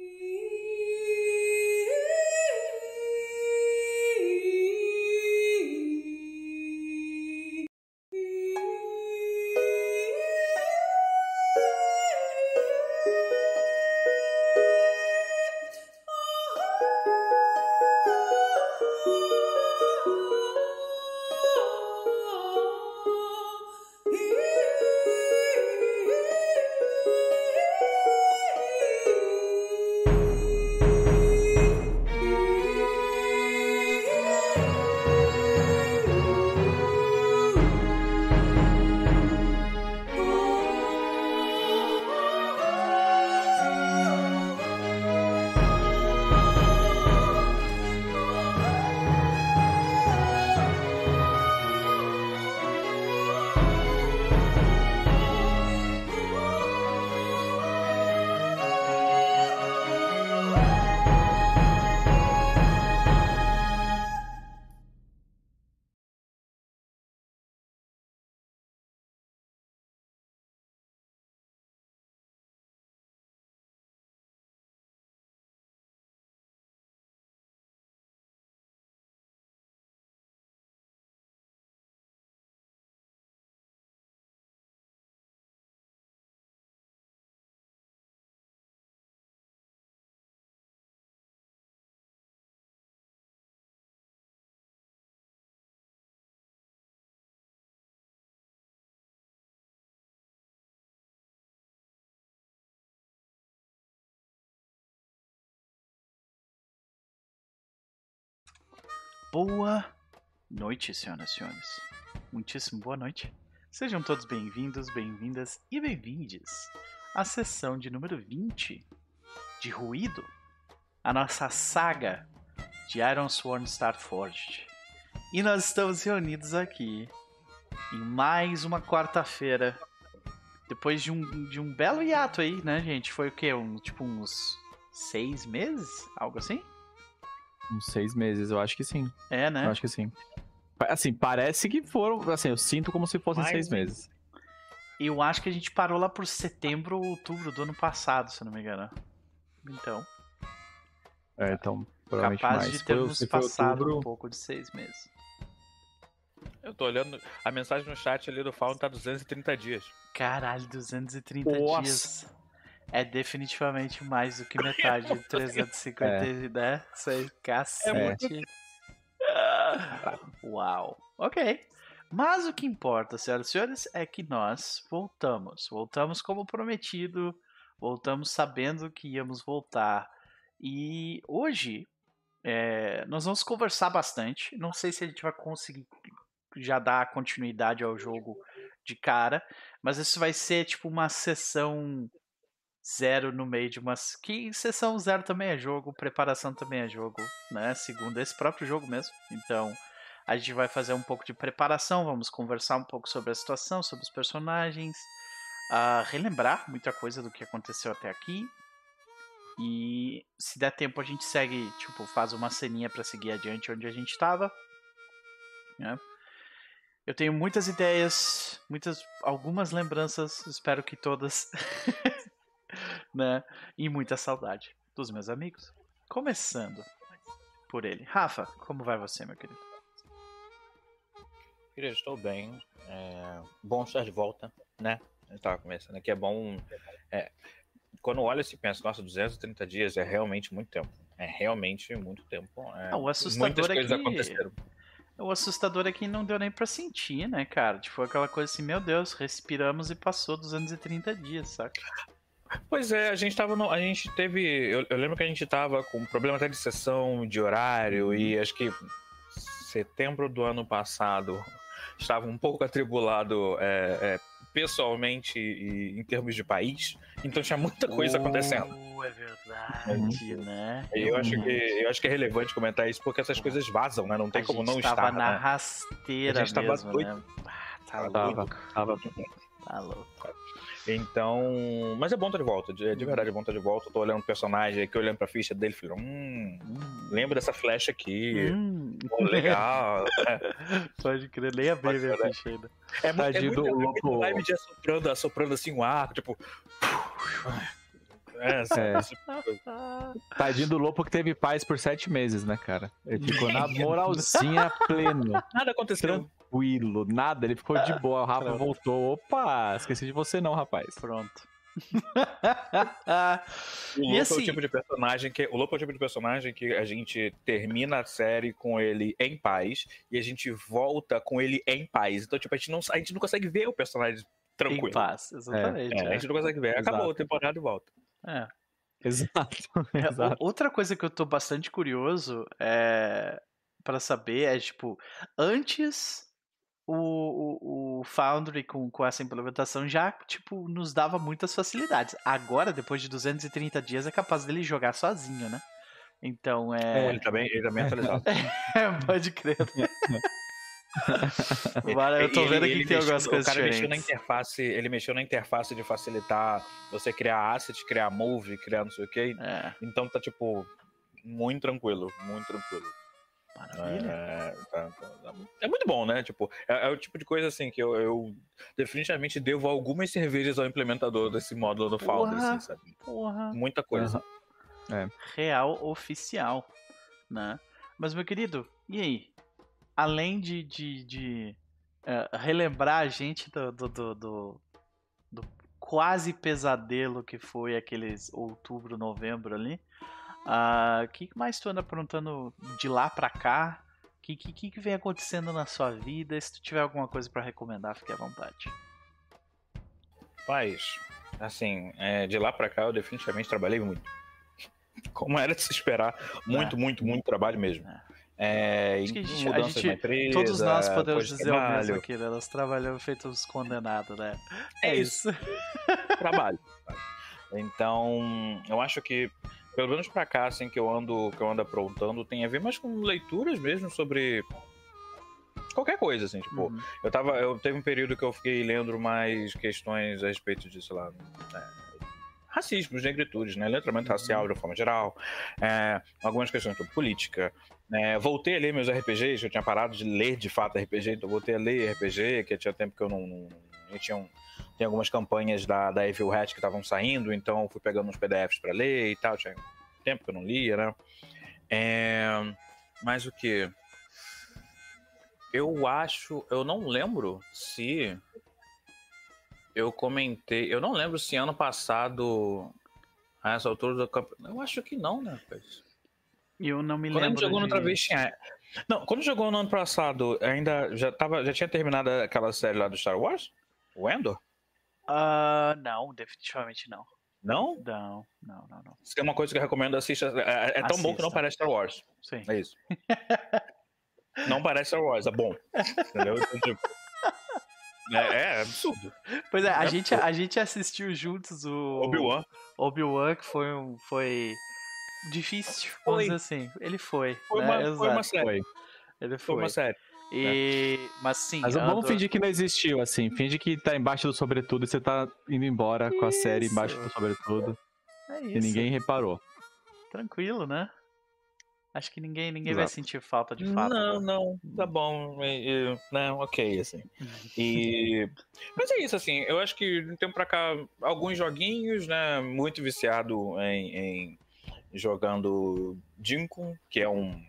Peace. Boa noite, senhoras e senhores. Muitíssimo boa noite. Sejam todos bem-vindos, bem-vindas e bem-vindes à sessão de número 20 de Ruído, a nossa saga de Iron Sworn Starforged. E nós estamos reunidos aqui em mais uma quarta-feira, depois de um, de um belo hiato aí, né, gente? Foi o quê? Um, tipo uns seis meses? Algo assim? Uns seis meses, eu acho que sim. É, né? Eu acho que sim. Assim, parece que foram. Assim, eu sinto como se fossem Mais seis meses. Eu acho que a gente parou lá por setembro ou outubro do ano passado, se eu não me engano. Então, É, então, provavelmente capaz mais. de termos se foi passado outubro, um pouco de seis meses. Eu tô olhando. A mensagem no chat ali do Faun tá 230 dias. Caralho, 230 Nossa. dias. É definitivamente mais do que metade de 350, né? Isso aí, cacete. Ah, Uau. Ok. Mas o que importa, senhoras e senhores, é que nós voltamos. Voltamos como prometido. Voltamos sabendo que íamos voltar. E hoje é, nós vamos conversar bastante. Não sei se a gente vai conseguir já dar continuidade ao jogo de cara. Mas isso vai ser tipo uma sessão zero no meio de umas. Que sessão zero também é jogo, preparação também é jogo, né? Segundo esse próprio jogo mesmo. Então a gente vai fazer um pouco de preparação, vamos conversar um pouco sobre a situação, sobre os personagens, ah, relembrar muita coisa do que aconteceu até aqui. E se der tempo a gente segue, tipo, faz uma ceninha pra seguir adiante onde a gente tava. né? Eu tenho muitas ideias, muitas, algumas lembranças, espero que todas, né? E muita saudade dos meus amigos. Começando por ele. Rafa, como vai você, meu querido? Querido, estou bem. É, bom estar de volta, né? A gente tava conversando aqui, é bom. é, quando olha e pensa, nossa, 230 dias é realmente muito tempo. É realmente muito tempo. É, Ah, o assustador muitas é coisas que- aconteceram. O assustador é que não deu nem pra sentir, né, cara? Tipo, aquela coisa assim, meu Deus, respiramos e passou 230 dias, saca? Pois é, a gente tava no, a gente teve, eu, eu lembro que a gente tava com problema até de sessão, de horário e acho que setembro do ano passado estava um pouco atribulado é, é, pessoalmente e em termos de país, então tinha muita coisa acontecendo. Oh, é verdade, né? E eu acho que eu acho que é relevante comentar isso porque essas coisas vazam, né? Não tem a como gente não tava estar. na né? rasteira A gente tava mesmo, doido. né? Ah, tá Tava louco, Tava, tava. tá louco. Então, mas é bom estar de volta, de, de verdade é bom estar de volta. Eu tô olhando o personagem aqui, olhando pra ficha dele, falei, hum, Hum, lembra dessa flecha aqui. hum. Pô, legal. É. Pode crer, nem abri Pode minha crer. ficha ainda. É muito, é muito, é muito Lopo. vibe de assoprando, assoprando assim um ar, tipo. É, É. Tadinho do Lopo que teve paz por sete meses, né, cara? Ele ficou na moralzinha pleno, nada aconteceu. Tranquilo, nada. Ele ficou de boa. O Rafa Pronto. voltou. Opa, esqueci de você não, rapaz. Pronto. O E Lopo é assim- o tipo de personagem que. O Lopo é o tipo de personagem que a gente termina a série com ele em paz e a gente volta com ele em paz. Então, tipo, a gente não, a gente não consegue ver o personagem tranquilo. em paz, exatamente. É, a é. gente não consegue ver. Acabou Exato. a temporada e volta. É. Exato, É, exato. outra coisa que eu tô bastante curioso é para saber é tipo antes o, o, o Foundry com, com essa implementação já tipo nos dava muitas facilidades. Agora depois de 230 dias é capaz dele jogar sozinho, né? Então é, Ele também, ele também é atualizado. pode crer. Agora eu tô Ele- vendo ele que tem mexeu- algumas coisas O cara mexeu na diferentes. interface, ele mexeu na interface de facilitar você criar asset, criar move, criar não sei o que. É, Então tá tipo muito tranquilo, muito tranquilo. Maravilha. É, tá- tá- é muito bom, né? Tipo, é, é o tipo de coisa assim que eu, eu definitivamente devo algumas cervejas ao implementador desse módulo do Foundry, Porra. assim, sabe? Porra. Muita coisa. real oficial, né? Mas meu querido, e aí? Além de, de, de, eh, relembrar a gente do, do, do, do- do quase pesadelo que foi aqueles outubro, novembro ali, o que mais tu anda aprontando de lá pra cá? O que, que, que vem acontecendo na sua vida? Se tu tiver alguma coisa pra recomendar, fique à vontade. Mas, assim, é, de lá pra cá eu definitivamente trabalhei muito. Como era de se esperar, muito, muito, muito trabalho mesmo. É. É, Acho que a gente, a gente empresa, todos nós podemos dizer o mesmo aqui, né? Nós trabalhamos feitos condenados, né? É, é isso. trabalho. Então, eu acho que pelo menos pra cá, assim, que eu ando, que eu ando aprontando, tem a ver mais com leituras mesmo sobre qualquer coisa, assim, tipo, uhum. eu tava, eu teve um período que eu fiquei lendo mais questões a respeito disso lá, né, racismo, negritudes, né, letramento uhum. racial de uma forma geral, é, algumas questões sobre política, né, voltei a ler meus RPGs, eu tinha parado de ler de fato RPG, então voltei a ler RPG, que tinha tempo que eu não, não eu tinha um, tem algumas campanhas da, da Evil Hat que estavam saindo, então fui pegando uns PDFs para ler e tal. Tinha tempo que eu não lia, né? É, mas o que? Eu acho. Eu não lembro se. Eu comentei. Eu não lembro se ano passado. A essa altura do campeonato. Eu acho que não, né, rapaz? Eu não me quando lembro. Quando jogou de... outra vez tinha. Não, quando jogou no ano passado, ainda já, tava, já tinha terminado aquela série lá do Star Wars? O Endor? Uh, não, definitivamente não. Não? Não, não, não, não. Se tem uma coisa que eu recomendo, assista. É, é, é tão assista. bom que não parece Star Wars. Sim. É isso. não parece Star Wars, é bom. Entendeu? Então, tipo, é, é, absurdo. Pois é, a, é gente, a gente assistiu juntos o. Obi-Wan. Obi-Wan, que foi, um, foi difícil, vamos dizer assim. Ele foi. Foi, né? uma, foi uma série. Ele foi. Foi uma série. E... É. Mas sim. Mas vamos fingir que não existiu, assim. Finge que tá embaixo do sobretudo e você tá indo embora isso. com a série embaixo do sobretudo. É isso. E ninguém reparou. Tranquilo, né? Acho que ninguém, ninguém vai sentir falta de fato. Não, não, tá bom. Não, ok, assim. E... Mas é isso, assim, eu acho que tem tempo pra cá alguns joguinhos, né? Muito viciado em, em jogando Dinkun, que é um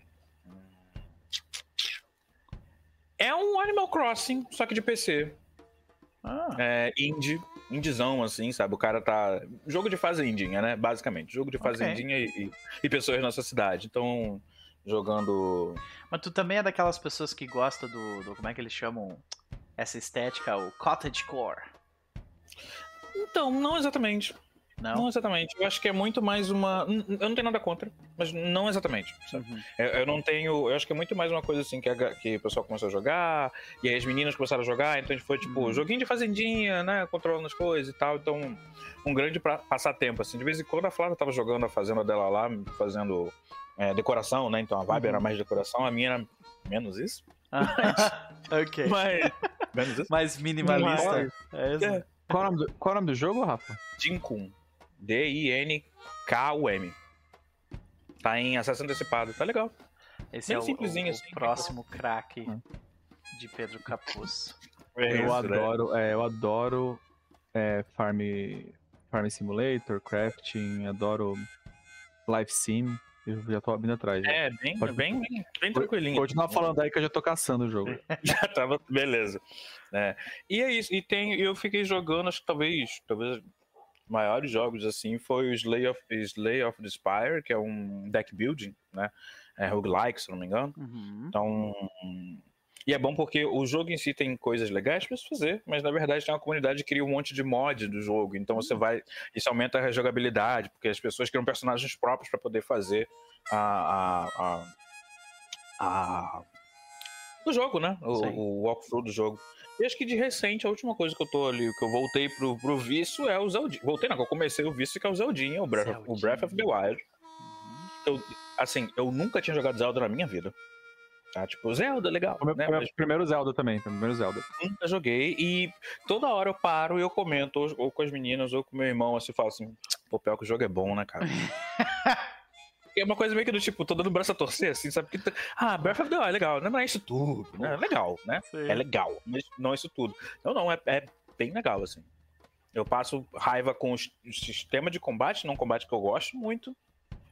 É um Animal Crossing, só que de PC. Ah. É, indie, indiezão, assim, sabe? O cara tá. Jogo de fazendinha, né? Basicamente. Jogo de fazendinha okay. e, e, pessoas na sua cidade. Então, jogando. Mas tu também é daquelas pessoas que gostam do. do como é que eles chamam essa estética? O cottagecore. Então, não exatamente. Não? não exatamente. Eu acho que é muito mais uma. Eu não tenho nada contra, mas não exatamente. Uhum. Eu, eu, não tenho. Eu acho que é muito mais uma coisa assim que, a, que o pessoal começou a jogar, e aí as meninas começaram a jogar, então a gente foi tipo, uhum. joguinho de fazendinha, né? Controlando as coisas e tal. Então, um grande pra, passatempo, assim. De vez em quando a Flávia tava jogando a fazenda dela lá, fazendo é, decoração, né? Então a vibe uhum. era mais decoração, a minha era menos isso. Ah, ok. Mas, menos isso. Mais minimalista. Mas, é. Qual, o nome do, qual o nome do jogo, Rafa? Jinkun. D-I-N-K-U-M. Tá em acesso antecipado, tá legal. Esse Bem é o, simplesinho, o, assim, próximo craque hum. de Pedro Capuz. É eu, isso, adoro, né? é, eu adoro é, Farm, Farm Simulator, Crafting, adoro Life Sim. Eu já tô abrindo atrás. É, bem, Pode... bem, bem, bem tranquilinho. Continua falando aí que eu já tô caçando o jogo. já tava, beleza. É. E é isso, e tem, eu fiquei jogando, acho que talvez, talvez maiores jogos assim foi o Slay of, Slay of the Spire, que é um deck building, né? É roguelike, se não me engano. Uhum. Então. E é bom porque o jogo em si tem coisas legais para se fazer, mas na verdade tem uma comunidade que cria um monte de mod do jogo. Então você uhum. vai. Isso aumenta a jogabilidade, porque as pessoas criam personagens próprios para poder fazer a, a, a, a, o jogo, né? O, o walkthrough do jogo. Acho que de recente, a última coisa que eu tô ali, que eu voltei pro, pro vício é o Zeldinha. Voltei não, que eu comecei o vício que é o Zeldinha, o Breath, Zeldinha. O Breath of the Wild. Eu, assim, eu nunca tinha jogado Zelda na minha vida. Tá, tipo, Zelda, legal. O meu, né? Mas... primeiro Zelda também, primeiro Zelda. Nunca joguei e toda hora eu paro e eu comento, ou, ou com as meninas, ou com meu irmão, assim, falo assim, pô, pior que o jogo é bom, né, cara? é uma coisa meio que do tipo, tô dando o braço a torcer, assim, sabe? Que, ah, Breath of the Wild é legal, não é isso tudo, né? É legal, né? Sim. É legal, mas não é isso tudo. Não, não, é, é bem legal, assim. Eu passo raiva com o sistema de combate, não combate que eu gosto muito,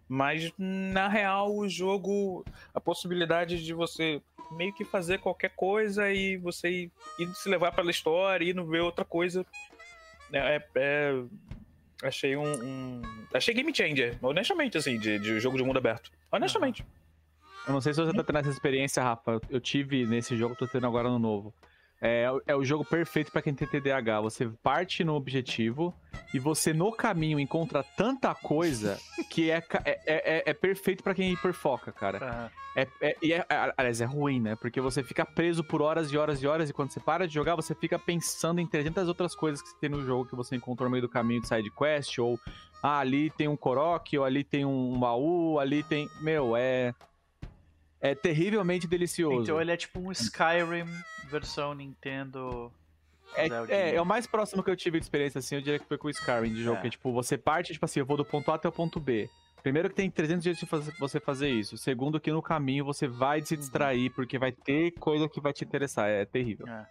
mas na real o jogo, a possibilidade de você meio que fazer qualquer coisa e você ir, ir se levar pela história e não ver outra coisa é, é, é Achei um, um, Achei game changer, honestamente, assim, de, de jogo de mundo aberto. Honestamente. Eu não sei se você tá tendo essa experiência, Rafa. Eu tive nesse jogo, tô tendo agora no novo. É, é o jogo perfeito para quem tem TDAH. Você parte no objetivo e você no caminho encontra tanta coisa que é, é, é, é perfeito para quem hiperfoca, cara. Uhum. É, e é, aliás, é ruim, né? Porque você fica preso por horas e horas e horas e quando você para de jogar, você fica pensando em 300 outras coisas que você tem no jogo que você encontrou no meio do caminho de side quest ou ah, ali tem um Korok, ou ali tem um baú, ali tem. Meu, é. É terrivelmente delicioso. Então ele é tipo um Skyrim versão Nintendo. É, é, é, o mais próximo que eu tive de experiência, assim, eu diria que foi com o Skyrim, de jogo é. que, tipo, você parte, tipo assim, eu vou do ponto A até o ponto B. Primeiro que tem 300 dias de você fazer isso. Segundo que no caminho você vai se uhum. distrair, porque vai ter coisa que vai te interessar. É terrível. É,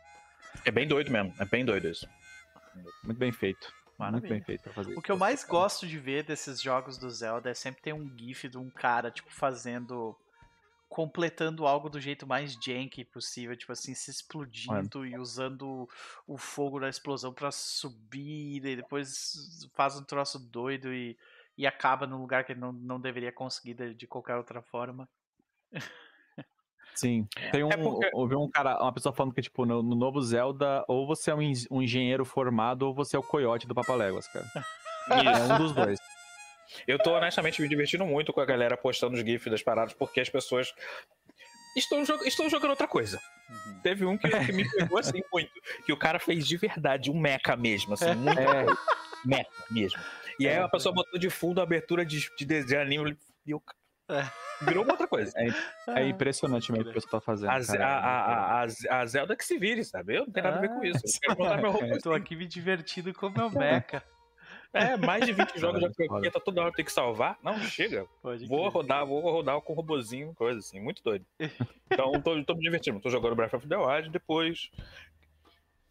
é bem doido mesmo, é bem doido isso. Muito bem feito. Maravilha. Muito bem feito pra fazer O que eu mais gosto de ver desses jogos do Zelda é sempre ter um gif de um cara, tipo, fazendo completando algo do jeito mais janky possível, tipo assim, se explodindo Mano. e usando o fogo da explosão para subir, e depois faz um troço doido e, e acaba num lugar que ele não, não deveria conseguir de, de qualquer outra forma. Sim. É. Tem um, é porque... ouvi um cara, uma pessoa falando que, tipo, no, no, novo Zelda, ou você é um, um, engenheiro formado, ou você é o coiote do Papaléguas, cara. Isso. É um dos dois. Eu tô honestamente me divertindo muito com a galera postando os GIFs das paradas, porque as pessoas estão, estão jogando outra coisa. Uhum. Teve um que, que, me pegou assim muito, que o cara fez de verdade um mecha mesmo, assim, muito é. mecha mesmo. E aí é, a pessoa botou de fundo a abertura de, de, de anime e eu. É. Virou uma outra coisa. É, é impressionante mesmo o que você tá fazendo. A, a, a, a, Zelda que se vire, sabe? Eu não tenho nada a ver com isso. Eu quero meu. Eu tô aqui me divertindo com o meu mecha. É, mais de 20 jogos já franquia, tá toda hora tem que salvar. Não, chega. Pode vou crer. rodar, vou rodar com um robozinho, coisa assim, muito doido. Então tô, tô me divertindo. Tô jogando Breath of the Wild, depois.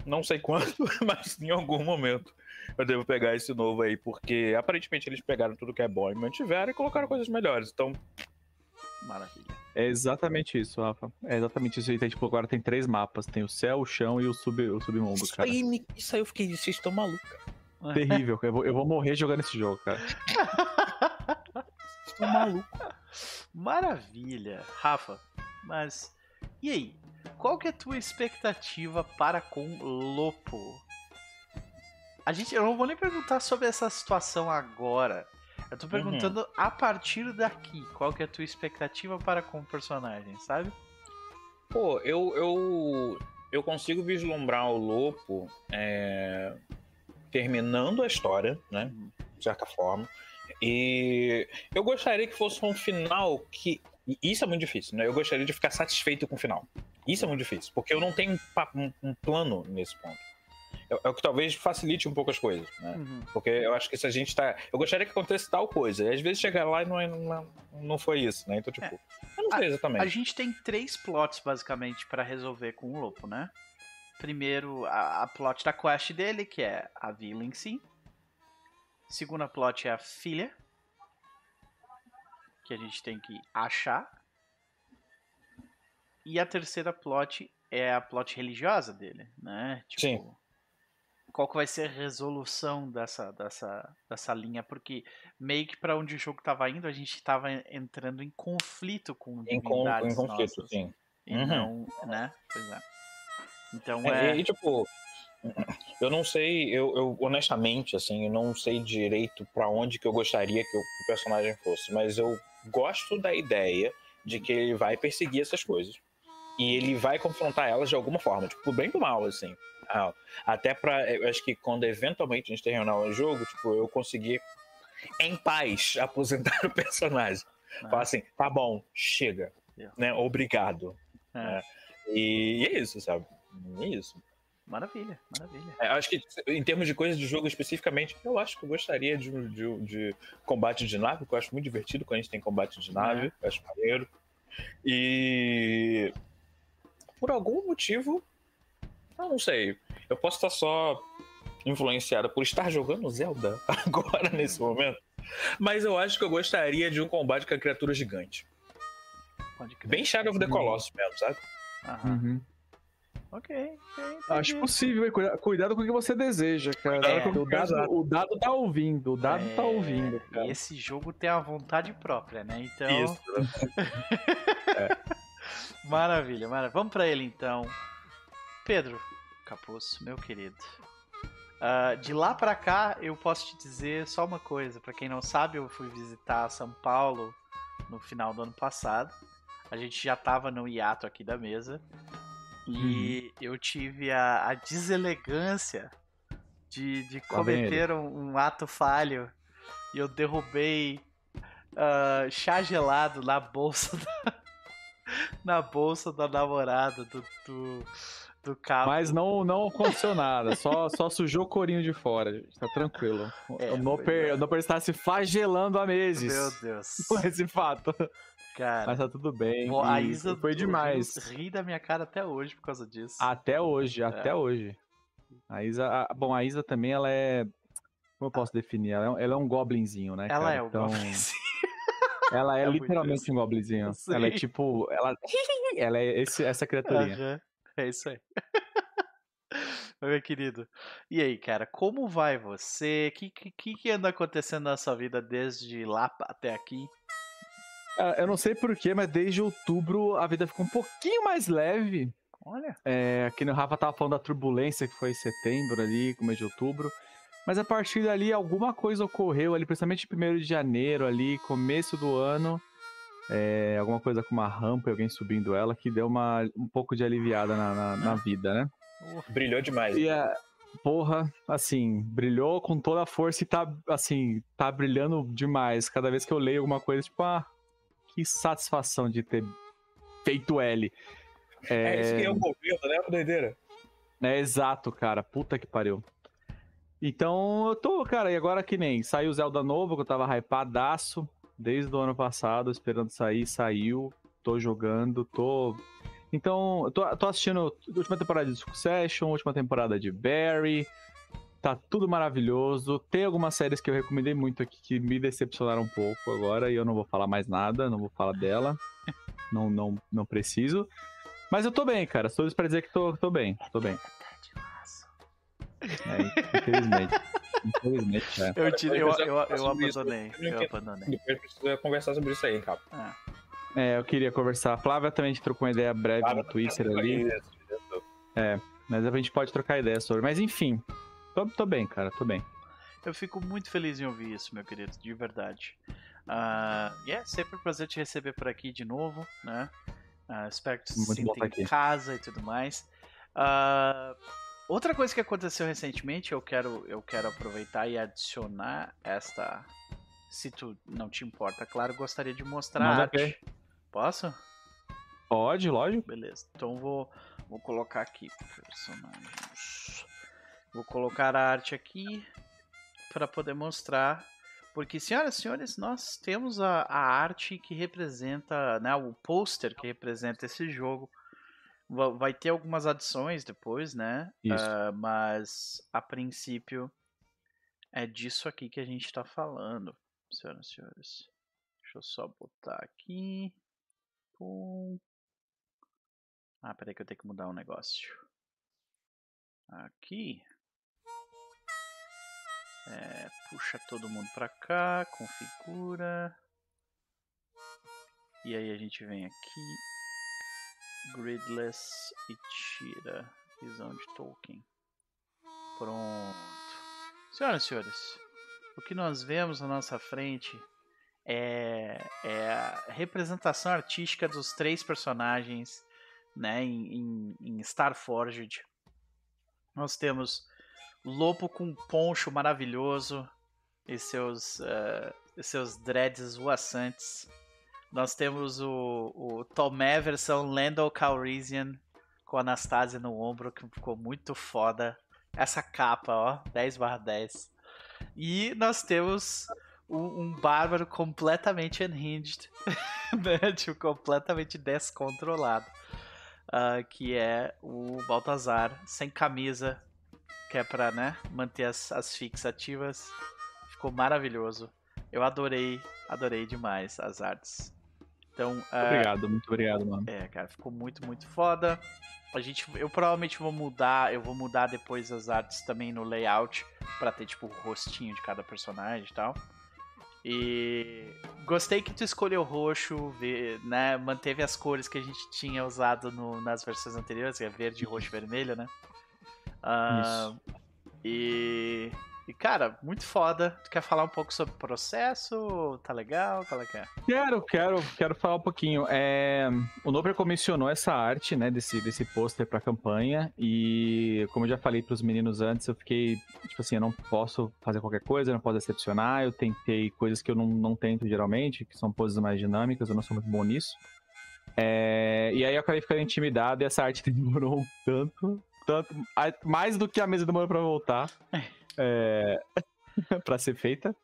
Não sei quando, mas em algum momento eu devo pegar esse novo aí, porque aparentemente eles pegaram tudo que é bom e mantiveram e colocaram coisas melhores. Então. Maravilha. É exatamente isso, Rafa. É exatamente isso. E tem, tipo, agora tem três mapas: tem o céu, o chão e o, sub, o submundo, isso cara. Aí, isso aí eu fiquei, vocês estão malucos. Terrível, eu vou, eu vou morrer jogando esse jogo, cara. Estou maluco. Maravilha. Rafa, mas e aí? Qual que é a tua expectativa para com Lopo? A gente, eu não vou nem perguntar sobre essa situação agora. Eu tô perguntando uhum. a partir daqui, qual que é a tua expectativa para com o personagem, sabe? Pô, eu eu, eu consigo vislumbrar o Lopo é, terminando a história, né? De certa forma. E eu gostaria que fosse um final que. Isso é muito difícil, né? Eu gostaria de ficar satisfeito com o final. Isso é muito difícil, porque eu não tenho um, um plano nesse ponto. É, é, o que talvez facilite um pouco as coisas, né? Uhum. Porque eu acho que se a gente tá. Eu gostaria que acontecesse tal coisa. E às vezes chega lá e não, é, não, não foi isso, né? Então, tipo, é. eu não sei exatamente. A gente tem três plots, basicamente, para resolver com o Lopo, né? Primeiro, a, a plot da quest dele, que é a vila em si. Segunda plot é a filha. Que a gente tem que achar. E a terceira plot é a plot religiosa dele, né? Tipo, Sim. Qual que vai ser a resolução dessa, dessa, dessa linha? Porque meio que para onde o jogo estava indo, a gente estava entrando em conflito com divindades em, com, em conflito, nossas. sim. E uhum. não, né? Pois é. Então é. é... E, tipo, eu não sei, eu, eu, honestamente, assim, eu não sei direito para onde que eu gostaria que o personagem fosse, mas eu gosto da ideia de que ele vai perseguir essas coisas e ele vai confrontar elas de alguma forma, tipo, bem do mal, assim. Ah, até para, eu acho que quando eventualmente a gente terminar o jogo, tipo, eu conseguir em paz aposentar o personagem. Ah. Falar assim, tá bom, chega, yeah. né? Obrigado. É. Né? E, e é isso, sabe? É isso. Maravilha, maravilha. É, acho que em termos de coisas de jogo especificamente, eu acho que eu gostaria de, de, de combate de nave, porque eu acho muito divertido quando a gente tem combate de nave, é. eu acho maneiro. E por algum motivo, eu não sei, eu posso estar só influenciada por estar jogando Zelda agora nesse momento, mas eu acho que eu gostaria de um combate com a criatura gigante. Bem Shadow of the Colossus mesmo, sabe? Aham. Uhum. Ok, ok. Acho possível, cuidado com o que você deseja, cara. É, o, dado, o, dado, tá ouvindo, o dado tá é, tá ouvindo. Cara. Esse jogo tem a vontade própria, né? Então. Isso. é. Maravilha, maravilha. Vamos para ele então. Pedro Capuz, meu querido. Uh, de lá para cá, eu posso te dizer só uma coisa. Para quem não sabe, eu fui visitar São Paulo no final do ano passado. A gente já tava no hiato aqui da mesa. E uhum. eu tive a, a deselegância de, de tá cometer um, um, ato falho. E eu derrubei uh, chá gelado na bolsa da, na bolsa da namorada do, do, do carro. Mas não, não aconteceu nada, só, só sujou o corinho de fora, gente. Tá tranquilo. É, o Noper, é. Está se flagelando há meses. Meu Deus. Com esse fato. Cara, Mas tá tudo bem. Bom, a Isa foi demais. Ri da minha cara até hoje por causa disso. Até hoje, é. até hoje. A Isa, a, bom, a Isa também, ela é. Como eu posso definir? Ela é, ela é um goblinzinho, né? Ela cara? é um então... goblinzinho. Ela é, é literalmente um goblinzinho. Ela é tipo. Ela, ela é esse, essa criaturinha. Uhum. É isso aí. Meu querido. E aí, cara, como vai você? O que, que, que anda acontecendo na sua vida desde lá até aqui? Eu não sei porquê, mas desde outubro a vida ficou um pouquinho mais leve. Olha. É, aqui no Rafa tava falando da turbulência que foi em setembro ali, começo de outubro. Mas a partir dali, alguma coisa ocorreu ali, principalmente primeiro de janeiro ali, começo do ano. É, alguma coisa com uma rampa e alguém subindo ela, que deu uma, um pouco de aliviada na, na, na vida, né? Brilhou demais. E a, porra, assim, brilhou com toda a força e tá, assim, tá brilhando demais. Cada vez que eu leio alguma coisa, tipo, ah, que satisfação de ter feito L. É, é isso que é o governo, né? Doideira. É exato, cara. Puta que pariu. Então eu tô, cara, e agora que nem saiu o Zelda novo, que eu tava hypadaço desde o ano passado, esperando sair, saiu, tô jogando, tô. Então, tô, tô assistindo a última temporada de Succession, última temporada de Barry, tá tudo maravilhoso. Tem algumas séries que eu recomendei muito aqui que me decepcionaram um pouco agora, e eu não vou falar mais nada, não vou falar dela, não, não, não preciso. Mas eu tô bem, cara, só isso pra dizer que tô, tô bem, tô bem. É, infelizmente. infelizmente, é. Eu, tiro, eu, eu, eu, eu abandonei. Eu abandonei. Depois precisa conversar sobre isso aí, cara. É. é, eu queria conversar. A Flávia também trocou uma ideia breve no Twitter ali. É, mas a gente pode trocar ideia sobre. Mas enfim, tô, tô bem, cara, tô bem. Eu fico muito feliz em ouvir isso, meu querido, de verdade. Uh, e é sempre um prazer te receber por aqui de novo, né? Uh, espero que tu se sinta em casa e tudo mais. Uh, Outra coisa que aconteceu recentemente, eu quero, eu quero aproveitar e adicionar esta. Se tu não te importa, claro, gostaria de mostrar Manda arte. Ver. Posso? Pode, lógico. Beleza. Então vou, vou colocar aqui personagens. Vou colocar a arte aqui para poder mostrar. Porque, senhoras e senhores, nós temos a, a arte que representa, né, o pôster que representa esse jogo Vai ter algumas adições depois, né? Uh, mas a princípio é disso aqui que a gente está falando, senhoras e senhores. Deixa eu só botar aqui. Pum. Ah, peraí que eu tenho que mudar um negócio. Aqui. É, puxa todo mundo para cá, configura. E aí a gente vem aqui Gridless e tira visão de Tolkien. Pronto. Senhoras e senhores, o que nós vemos na nossa frente é, é a representação artística dos três personagens né, em, em, em Starforged. Nós temos Lopo com poncho maravilhoso e seus, uh, e seus dreads voaçantes. Nós temos o, o Tomé versão Lando Calrissian com Anastasia no ombro, que ficou muito foda. Essa capa, ó, 10 barra 10. E nós temos um, um bárbaro completamente unhinged, né? tipo, completamente descontrolado. Uh, que é o Baltazar sem camisa, que é pra né, manter as, as fixativas. Ficou maravilhoso. Eu adorei, adorei demais as artes. Então, é, obrigado, muito obrigado, mano. É, cara, ficou muito, muito foda. A gente, eu provavelmente vou mudar, eu vou mudar depois as artes também no layout para ter tipo o rostinho de cada personagem e tal. E gostei que tu escolheu roxo, né? Manteve as cores que a gente tinha usado no, nas versões anteriores, que é verde, roxo e vermelho, né? Uh, Isso. E e, cara, muito foda. Tu quer falar um pouco sobre o processo? Tá legal? Qual é que é? Quero, quero, quero falar um pouquinho. É, o Noper comissionou essa arte, né, desse, desse pôster pra campanha. E, como eu já falei pros meninos antes, eu fiquei, tipo assim, eu não posso fazer qualquer coisa, eu não posso decepcionar. Eu tentei coisas que eu não, não tento geralmente, que são poses mais dinâmicas, eu não sou muito bom nisso. É, e aí eu acabei ficando intimidado e essa arte demorou um tanto, tanto, mais do que a mesa demorou pra voltar. é, para ser feita.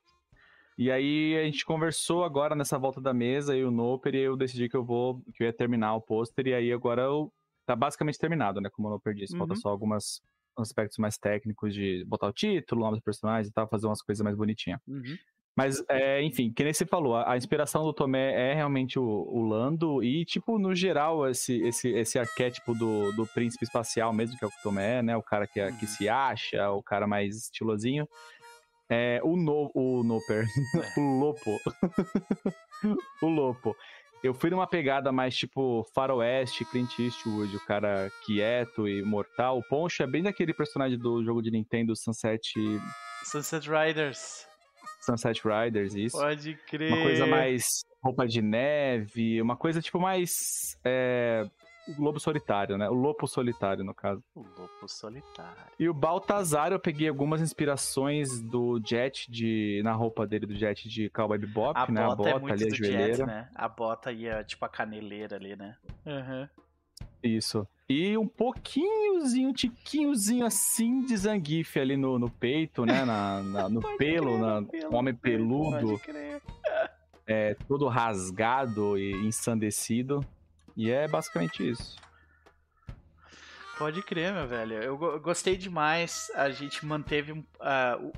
E aí a gente conversou agora nessa volta da mesa e o Noper e eu decidi que eu vou que eu ia terminar o pôster e aí agora eu, tá basicamente terminado, né, como o Noper disse, uhum. falta só algumas aspectos mais técnicos de botar o título, nome dos personagens e tal, fazer umas coisas mais bonitinhas. Uhum. Mas, é, enfim, que nem você falou, a, a, inspiração do Tomé é realmente o, o, Lando, e, tipo, no geral, esse, esse, esse arquétipo do, do príncipe espacial mesmo, que é o Tomé, né? O cara que, é, que uhum. se acha, o cara mais estilosinho. É, o, no, o Noper, é. o Lopo. o Lopo. Eu fui numa pegada mais tipo faroeste, Clint Eastwood, o cara quieto e mortal. O Poncho é bem daquele personagem do jogo de Nintendo Sunset... Sunset Riders. Sunset Riders, isso. Pode crer. Uma coisa mais roupa de neve, uma coisa tipo mais. É, o lobo solitário, né? O lobo solitário, no caso. O lobo solitário. E o Baltazar, eu peguei algumas inspirações do Jet de, na roupa dele, do Jet de Cowboy Bebop, a né? Bota a bota é ali, a joelheira. Jet, né? A bota ia tipo a caneleira ali, né? Uhum. Isso. E um pouquinhozinho, um tiquinhozinho assim de Zangief ali no, no peito, né? Na, na no pelo, crer, na, pelo, homem peludo. É, todo rasgado e ensandecido. E é basicamente isso. Pode crer, meu velho. Eu gostei demais. A gente manteve uh,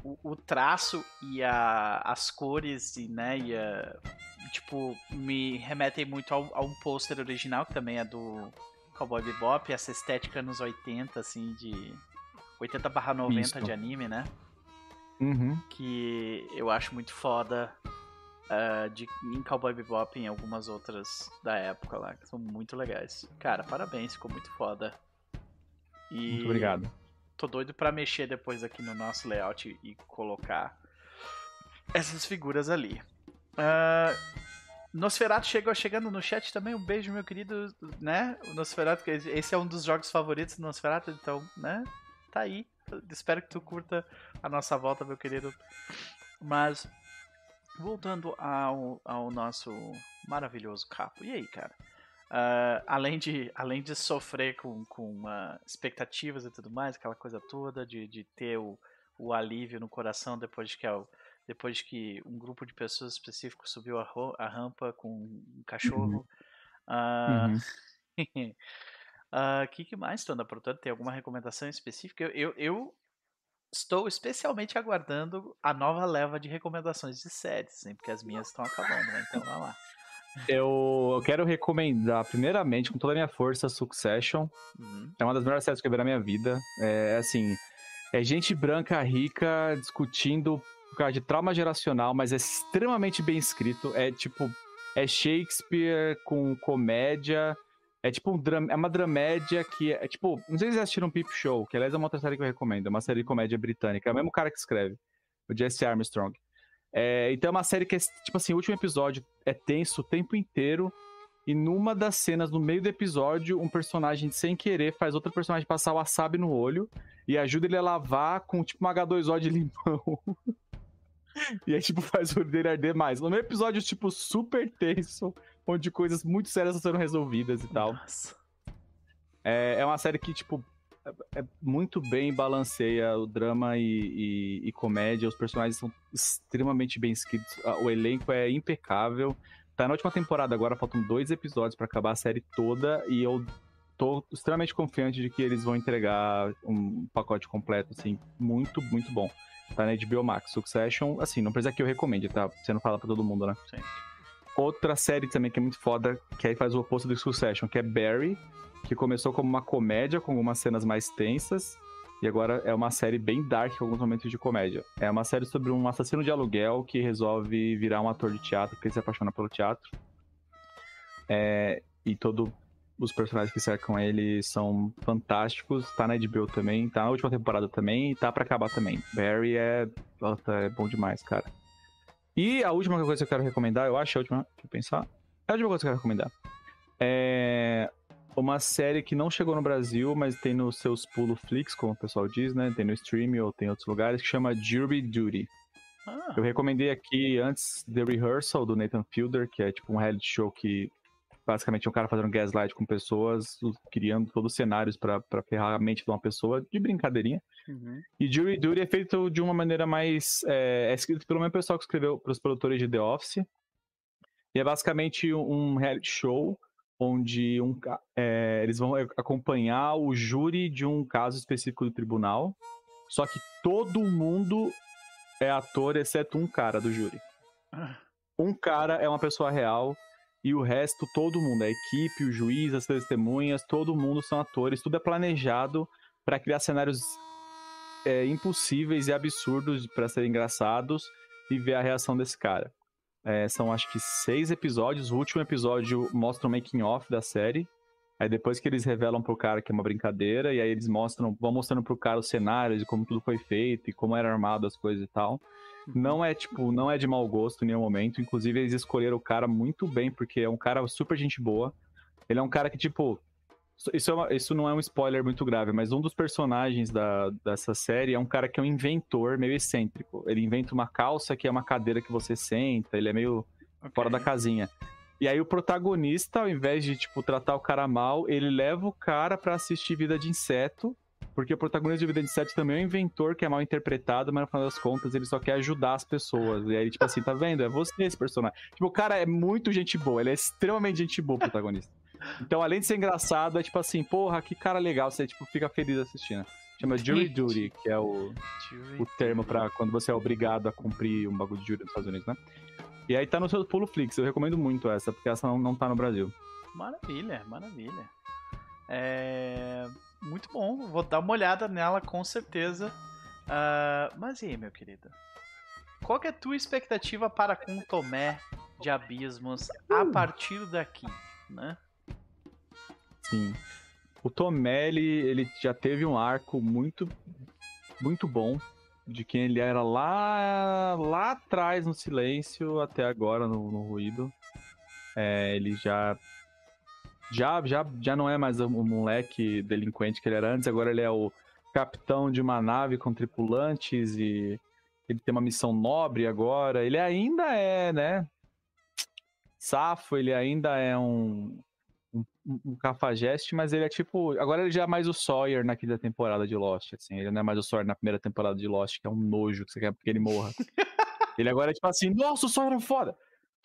o, o, traço e a, as cores e, né, e a, tipo, me remetem muito ao, a um pôster original, que também é do Cowboy Bebop, essa estética nos 80, assim, de 80 barra 90 Misto. de anime, né? Uhum. Que eu acho muito foda uh, de, em Cowboy Bebop e em algumas outras da época lá, que são muito legais. Cara, parabéns, ficou muito foda. E muito obrigado. Tô doido pra mexer depois aqui no nosso layout e colocar essas figuras ali. Uh, Nosferatu chegou chegando no chat também. Um beijo, meu querido, né? O Nosferatu, que esse é um dos jogos favoritos do Nosferatu, então, né? Tá aí. Espero que tu curta a nossa volta, meu querido. Mas, voltando ao, ao nosso maravilhoso capo. E aí, cara? Uh, além, de, além de sofrer com, com uh, expectativas e tudo mais, aquela coisa toda, de, de ter o, o alívio no coração depois de que é o depois que um grupo de pessoas específico subiu a, a rampa com um cachorro. O uhum. uh, uh, que, que mais tu anda aprontando? Tem alguma recomendação específica? Eu, eu, eu, estou especialmente aguardando a nova leva de recomendações de séries, hein, porque as minhas estão acabando, né? Então vamos lá. Eu, eu quero recomendar, primeiramente, com toda a minha força, Succession. Uhum. É uma das melhores séries que eu vi na minha vida. É assim, é gente branca rica discutindo por causa de trauma geracional, mas é extremamente bem escrito. É tipo, é Shakespeare com comédia. É tipo um drama, é uma dramédia que é, é tipo, não sei se vocês assistiram Peep Show, que aliás é uma outra série que eu recomendo, é uma série de comédia britânica, é o mesmo cara que escreve, o Jesse Armstrong. É, então é uma série que é, tipo assim, o último episódio é tenso o tempo inteiro, e numa das cenas, no meio do episódio, um personagem, sem querer, faz outro personagem passar o wasabi no olho e ajuda ele a lavar com tipo uma H2O de limão. E aí, tipo, faz o olho dele arder mais. No meio episódio, tipo, super tenso, onde coisas muito sérias sendo resolvidas e tal. Nossa. É, é uma série que, tipo, é, é muito bem balanceia o drama e, e, e, comédia. Os personagens são extremamente bem escritos. O elenco é impecável. Tá na última temporada agora, faltam dois episódios para acabar a série toda. E eu tô extremamente confiante de que eles vão entregar um pacote completo, assim, muito, muito bom. Tá na HBO Max. Succession, assim, não precisa que eu recomende, tá? Você não fala pra todo mundo, né? Sim. Outra série também que é muito foda, que aí faz o oposto do Succession, que é Barry, que começou como uma comédia, com algumas cenas mais tensas, E agora é uma série bem dark com alguns momentos de comédia. É uma série sobre um assassino de aluguel que resolve virar um ator de teatro, porque ele se apaixona pelo teatro. É, e todos os personagens que cercam ele são fantásticos. Tá na HBO também, tá na última temporada também e tá pra acabar também. Barry é, é bom demais, cara. E a última coisa que eu quero recomendar, eu acho a última, deixa eu pensar. É a última coisa que eu quero recomendar. É uma série que não chegou no Brasil, mas tem nos seus pulo flix, como o pessoal diz, né? Tem no stream ou tem em outros lugares, que chama Jury Duty. Ah. Eu recomendei aqui antes The Rehearsal do Nathan Fielder, que é tipo um reality show que basicamente um cara fazendo gaslight com pessoas, criando todos os cenários para ferrar a mente de uma pessoa de brincadeirinha. Uhum. E Jury Duty é feito de uma maneira mais. É, é escrito pelo mesmo pessoal que escreveu para os produtores de The Office. E é basicamente um reality show onde um, é, eles vão acompanhar o júri de um caso específico do tribunal. Só que todo mundo é ator, exceto um cara do júri. Ah. Um cara é uma pessoa real e o resto, todo mundo, a equipe, o juiz, as testemunhas, todo mundo são atores. Tudo é planejado para criar cenários é, impossíveis e absurdos para serem engraçados e ver a reação desse cara. É, são acho que seis episódios. O último episódio mostra o making off da série. Aí depois que eles revelam pro cara que é uma brincadeira, e aí eles mostram, vão mostrando pro cara os cenários e como tudo foi feito e como era armado as coisas e tal. Não é tipo, não é de mau gosto em nenhum momento. Inclusive, eles escolheram o cara muito bem, porque é um cara super gente boa. Ele é um cara que, tipo, isso, é uma, isso não é um spoiler muito grave, mas um dos personagens da, dessa série é um cara que é um inventor meio excêntrico. Ele inventa uma calça que é uma cadeira que você senta, ele é meio okay. fora da casinha. E aí o protagonista, ao invés de, tipo, tratar o cara mal, ele leva o cara para assistir Vida de Inseto, porque o protagonista de Vida de Inseto também é um inventor que é mal interpretado, mas no final das contas ele só quer ajudar as pessoas. E aí, tipo assim, tá vendo? É você esse personagem. Tipo, o cara é muito gente boa, ele é extremamente gente boa, o protagonista. Então, além de ser engraçado, é tipo assim, porra, que cara legal, você tipo, fica feliz assistindo. Chama Jury Duty, que é o, o termo para quando você é obrigado a cumprir um bagulho de júri nos Estados Unidos, né? E aí tá no seu pulo Flix, eu recomendo muito essa, porque essa não, não tá no Brasil. Maravilha, maravilha. É... Muito bom, vou dar uma olhada nela com certeza. Uh, mas e aí, meu querido? Qual é a tua expectativa para com o Tomé de Abismos a uh. partir daqui, né? Sim. O Tomé, ele, ele já teve um arco muito, muito bom de quem ele era lá, lá atrás no silêncio até agora no, no ruído. É, ele já, já, já, já não é mais o moleque delinquente que ele era antes, agora ele é o capitão de uma nave com tripulantes e ele tem uma missão nobre agora. Ele ainda é, né? Safo, ele ainda é um, um, um cafajeste, mas ele é tipo. Agora ele já é mais o Sawyer na quinta temporada de Lost, assim. Ele não é mais o Sawyer na primeira temporada de Lost, que é um nojo que você quer que ele morra. ele agora é tipo assim, nossa, o Sawyer é foda!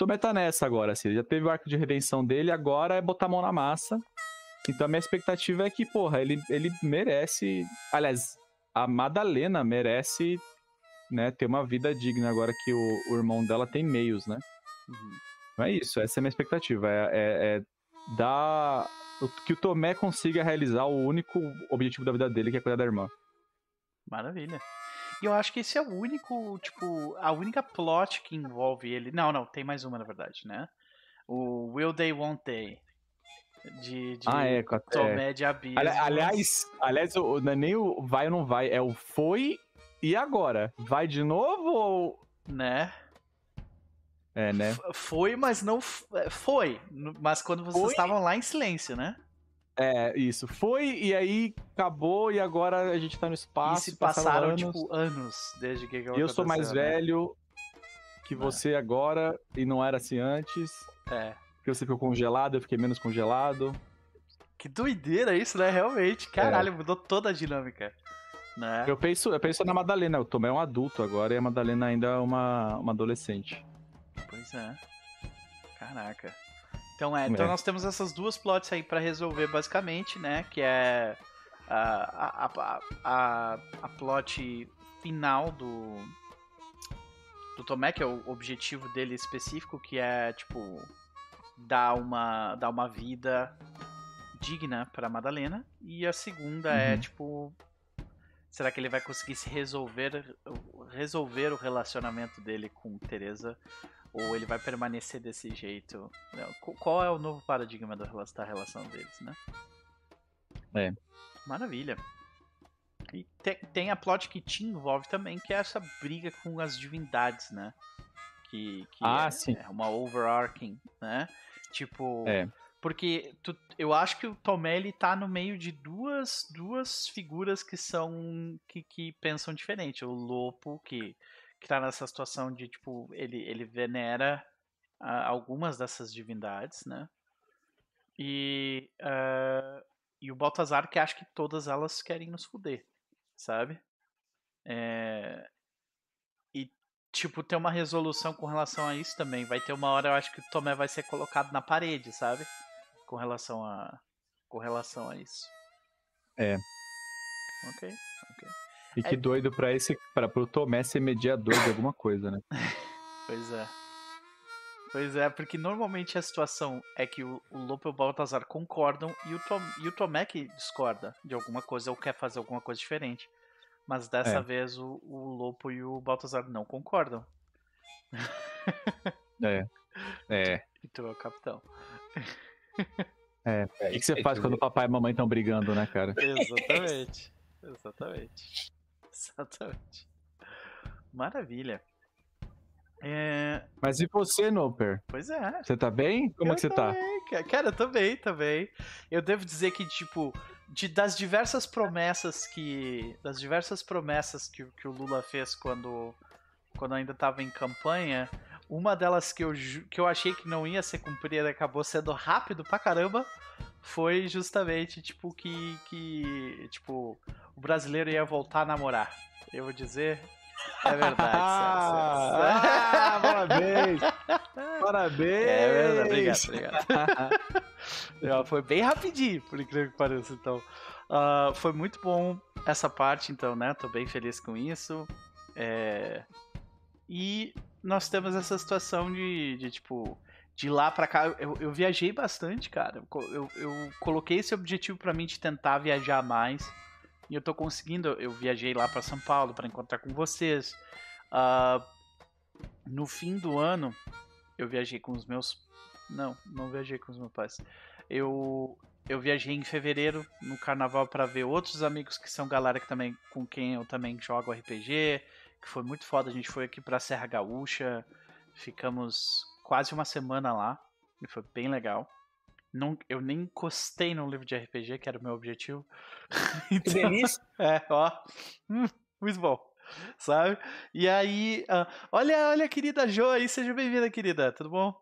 Tomé tá nessa agora, assim. Já teve o arco de redenção dele, agora é botar a mão na massa. Então a minha expectativa é que, porra, ele, ele merece. Aliás, a Madalena merece né, ter uma vida digna agora que o, o irmão dela tem meios, né? Uhum. é isso, essa é a minha expectativa. É, é, é dar. Que o Tomé consiga realizar o único objetivo da vida dele, que é cuidar da irmã. Maravilha. E eu acho que esse é o único, tipo, a única plot que envolve ele. Não, não, tem mais uma, na verdade, né? O Will They Won't They. De, de ah, é, Tomé é. de Abismo. Aliás, aliás o, não é nem o vai ou não vai, é o foi e agora? Vai de novo ou. Né? É, né? Foi, mas não. É, foi. Mas quando vocês foi? estavam lá em silêncio, né? É, isso. Foi e aí acabou e agora a gente tá no espaço. E se passaram, anos. tipo, anos desde que Eu sou mais né? velho que é. você agora e não era assim antes. É. Porque você ficou congelado, eu fiquei menos congelado. Que doideira isso, né? Realmente. Caralho, é. mudou toda a dinâmica. Né? Eu penso, eu penso na Madalena. Eu tomei um adulto agora e a Madalena ainda é uma, uma adolescente. Pois é. Caraca. Então é, então é. nós temos essas duas plots aí para resolver basicamente, né? Que é a, a, a, a, plot final do do Tomé, que é o objetivo dele específico, que é tipo dar uma dar uma vida digna para Madalena, e a segunda é, uhum. é tipo Será que ele vai conseguir se resolver, resolver o relacionamento dele com Teresa? Ou ele vai permanecer desse jeito? Qual é o novo paradigma da relação deles, né? É. Maravilha. E tem, tem a plot que te envolve também, que é essa briga com as divindades, né? Que, que ah, é, sim. é uma overarching, né? Tipo, é. Porque tu, eu acho que o Tomé ele tá no meio de duas, duas figuras que são. que, que pensam diferente. O Lopo, que, que tá nessa situação de, tipo, ele, ele venera uh, algumas dessas divindades, né? E, uh, e o Baltazar que acha que todas elas querem nos fuder, sabe? É, e, tipo, ter uma resolução com relação a isso também. Vai ter uma hora, eu acho que o Tomé vai ser colocado na parede, sabe? com relação a com relação a isso. É. Ok, ok. E que é... doido para esse para pro Tomé ser mediador de alguma coisa, né? pois é. Pois é, porque normalmente a situação é que o, o Lopo e o Baltazar concordam e o, Tom, e o Tomé que discorda de alguma coisa ou quer fazer alguma coisa diferente. Mas dessa é. vez o, o Lopo e o Baltazar não concordam. É. É. E tu é o capitão. É, é o que, que você faz quando o papai e a mamãe estão brigando, né, cara? Exatamente. Exatamente. Exatamente. Maravilha. É... Mas e você, Noper? Pois é. Você tá bem? Como eu é que você tá? Bem, cara, eu tô bem, tô bem. Eu devo dizer que, tipo, de, das diversas promessas que. Das diversas promessas que, que o Lula fez quando, quando ainda tava em campanha, uma delas que eu, que eu achei que não ia ser cumprida acabou sendo rápido pra caramba. Foi justamente, tipo, que, que. Tipo, o brasileiro ia voltar a namorar. Eu vou dizer. É verdade. ah, parabéns! parabéns! É verdade, obrigado, obrigado. foi bem rapidinho, por incrível que pareça, então. Uh, foi muito bom essa parte, então, né? Tô bem feliz com isso. É... E nós temos essa situação de, de tipo, de lá para cá. Eu, eu, viajei bastante, cara. Eu, eu coloquei esse objetivo para mim de tentar viajar mais. E eu tô conseguindo. Eu viajei lá para São Paulo para encontrar com vocês. Uh, no fim do ano, eu viajei com os meus. Não, não viajei com os meus pais. Eu, eu viajei em fevereiro no carnaval para ver outros amigos que são galera que também com quem eu também jogo RPG que foi muito foda. A gente foi aqui pra Serra Gaúcha, ficamos quase uma semana lá, e foi bem legal. Não, eu nem encostei no livro de RPG, que era o meu objetivo. então, que delícia! É, ó. Hum, muito bom. Sabe? E aí, uh, olha, olha querida Jo aí, seja bem-vinda, querida, tudo bom?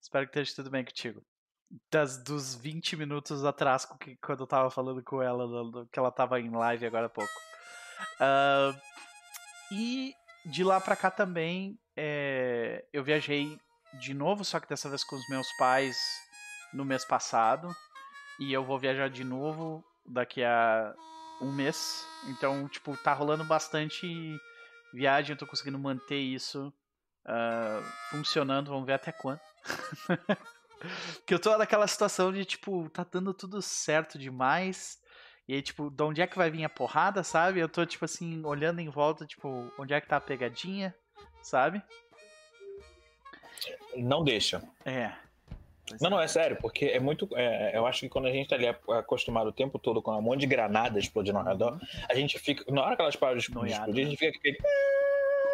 Espero que esteja tudo bem contigo. Das, dos 20 minutos atrás, que, quando eu tava falando com ela, que ela tava em live agora há pouco. Uh, e de lá pra cá também é, eu viajei de novo, só que dessa vez com os meus pais no mês passado. E eu vou viajar de novo daqui a um mês. Então, tipo, tá rolando bastante viagem. Eu tô conseguindo manter isso uh, funcionando. Vamos ver até quando. que eu tô naquela situação de, tipo, tá dando tudo certo demais. E aí, tipo, de onde é que vai vir a porrada, sabe? Eu tô, tipo assim, olhando em volta, tipo, onde é que tá a pegadinha, sabe? Não deixa. É. Não, não, é sério, porque é muito. É, eu acho que quando a gente tá ali acostumado o tempo todo com um monte de granada explodindo ao redor, uhum. a gente fica. Na hora que elas param de explodir, a gente fica aquele.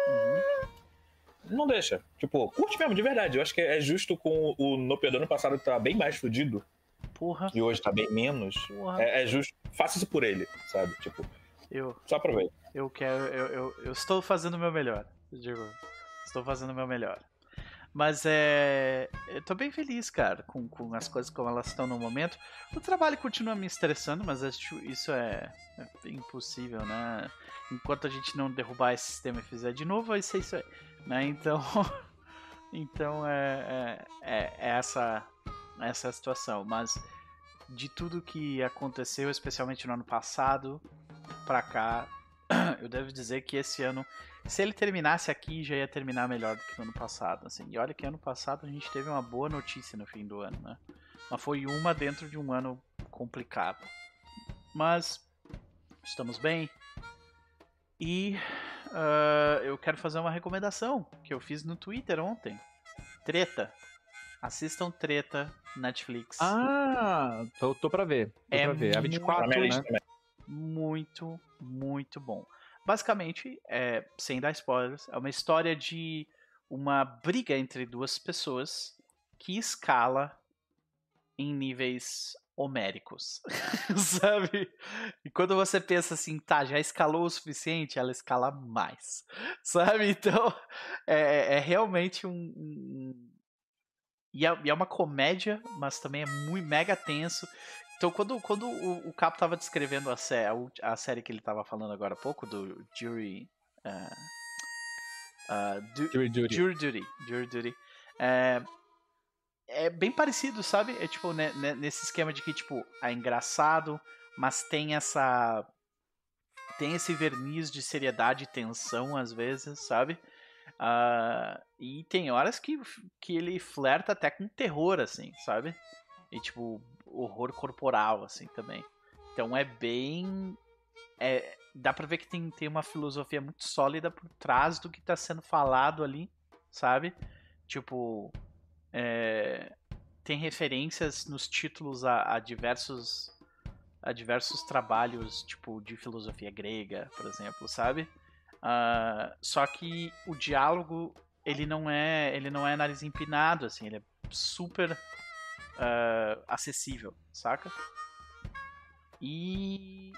Uhum. Não deixa. Tipo, curte mesmo, de verdade. Eu acho que é justo com o No ano passado que tava bem mais fudido. Porra. E hoje tá bem menos. É, é, justo. Faça isso por ele, sabe? Tipo. Eu. Só aproveita. Eu quero. Eu, eu, eu estou fazendo o meu melhor. Digo. Estou fazendo o meu melhor. Mas é. Eu tô bem feliz, cara, com, com as coisas como elas estão no momento. O trabalho continua me estressando, mas isso é, é impossível, né? Enquanto a gente não derrubar esse sistema e fizer de novo, vai ser isso aí. Né? Então. então é, é, é, é essa essa é situação. Mas de tudo que aconteceu, especialmente no ano passado, pra cá, eu devo dizer que esse ano, se ele terminasse aqui, já ia terminar melhor do que no ano passado. Assim. E olha que ano passado a gente teve uma boa notícia no fim do ano, né? Mas foi uma dentro de um ano complicado. Mas estamos bem. E uh, eu quero fazer uma recomendação que eu fiz no Twitter ontem. Treta. Assistam Treta Netflix. Ah, tô, tô pra ver. Tô é pra ver. A 24, muito, né? Muito, muito bom. Basicamente, é, sem dar spoilers, é uma história de uma briga entre duas pessoas que escala em níveis homéricos, sabe? E quando você pensa assim, tá, já escalou o suficiente, ela escala mais, sabe? Então, é, é realmente um... um... E, é, e é uma comédia, mas também é muito mega tenso. Então, quando, quando o, o Capo tava descrevendo a, sé a, a, série que ele tava falando agora há pouco, do Jury... Uh, uh, du Jury Duty. Jury Duty. Jury Duty. É, é bem parecido, sabe? É tipo, né, né, nesse esquema de que, tipo, é engraçado, mas tem essa. Tem esse verniz de seriedade e tensão, às vezes, sabe? Uh, e tem horas que, que ele flerta até com terror, assim, sabe? E, tipo, horror corporal, assim, também. Então é bem. É, dá pra ver que tem, tem uma filosofia muito sólida por trás do que tá sendo falado ali, sabe? Tipo, é, tem referências nos títulos a, a, diversos a diversos trabalhos tipo de filosofia grega, por exemplo, sabe? Uh, só que o diálogo ele não é ele não é nariz empinado assim, ele é super uh, acessível, saca? E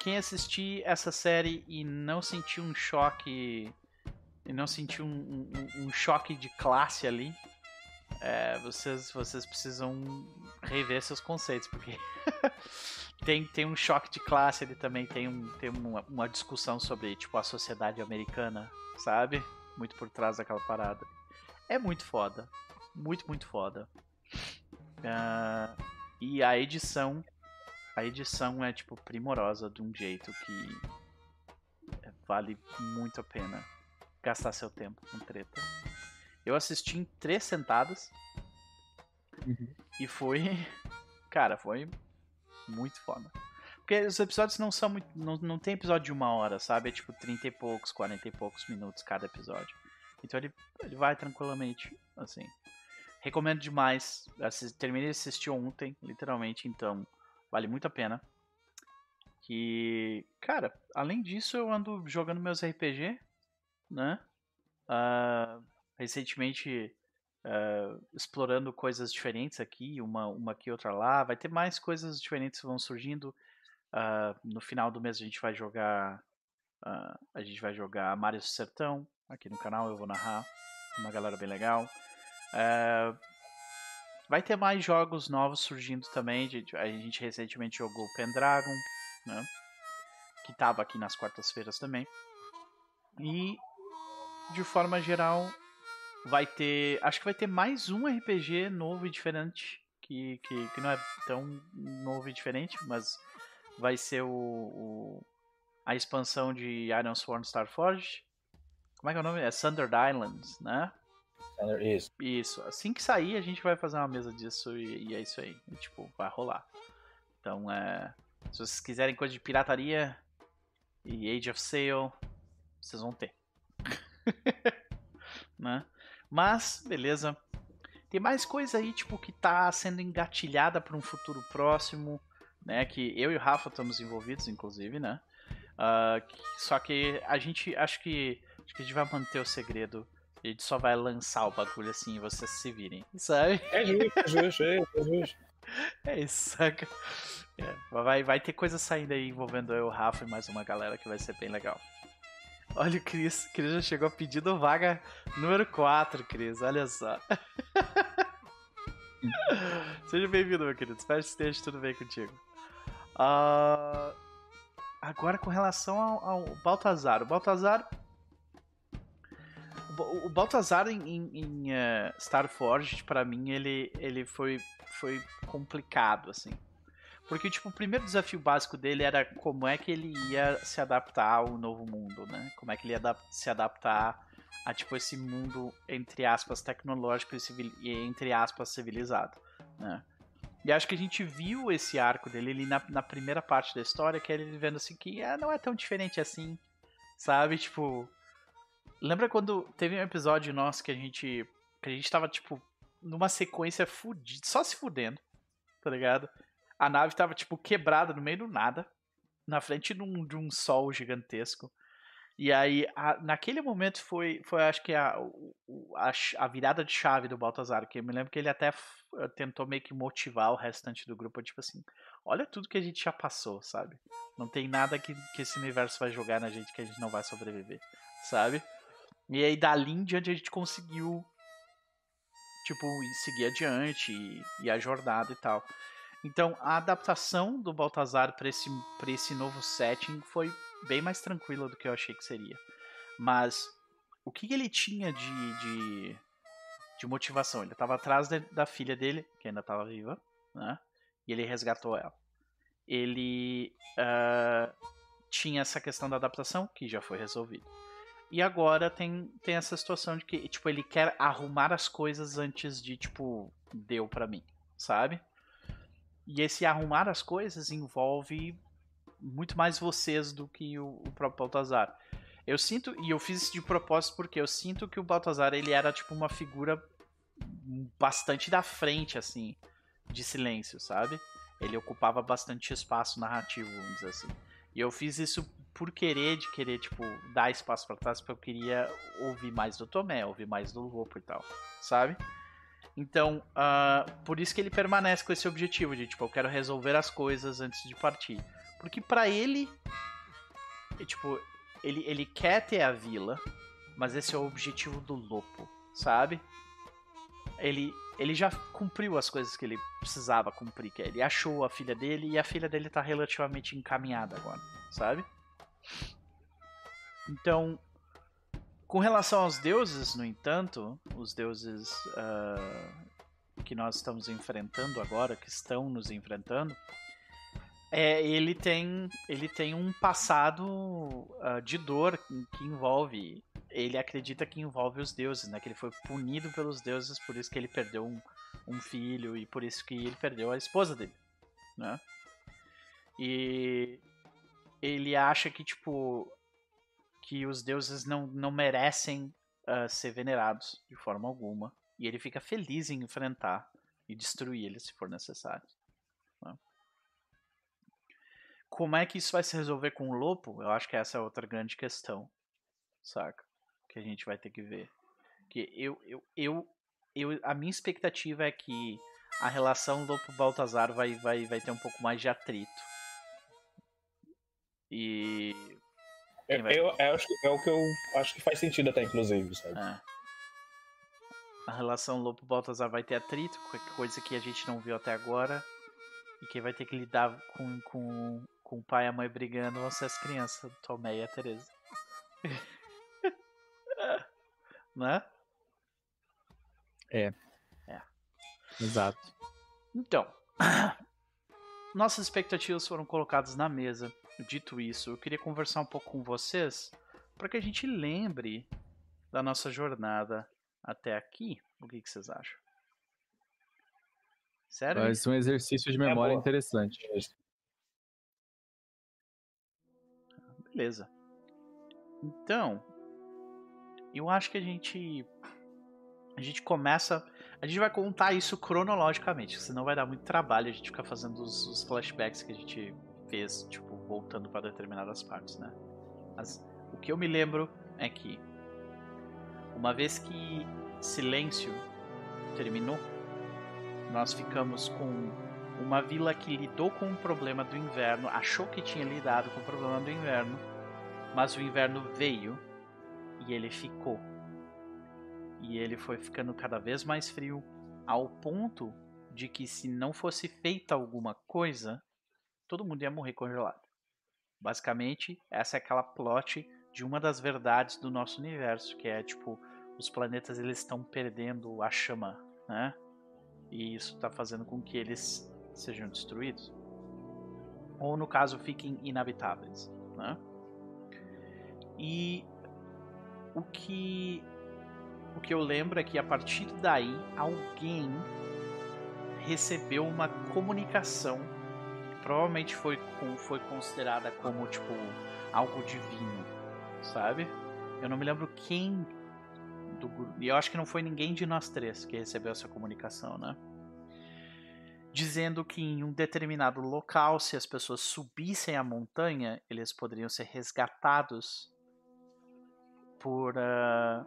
quem assistir essa série e não sentir um choque e não sentir um, um, um choque de classe ali, é, vocês, vocês precisam rever seus conceitos, porque tem, tem um choque de classe ali também, tem, um, tem uma, uma, discussão sobre tipo, a sociedade americana, sabe? Muito por trás daquela parada. É muito foda. Muito, muito foda. Uh, e a edição. A edição é tipo primorosa de um jeito que vale muito a pena gastar seu tempo com treta. Eu assisti em três sentadas. Uhum. E foi. Cara, foi muito foda. Porque os episódios não são muito. Não, não tem episódio de uma hora, sabe? É tipo 30 e poucos, 40 e poucos minutos cada episódio. Então ele, ele vai tranquilamente, assim. Recomendo demais. Terminei de assistir ontem, literalmente, então vale muito a pena. Que, cara, além disso eu ando jogando meus RPG, né? Uh, recentemente uh, explorando coisas diferentes aqui, uma, uma aqui, outra lá. Vai ter mais coisas diferentes que vão surgindo. Uh, no final do mês a gente vai jogar. A gente vai jogar Mario Sertão aqui no canal, eu vou narrar. Uma galera bem legal. Vai ter mais jogos novos surgindo também. A gente recentemente jogou Pendragon, né? Que estava aqui nas quartas-feiras também. E de forma geral, vai ter. Acho que vai ter mais um RPG novo e diferente. Que, que, que não é tão novo e diferente, mas vai ser o, o a expansão de Iron Sworn Starforge. Como é que é o nome? É Sundered Islands, né? Isso. Isso. Assim que sair, a gente vai fazer uma mesa disso e, e é isso aí. E, tipo, vai rolar. Então, é, se vocês quiserem coisa de pirataria e Age of Sail, vocês vão ter. né? Mas, beleza. Tem mais coisa aí, tipo, que tá sendo engatilhada para um futuro próximo, né? Que eu e o Rafa estamos envolvidos, inclusive, né? Uh, só que a gente, acho que, acho que a gente vai manter o segredo. A gente só vai lançar o bagulho assim e vocês se virem, sabe? É justo, é justo, é justo. É isso, saca? É, vai, vai ter coisa saindo aí envolvendo eu, o Rafa e mais uma galera que vai ser bem legal. Olha o Cris. Cris já chegou pedindo vaga número 4, Cris. Olha só. Seja bem-vindo, meu querido. Espero que esteja tudo bem contigo. Uh, agora, com relação ao, ao Baltazar. O Baltazar. O, Baltazar em, em, em uh, Starforged, para mim, ele, ele foi, foi complicado, assim. Porque, tipo, o primeiro desafio básico dele era como é que ele ia se adaptar ao novo mundo, né? Como é que ele ia se adaptar a, tipo, esse mundo, entre aspas, tecnológico e, civil, e entre aspas, civilizado, né? E acho que a gente viu esse arco dele ali na, na primeira parte da história, que é ele vendo assim que ah, não é tão diferente assim, sabe? Tipo, lembra quando teve um episódio nosso que a gente que a gente tava tipo numa sequência fudida, só se fudendo, tá ligado? A nave tava tipo quebrada no meio do nada, na frente de um, de um sol gigantesco. E aí, a, naquele momento foi, foi acho que a, a, a, virada de chave do Baltazar, que eu me lembro que ele até tentou meio que motivar o restante do grupo, tipo assim, olha tudo que a gente já passou, sabe? Não tem nada que, que esse universo vai jogar na gente que a gente não vai sobreviver, sabe? E aí, dali em diante, a gente conseguiu, tipo, seguir adiante e, e a jornada e tal. Então, a adaptação do Baltazar para esse, pra esse novo setting foi bem mais tranquila do que eu achei que seria. Mas o que ele tinha de, de, de motivação? Ele estava atrás de, da filha dele, que ainda estava viva, né? E ele resgatou ela. Ele uh, tinha essa questão da adaptação, que já foi resolvida. E agora tem, tem essa situação de que, tipo, ele quer arrumar as coisas antes de, tipo, deu para mim, sabe? E esse arrumar as coisas envolve muito mais vocês do que o, o próprio Baltazar. Eu sinto, e eu fiz isso de propósito porque eu sinto que o Baltazar ele era tipo uma figura bastante da frente, assim, de silêncio, sabe? Ele ocupava bastante espaço narrativo, vamos dizer assim. E eu fiz isso por querer, de querer, tipo, dar espaço para trás, porque eu queria ouvir mais do Tomé, ouvir mais do Lopo e tal, sabe? Então, uh, por isso que ele permanece com esse objetivo de, tipo, eu quero resolver as coisas antes de partir. Porque para ele, é, tipo, ele, ele quer ter a vila, mas esse é o objetivo do Lopo, sabe? Ele, ele já cumpriu as coisas que ele precisava cumprir, que é, ele achou a filha dele e a filha dele tá relativamente encaminhada agora, sabe? Então, com relação aos deuses, no entanto, os deuses uh, que nós estamos enfrentando agora, que estão nos enfrentando, é, ele tem ele tem um passado uh, de dor que envolve ele acredita que envolve os deuses, né? Que ele foi punido pelos deuses, por isso que ele perdeu um, um filho e por isso que ele perdeu a esposa dele, né? E ele acha que tipo que os deuses não, não merecem uh, ser venerados de forma alguma e ele fica feliz em enfrentar e destruir eles se for necessário. Como é que isso vai se resolver com o Lopo? Eu acho que essa é outra grande questão, saca? Que a gente vai ter que ver. Que eu, eu, eu, eu, a minha expectativa é que a relação Lopo-Baltazar vai, vai, vai ter um pouco mais de atrito. E. Eu, vai... eu, eu, acho que é o que eu acho que faz sentido até, inclusive, sabe? É. A relação Lopo-Baltazar vai ter atrito, coisa que a gente não viu até agora. E quem vai ter que lidar com, com com o pai e a mãe brigando vão ser as crianças, Tomé e a Teresa. né? É. É. Exato. Então, nossas expectativas foram colocadas na mesa. Dito isso, eu queria conversar um pouco com vocês para que a gente lembre da nossa jornada até aqui. O que, que vocês acham? Sério? Faz um exercício de memória é interessante. Beleza. Então, eu acho que a gente a gente começa, a gente vai contar isso cronologicamente, senão vai dar muito trabalho a gente ficar fazendo os, os flashbacks que a gente fez, tipo, voltando para determinadas partes, né? Mas o que eu me lembro é que uma vez que Silêncio terminou, nós ficamos com uma vila que lidou com o problema do inverno, achou que tinha lidado com o problema do inverno, mas o inverno veio e ele ficou. E ele foi ficando cada vez mais frio, ao ponto de que se não fosse feita alguma coisa, todo mundo ia morrer congelado. Basicamente, essa é aquela plot de uma das verdades do nosso universo, que é tipo, os planetas eles estão perdendo a chama, né? E isso está fazendo com que eles sejam destruídos. Ou, no caso, fiquem inabitáveis. Né? E o que, o que eu lembro é que a partir daí alguém recebeu uma comunicação provavelmente foi, foi considerada como tipo algo divino, sabe? Eu não me lembro quem do. E eu acho que não foi ninguém de nós três que recebeu essa comunicação, né? Dizendo que em um determinado local, se as pessoas subissem a montanha, eles poderiam ser resgatados por uh,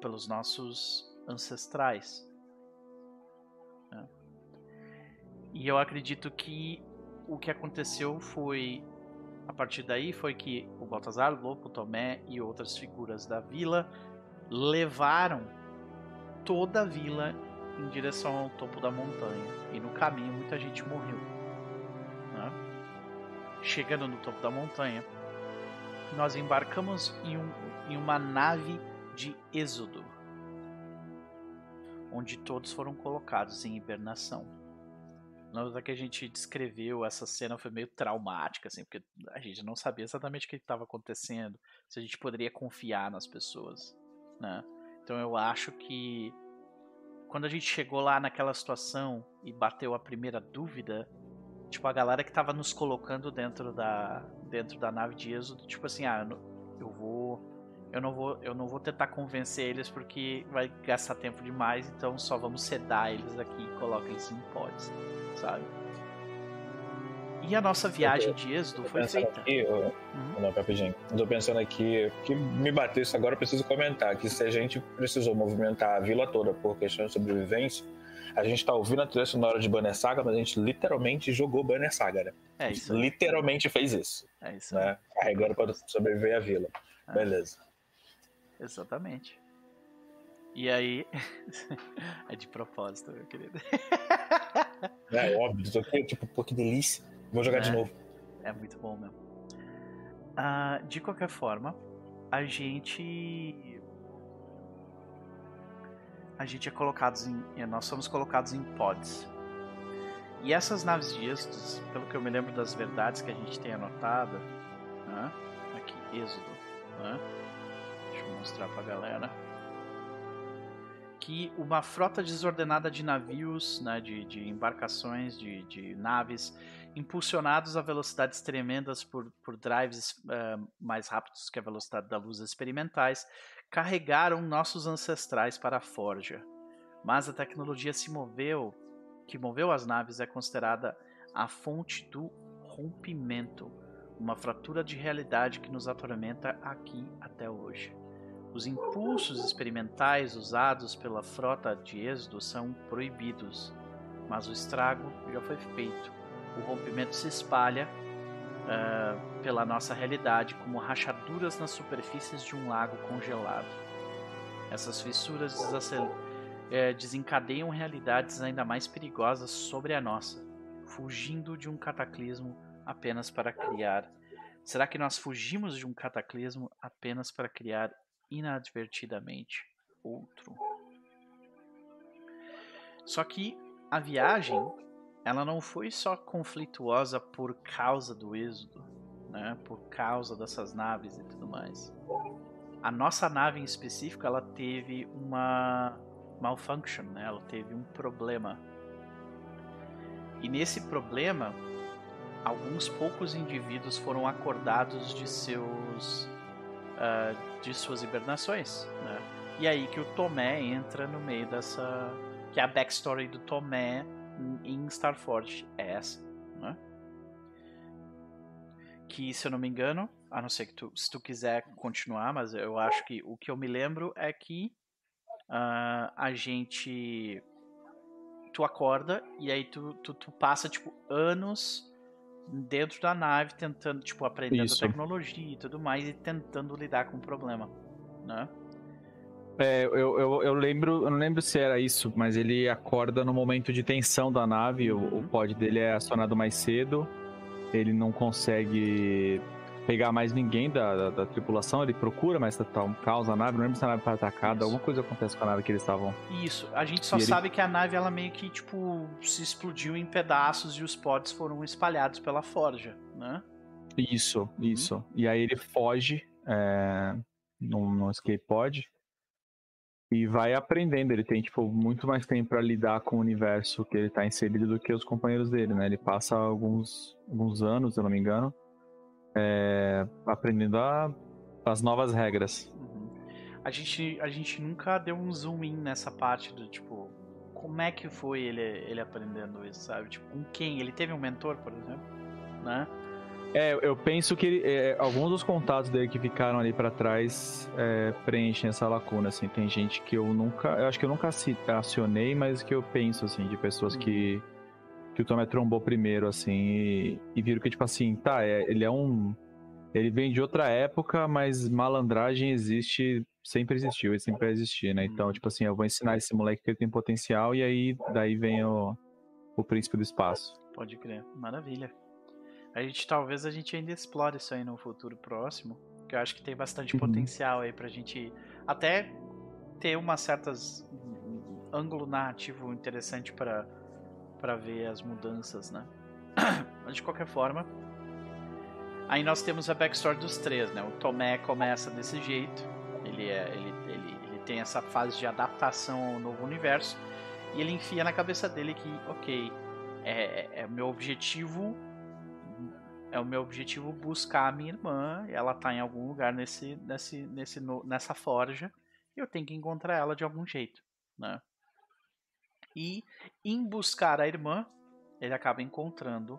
pelos nossos ancestrais. Né? E eu acredito que o que aconteceu foi a partir daí foi que o Baltazar, Lopo, Tomé e outras figuras da vila levaram toda a vila em direção ao topo da montanha. E no caminho muita gente morreu. Né? Chegando no topo da montanha, nós embarcamos em, um, em uma nave de êxodo, onde todos foram colocados em hibernação. Na hora que a gente descreveu essa cena foi meio traumática, assim, porque a gente não sabia exatamente o que estava acontecendo, se a gente poderia confiar nas pessoas, né? Então eu acho que quando a gente chegou lá naquela situação e bateu a primeira dúvida, tipo a galera que estava nos colocando dentro da dentro da nave de êxodo, tipo assim, ah, eu vou eu não vou eu não vou tentar convencer eles porque vai gastar tempo demais, então só vamos sedar eles aqui e coloca eles em pods, sabe? E a nossa viagem de êxodo foi feita. Aqui, eu, uhum. Não, rapidinho. Eu tô pensando aqui, que me bateu isso agora, eu preciso comentar que se a gente precisou movimentar a vila toda por questão de sobrevivência, a gente tá ouvindo a trilha sonora de Banner Saga, mas a gente literalmente jogou Banner Saga, né? É isso. Literalmente fez isso. É isso. Né? Carregando para sobreviver à vila. É. Beleza. Exatamente. E aí. é de propósito, meu querido. é óbvio, tô aqui, tipo, pô, que delícia. Vou jogar é, de novo. É muito bom mesmo. Uh, de qualquer forma, a gente. A gente é colocado em. Nós somos colocados em pods. E essas naves de êxodos, pelo que eu me lembro das verdades que a gente tem anotado, né? aqui, êxodo, né? deixa eu mostrar pra galera que uma frota desordenada de navios, né, de, de embarcações, de, de, naves, impulsionados a velocidades tremendas por, por drives uh, mais rápidos que a velocidade da luz experimentais, carregaram nossos ancestrais para a forja. Mas a tecnologia se moveu, que moveu as naves é considerada a fonte do rompimento, uma fratura de realidade que nos atormenta aqui até hoje. Os impulsos experimentais usados pela frota de Êxodo são proibidos, mas o estrago já foi feito. O rompimento se espalha uh, pela nossa realidade como rachaduras nas superfícies de um lago congelado. Essas fissuras uh, desencadeiam realidades ainda mais perigosas sobre a nossa, fugindo de um cataclismo apenas para criar. Será que nós fugimos de um cataclismo apenas para criar inadvertidamente outro. Só que a viagem, ela não foi só conflituosa por causa do êxodo, né? Por causa dessas naves e tudo mais. A nossa nave em específico, ela teve uma malfunction, né? Ela teve um problema. E nesse problema, alguns poucos indivíduos foram acordados de seus uh, de suas hibernações, né? E aí que o Tomé entra no meio dessa. Que a backstory do Tomé em Starforge é essa, né? Que, se eu não me engano, a não ser que tu, se tu quiser continuar, mas eu acho que o que eu me lembro é que uh, a gente. Tu acorda e aí tu, tu, tu passa, tipo, anos dentro da nave, tentando, tipo, aprendendo Isso. tecnologia e tudo mais e tentando lidar com o problema, né? É, eu, eu, eu, lembro, eu não lembro se era isso, mas ele acorda no momento de tensão da nave, uhum. o, o pod dele é acionado mais cedo, ele não consegue pegar mais ninguém da, da, da, tripulação, ele procura, mas tá, tá um caos na nave, não lembro se a nave tá atacada, Isso. alguma coisa acontece com a nave que eles estavam. Isso, a gente só e sabe ele... que a nave ela meio que tipo se explodiu em pedaços e os pods foram espalhados pela forja, né? Isso, uhum. isso. E aí ele foge é, num, num escape pod. e vai aprendendo. Ele tem, tipo, muito mais tempo para lidar com o universo que ele está inserido do que os companheiros dele, né? Ele passa alguns, alguns anos, se eu não me engano, é, aprendendo a, as novas regras. Uhum. A gente, a gente nunca deu um zoom in nessa parte do, tipo, como é que foi ele, ele aprendendo isso, sabe? Tipo, com quem? Ele teve um mentor, por exemplo, né? É, eu penso que ele, é, alguns dos contatos dele que ficaram ali para trás é, preenchem essa lacuna, assim. Tem gente que eu nunca, eu acho que eu nunca acionei, mas que eu penso, assim, de pessoas uhum. que o Tomé trombou primeiro, assim, e, e viram que, tipo assim, tá, é, ele é um... Ele vem de outra época, mas malandragem existe, sempre existiu, e sempre vai existir, né? Então, tipo assim, eu vou ensinar esse moleque que ele tem potencial, e aí, daí vem o, o príncipe do espaço. Pode crer, maravilha. A gente talvez a gente ainda explore isso aí no futuro próximo, que eu acho que tem bastante uhum. potencial aí pra gente até ter uma certas um ângulo narrativo interessante para para ver as mudanças, né? Mas de qualquer forma, aí nós temos a backstory dos três, né? O Tomé começa desse jeito, ele é ele, ele, ele tem essa fase de adaptação ao novo universo e ele enfia na cabeça dele que, ok, é, é, é meu objetivo é o meu objetivo buscar a minha irmã. Ela tá em algum lugar nesse, nesse, nesse, nessa forja. E eu tenho que encontrar ela de algum jeito, né? E em buscar a irmã, ele acaba encontrando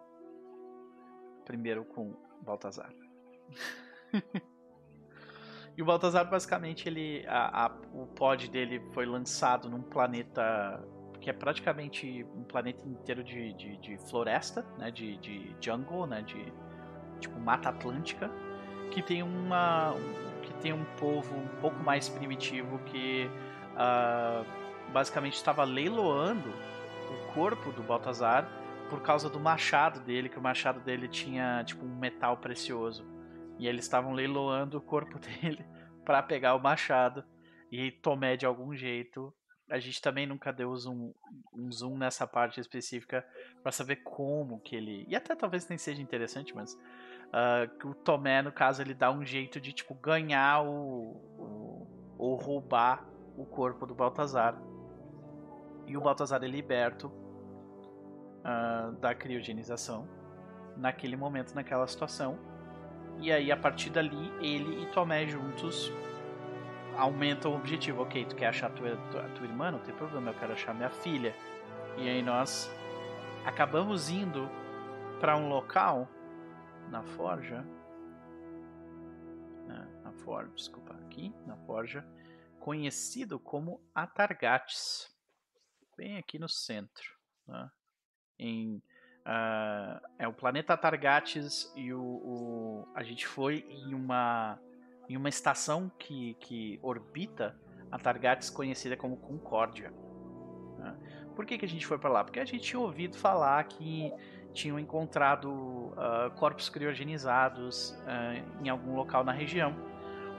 primeiro com Baltazar. e o Baltazar basicamente ele a, a, o pod dele foi lançado num planeta que é praticamente um planeta inteiro de, de, de floresta, né, de, de jungle, né, de tipo Mata Atlântica, que tem uma que tem um povo um pouco mais primitivo que uh, basicamente estava leiloando o corpo do Baltazar por causa do machado dele, que o machado dele tinha tipo um metal precioso. E eles estavam leiloando o corpo dele para pegar o machado e Tomé de algum jeito a gente também nunca deu zoom, um zoom nessa parte específica para saber como que ele. E até talvez nem seja interessante, mas uh, o Tomé, no caso, ele dá um jeito de tipo ganhar o, o, ou roubar o corpo do Baltazar. E o Baltazar é liberto uh, da criogenização naquele momento, naquela situação. E aí, a partir dali, ele e Tomé juntos aumenta o objetivo. Ok, tu quer achar tua, tua, tua irmã? Não tem problema, eu quero achar minha filha. E aí nós acabamos indo para um local na forja. Na, na forja, desculpa, aqui na forja, conhecido como Atargates, bem aqui no centro. Né? Em, uh, é o planeta Atargates e o, o, a gente foi em uma em uma estação que, que orbita a Targates conhecida como Concórdia. Né? Por que, que a gente foi para lá? Porque a gente tinha ouvido falar que tinham encontrado uh, corpos criogenizados uh, em algum local na região.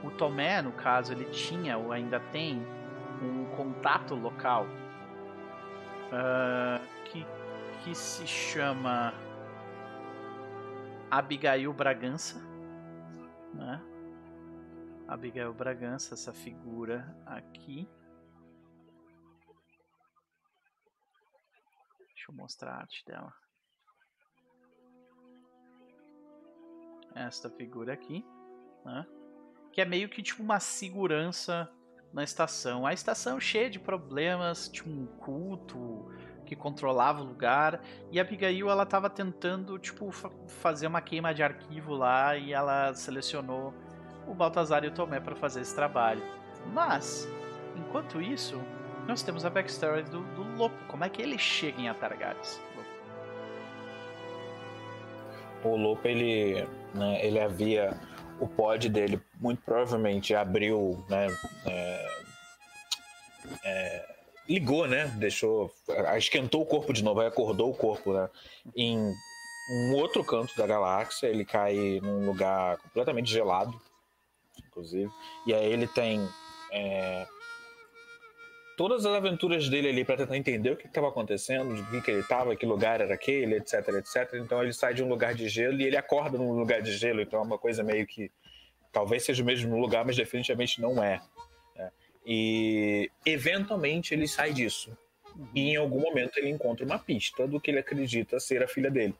O Tomé, no caso, ele tinha ou ainda tem um contato local uh, que, que se chama Abigail Bragança, né? Abigail Bragança, essa figura aqui. Deixa eu mostrar a arte dela. Esta figura aqui, né? que é meio que tipo uma segurança na estação. A estação cheia de problemas, tinha um culto que controlava o lugar e a Abigail ela estava tentando tipo fazer uma queima de arquivo lá e ela selecionou o Baltazar e o Tomé para fazer esse trabalho. Mas, enquanto isso, nós temos a backstory do, do Lopo. Como é que ele chega em Atargates? O Lopo, ele, né, ele havia... O pod dele, muito provavelmente, abriu, né, é, é, ligou, né, deixou... Esquentou o corpo de novo, acordou o corpo, né, em um outro canto da galáxia, ele cai num lugar completamente gelado, inclusive. E aí ele tem é, todas as aventuras dele ali para tentar entender o que estava acontecendo, de que ele estava, que lugar era aquele, etc, etc. Então ele sai de um lugar de gelo e ele acorda num lugar de gelo. Então é uma coisa meio que talvez seja o mesmo lugar, mas definitivamente não é. Né? E eventualmente ele sai disso. E em algum momento ele encontra uma pista do que ele acredita ser a filha dele.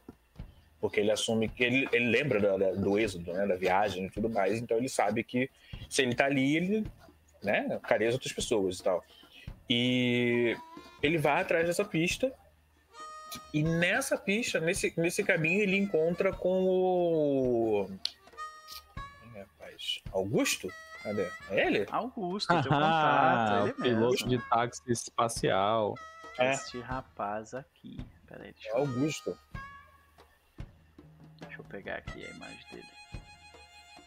Porque ele assume que ele, ele lembra da, da, do êxodo, né, da viagem e tudo mais, então ele sabe que se ele tá ali, ele né, careia as outras pessoas e tal. E ele vai atrás dessa pista e nessa pista, nesse, nesse caminho, ele encontra com o. Rapaz, Augusto? Cadê? É ele? Augusto, teu contato. Ele piloto de táxi espacial. É. Este rapaz aqui. Peraí, deixa eu... Augusto. Deixa eu pegar aqui a imagem dele.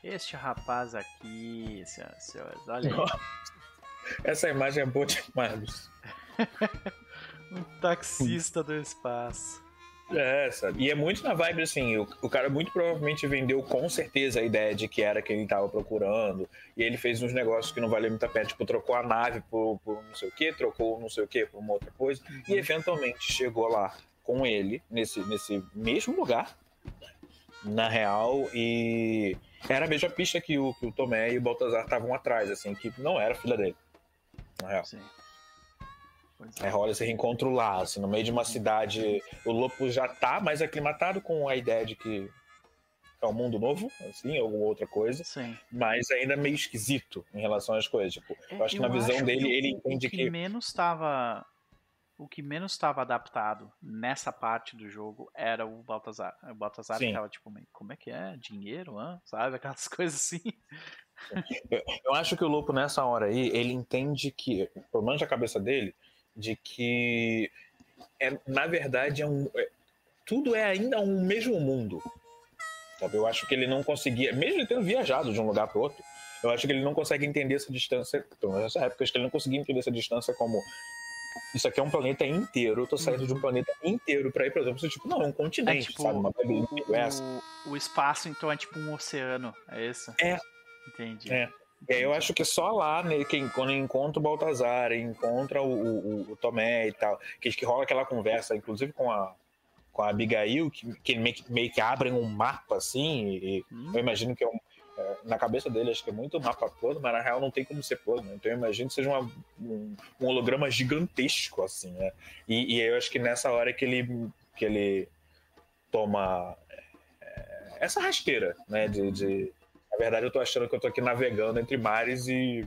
Este rapaz aqui, senhores, olha aí. Essa imagem é boa demais. Um taxista do espaço. É, sabe? E é muito na vibe assim, o, o, cara muito provavelmente vendeu com certeza a ideia de que era quem ele tava procurando. E ele fez uns negócios que não valeu muito a pena, tipo, trocou a nave por, por não sei o que, trocou não sei o que por uma outra coisa. Uhum. E eventualmente chegou lá com ele, nesse, nesse mesmo lugar, na real, e era a mesma pista que o, que o Tomé e o Baltazar estavam atrás, assim, que não era filha dele. Na real. Sim. É, rola esse reencontro lá, assim, no meio de uma cidade. O Lopo já tá mais aclimatado com a ideia de que é um mundo novo, assim, ou outra coisa. Sim. Mas ainda meio esquisito em relação às coisas. Tipo, eu acho que na visão dele, que ele entende o que. que... menos estava. O que menos estava adaptado nessa parte do jogo era o Baltazar. O Baltazar Sim. ficava tipo, como é que é? Dinheiro, hein? sabe? Aquelas coisas assim. Eu, eu acho que o Lopo, nessa hora aí, ele entende que, pelo menos na cabeça dele, de que é, na verdade é um, é, tudo é ainda um mesmo mundo. Sabe? Eu acho que ele não conseguia, mesmo ele tendo viajado de um lugar para outro, eu acho que ele não consegue entender essa distância, menos nessa época, acho que ele não conseguia entender essa distância como isso aqui é um planeta inteiro, eu tô saindo uhum. de um planeta inteiro para ir, por exemplo, tipo, não, é um continente, é tipo, sabe? Uma o, o, espaço, então, é tipo um oceano, é isso? É. Entendi. É. É, eu acho que só lá, né, que, quando encontra o Baltazar, encontra o, o, o, Tomé e tal, que, que rola aquela conversa, inclusive com a, com a Abigail, que, que meio, que meio que abrem um mapa assim, e hum. eu imagino que é um, é, na cabeça dele acho que é muito mapa plano, mas na real não tem como ser plano. Então eu imagino que seja uma, um, um, holograma gigantesco, assim, né? E, e, eu acho que nessa hora que ele, que ele toma é, essa rasteira, né? De, de, verdade, eu tô achando que eu tô aqui navegando entre mares e.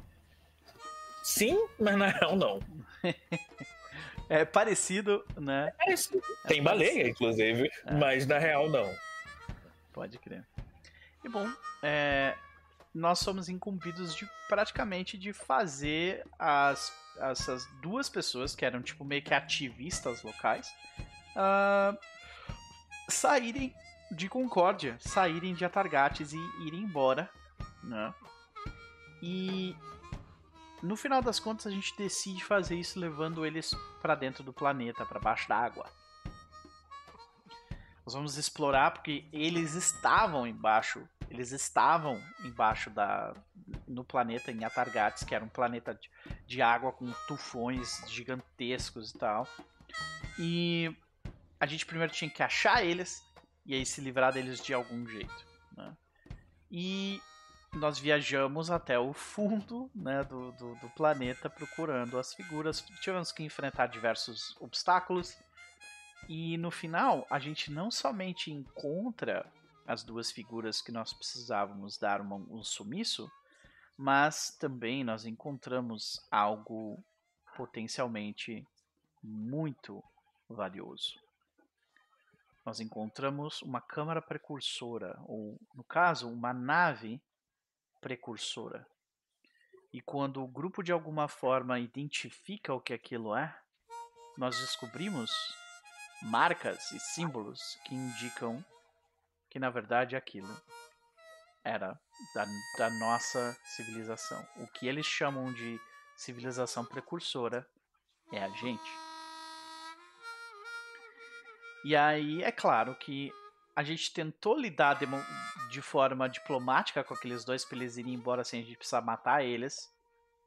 Sim, mas na real não. é parecido, né? É parecido. Tem baleia, inclusive, é. mas na real não. Pode crer. E bom, é, nós somos incumbidos de praticamente de fazer as, essas duas pessoas que eram tipo meio que ativistas locais uh, saírem de Concórdia saírem de Atargates e irem embora, né? E no final das contas a gente decide fazer isso levando eles para dentro do planeta, para baixo d'água. Nós vamos explorar porque eles estavam embaixo, eles estavam embaixo da no planeta em Atargates, que era um planeta de, de água com tufões gigantescos e tal. E a gente primeiro tinha que achar eles, e aí se livrar deles de algum jeito. Né? E nós viajamos até o fundo né, do, do, do, planeta procurando as figuras. Tivemos que enfrentar diversos obstáculos. E no final, a gente não somente encontra as duas figuras que nós precisávamos dar um sumiço, mas também nós encontramos algo potencialmente muito valioso nós encontramos uma câmara precursora, ou, no caso, uma nave precursora. E quando o grupo de alguma forma identifica o que aquilo é, nós descobrimos marcas e símbolos que indicam que na verdade aquilo era da, da nossa civilização. O que eles chamam de civilização precursora é a gente. E aí é claro que a gente tentou lidar de, de forma diplomática com aqueles dois para eles irem embora sem a gente precisar matar eles.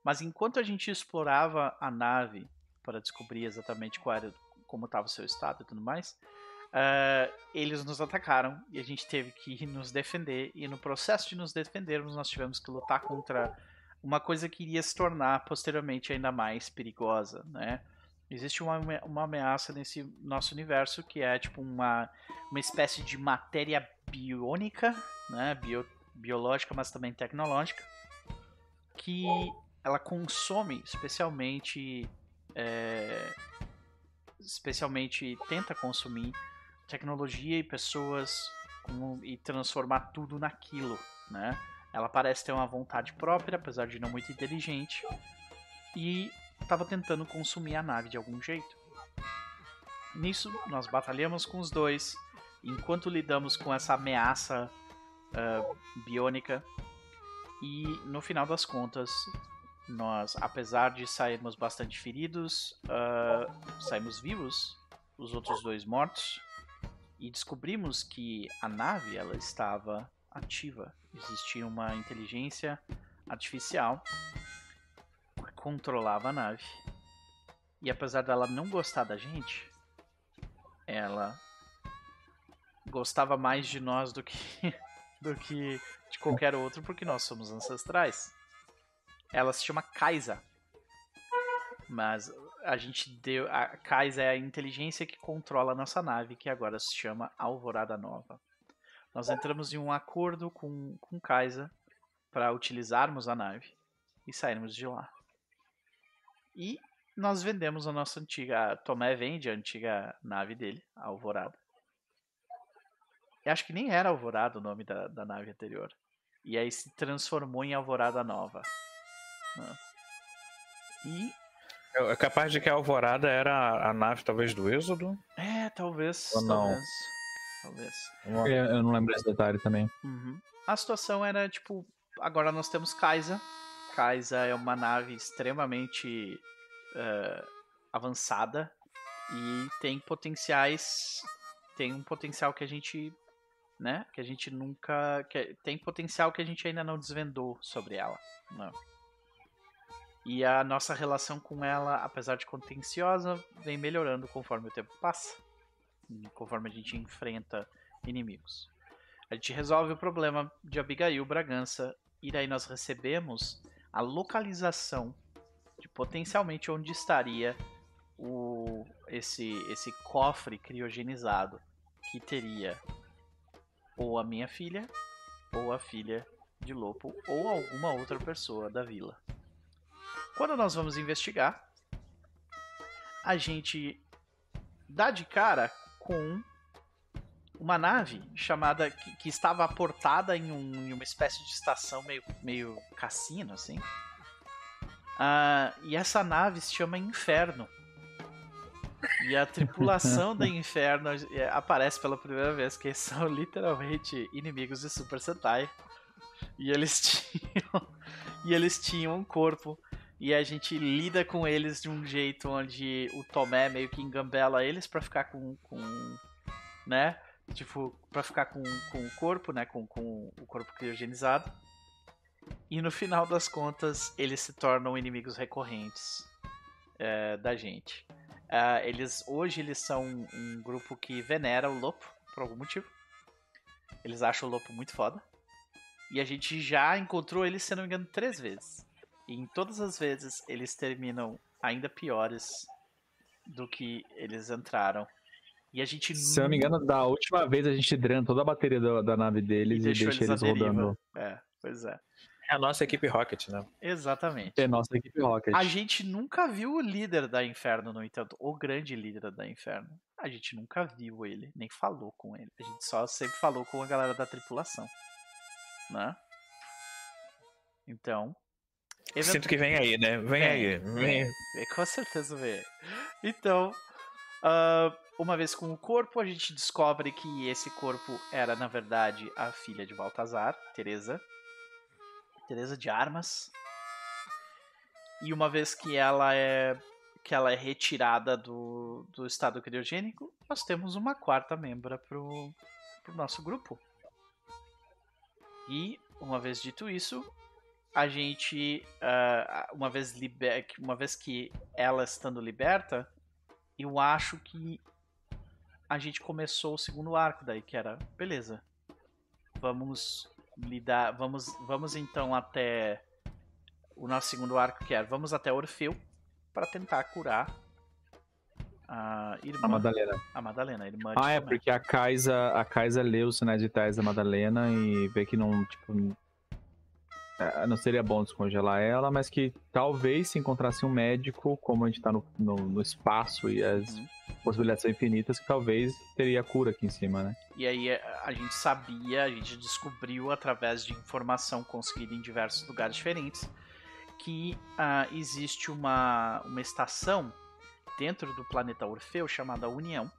Mas enquanto a gente explorava a nave para descobrir exatamente qual era, como estava o seu estado e tudo mais, uh, eles nos atacaram e a gente teve que nos defender. E no processo de nos defendermos, nós tivemos que lutar contra uma coisa que iria se tornar posteriormente ainda mais perigosa, né? Existe uma, uma ameaça nesse nosso universo que é tipo uma, uma espécie de matéria biônica, né? Bio, biológica, mas também tecnológica, que ela consome especialmente é, especialmente tenta consumir tecnologia e pessoas com, e transformar tudo naquilo, né? Ela parece ter uma vontade própria, apesar de não muito inteligente, e estava tentando consumir a nave de algum jeito. Nisso, nós batalhamos com os dois, enquanto lidamos com essa ameaça uh, biônica, e no final das contas, nós, apesar de sairmos bastante feridos, uh, saímos vivos, os outros dois mortos, e descobrimos que a nave ela estava ativa. Existia uma inteligência artificial controlava a nave. E apesar dela não gostar da gente, ela gostava mais de nós do que do que de qualquer outro, porque nós somos ancestrais. Ela se chama Kaisa. Mas a gente deu. A Kaisa é a inteligência que controla a nossa nave, que agora se chama Alvorada Nova. Nós entramos em um acordo com, com Kaisa para utilizarmos a nave e sairmos de lá. E nós vendemos a nossa antiga. Tomé vende a antiga nave dele, a Alvorada. Eu acho que nem era Alvorada o nome da, da nave anterior. E aí se transformou em Alvorada Nova. Né? E. É, é capaz de que a Alvorada era a nave, talvez, do Êxodo? É, talvez. Ou não? Talvez. talvez. Eu, eu não lembro esse detalhe também. Uhum. A situação era tipo. Agora nós temos Kaisa. Kaisa é uma nave extremamente uh, avançada e tem potenciais. Tem um potencial que a gente né? Que a gente nunca. Que tem potencial que a gente ainda não desvendou sobre ela. Né? E a nossa relação com ela, apesar de contenciosa, vem melhorando conforme o tempo passa. Conforme a gente enfrenta inimigos. A gente resolve o problema de Abigail Bragança e daí nós recebemos a localização de potencialmente onde estaria o, esse, esse cofre criogenizado que teria ou a minha filha, ou a filha de Lopo, ou alguma outra pessoa da vila. Quando nós vamos investigar, a gente dá de cara com uma nave chamada que, que estava aportada em, um, em, uma espécie de estação meio, meio cassino, assim. Uh, e essa nave se chama Inferno. E a tripulação da Inferno é, aparece pela primeira vez, que são literalmente inimigos de Super Sentai. E eles tinham. e eles tinham um corpo. E a gente lida com eles de um jeito onde o Tomé meio que engambela eles para ficar com, com. né? Tipo, pra ficar com, com o corpo, né? Com, com o corpo criogenizado. E no final das contas, eles se tornam inimigos recorrentes é, da gente. Uh, eles hoje eles são um, grupo que venera o Lopo por algum motivo. Eles acham o Lopo muito foda. E a gente já encontrou eles, se não me engano, três vezes. E em todas as vezes eles terminam ainda piores do que eles entraram. E a gente. Se não me engano, da última vez a gente drena toda a bateria da, da nave deles e, e deixa eles, eles rodando. É, pois é. É a nossa equipe Rocket, né? Exatamente. É a nossa equipe Rocket. A gente nunca viu o líder da Inferno, no entanto, o grande líder da Inferno. A gente nunca viu ele, nem falou com ele. A gente só sempre falou com a galera da tripulação. Né? Então. Sinto que vem aí, né? Vem, vem aí. Vem. vem. Com certeza vem. Então, uh, uma vez com o corpo, a gente descobre que esse corpo era, na verdade, a filha de Baltazar, Teresa Teresa de Armas. E uma vez que ela é que ela é retirada do, do estado criogênico, nós temos uma quarta membra pro, pro nosso grupo. E uma vez dito isso, a gente uh, uma vez liber... uma vez que ela estando liberta, eu acho que a gente começou o segundo arco daí, que era beleza. Vamos lidar. Vamos, vamos então até o nosso segundo arco que é vamos até Orfeu para tentar curar a irmã. A Madalena. A Madalena, a irmã Ah, é, porque a Kaisa, a Kaisa lê os sinais vitais da Madalena e vê que não, tipo, não seria bom descongelar ela, mas que talvez se encontrasse um médico, como a gente tá no, no, no espaço e as uhum. possibilidades são infinitas, que talvez teria cura aqui em cima, né? E aí é, a gente sabia, a gente descobriu através de informação conseguida em diversos lugares diferentes, que uh, existe uma, uma estação dentro do planeta Orfeu chamada União,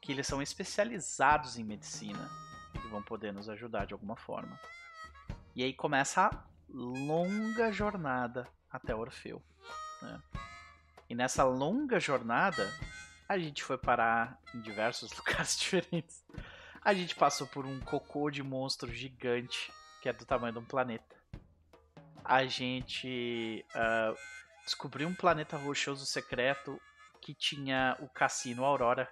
que eles são especializados em medicina e vão poder nos ajudar de alguma forma. E aí começa a longa jornada até Orfeu. Né? E nessa longa jornada, a gente foi parar em diversos lugares diferentes. A gente passou por um cocô de monstro gigante, que é do tamanho de um planeta. A gente uh, descobriu um planeta rochoso secreto que tinha o Cassino Aurora.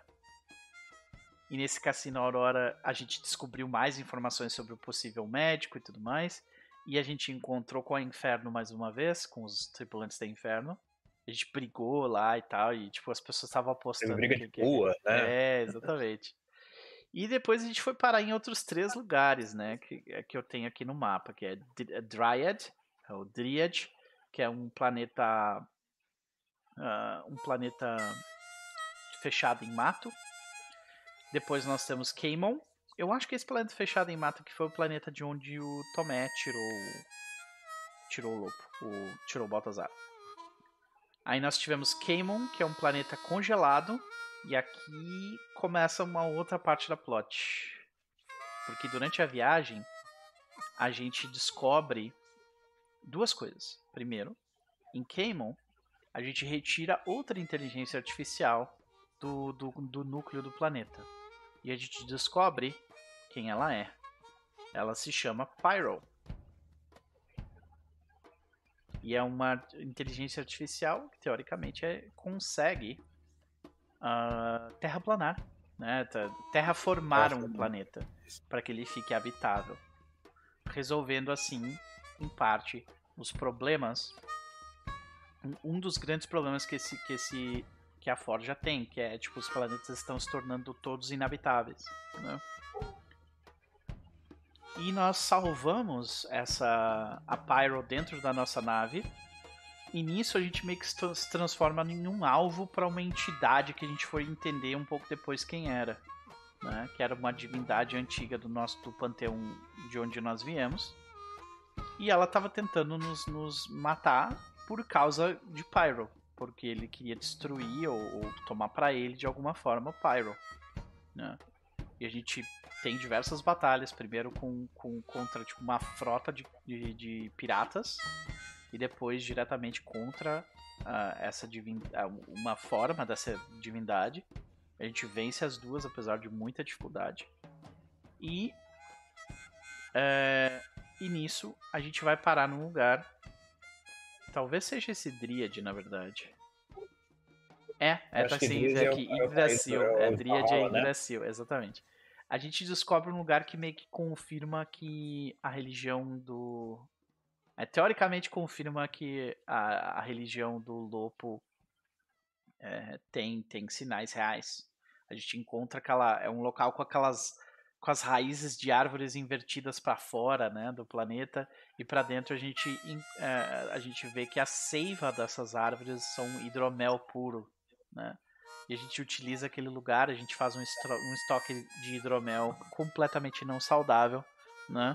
E nesse Cassino Aurora a gente descobriu mais informações sobre o possível médico e tudo mais. E a gente encontrou com a Inferno mais uma vez, com os tripulantes da Inferno. A gente brigou lá e tal, e tipo, as pessoas estavam apostando. Briga de que... rua, né? É, exatamente. E depois a gente foi parar em outros três lugares, né? Que, é que eu tenho aqui no mapa, que é, é Dryad, é o Dryad, que é um planeta. Uh, um planeta fechado em mato. Depois nós temos Caimon, eu acho que esse planeta fechado em mata que foi o planeta de onde o Tomé tirou. Tirou o lobo. O, tirou o Baltazar. Aí nós tivemos Caimon, que é um planeta congelado. E aqui começa uma outra parte da plot. Porque durante a viagem a gente descobre duas coisas. Primeiro, em Caimon, a gente retira outra inteligência artificial do, do, do núcleo do planeta. E a gente descobre quem ela é. Ela se chama Pyro. E é uma inteligência artificial que teoricamente é, consegue uh, terraplanar, né? terraformar um planeta para que ele fique habitável, resolvendo assim, em parte, os problemas. Um dos grandes problemas que esse, que esse que a Forja tem, que é tipo os planetas estão se tornando todos inabitáveis, né? E nós salvamos essa a Pyro dentro da nossa nave. E nisso a gente meio que se transforma em um alvo para uma entidade que a gente foi entender um pouco depois quem era. Né? Que era uma divindade antiga do nosso do panteão de onde nós viemos. E ela estava tentando nos, nos matar por causa de Pyro. Porque ele queria destruir ou, ou tomar para ele de alguma forma Pyro. Né? E a gente tem diversas batalhas. Primeiro com, com contra tipo, uma frota de, de, de piratas. E depois diretamente contra uh, essa. Uh, uma forma dessa divindade. A gente vence as duas, apesar de muita dificuldade. E. É, e nisso a gente vai parar num lugar. Talvez seja esse Dríade, na verdade. É, é tá assim, aqui, Yggdrasil. É, Dríade é Yggdrasil, né? exatamente a gente descobre um lugar que meio que confirma que a religião do. É, teoricamente confirma que a, a religião do Lopo é, tem, tem sinais reais. A gente encontra aquela. É um local com aquelas. com as raízes de árvores invertidas para fora né, do planeta. E para dentro a gente, é, a gente vê que a seiva dessas árvores são hidromel puro. Né? e a gente utiliza aquele lugar, a gente faz um, um estoque de hidromel completamente não saudável, né?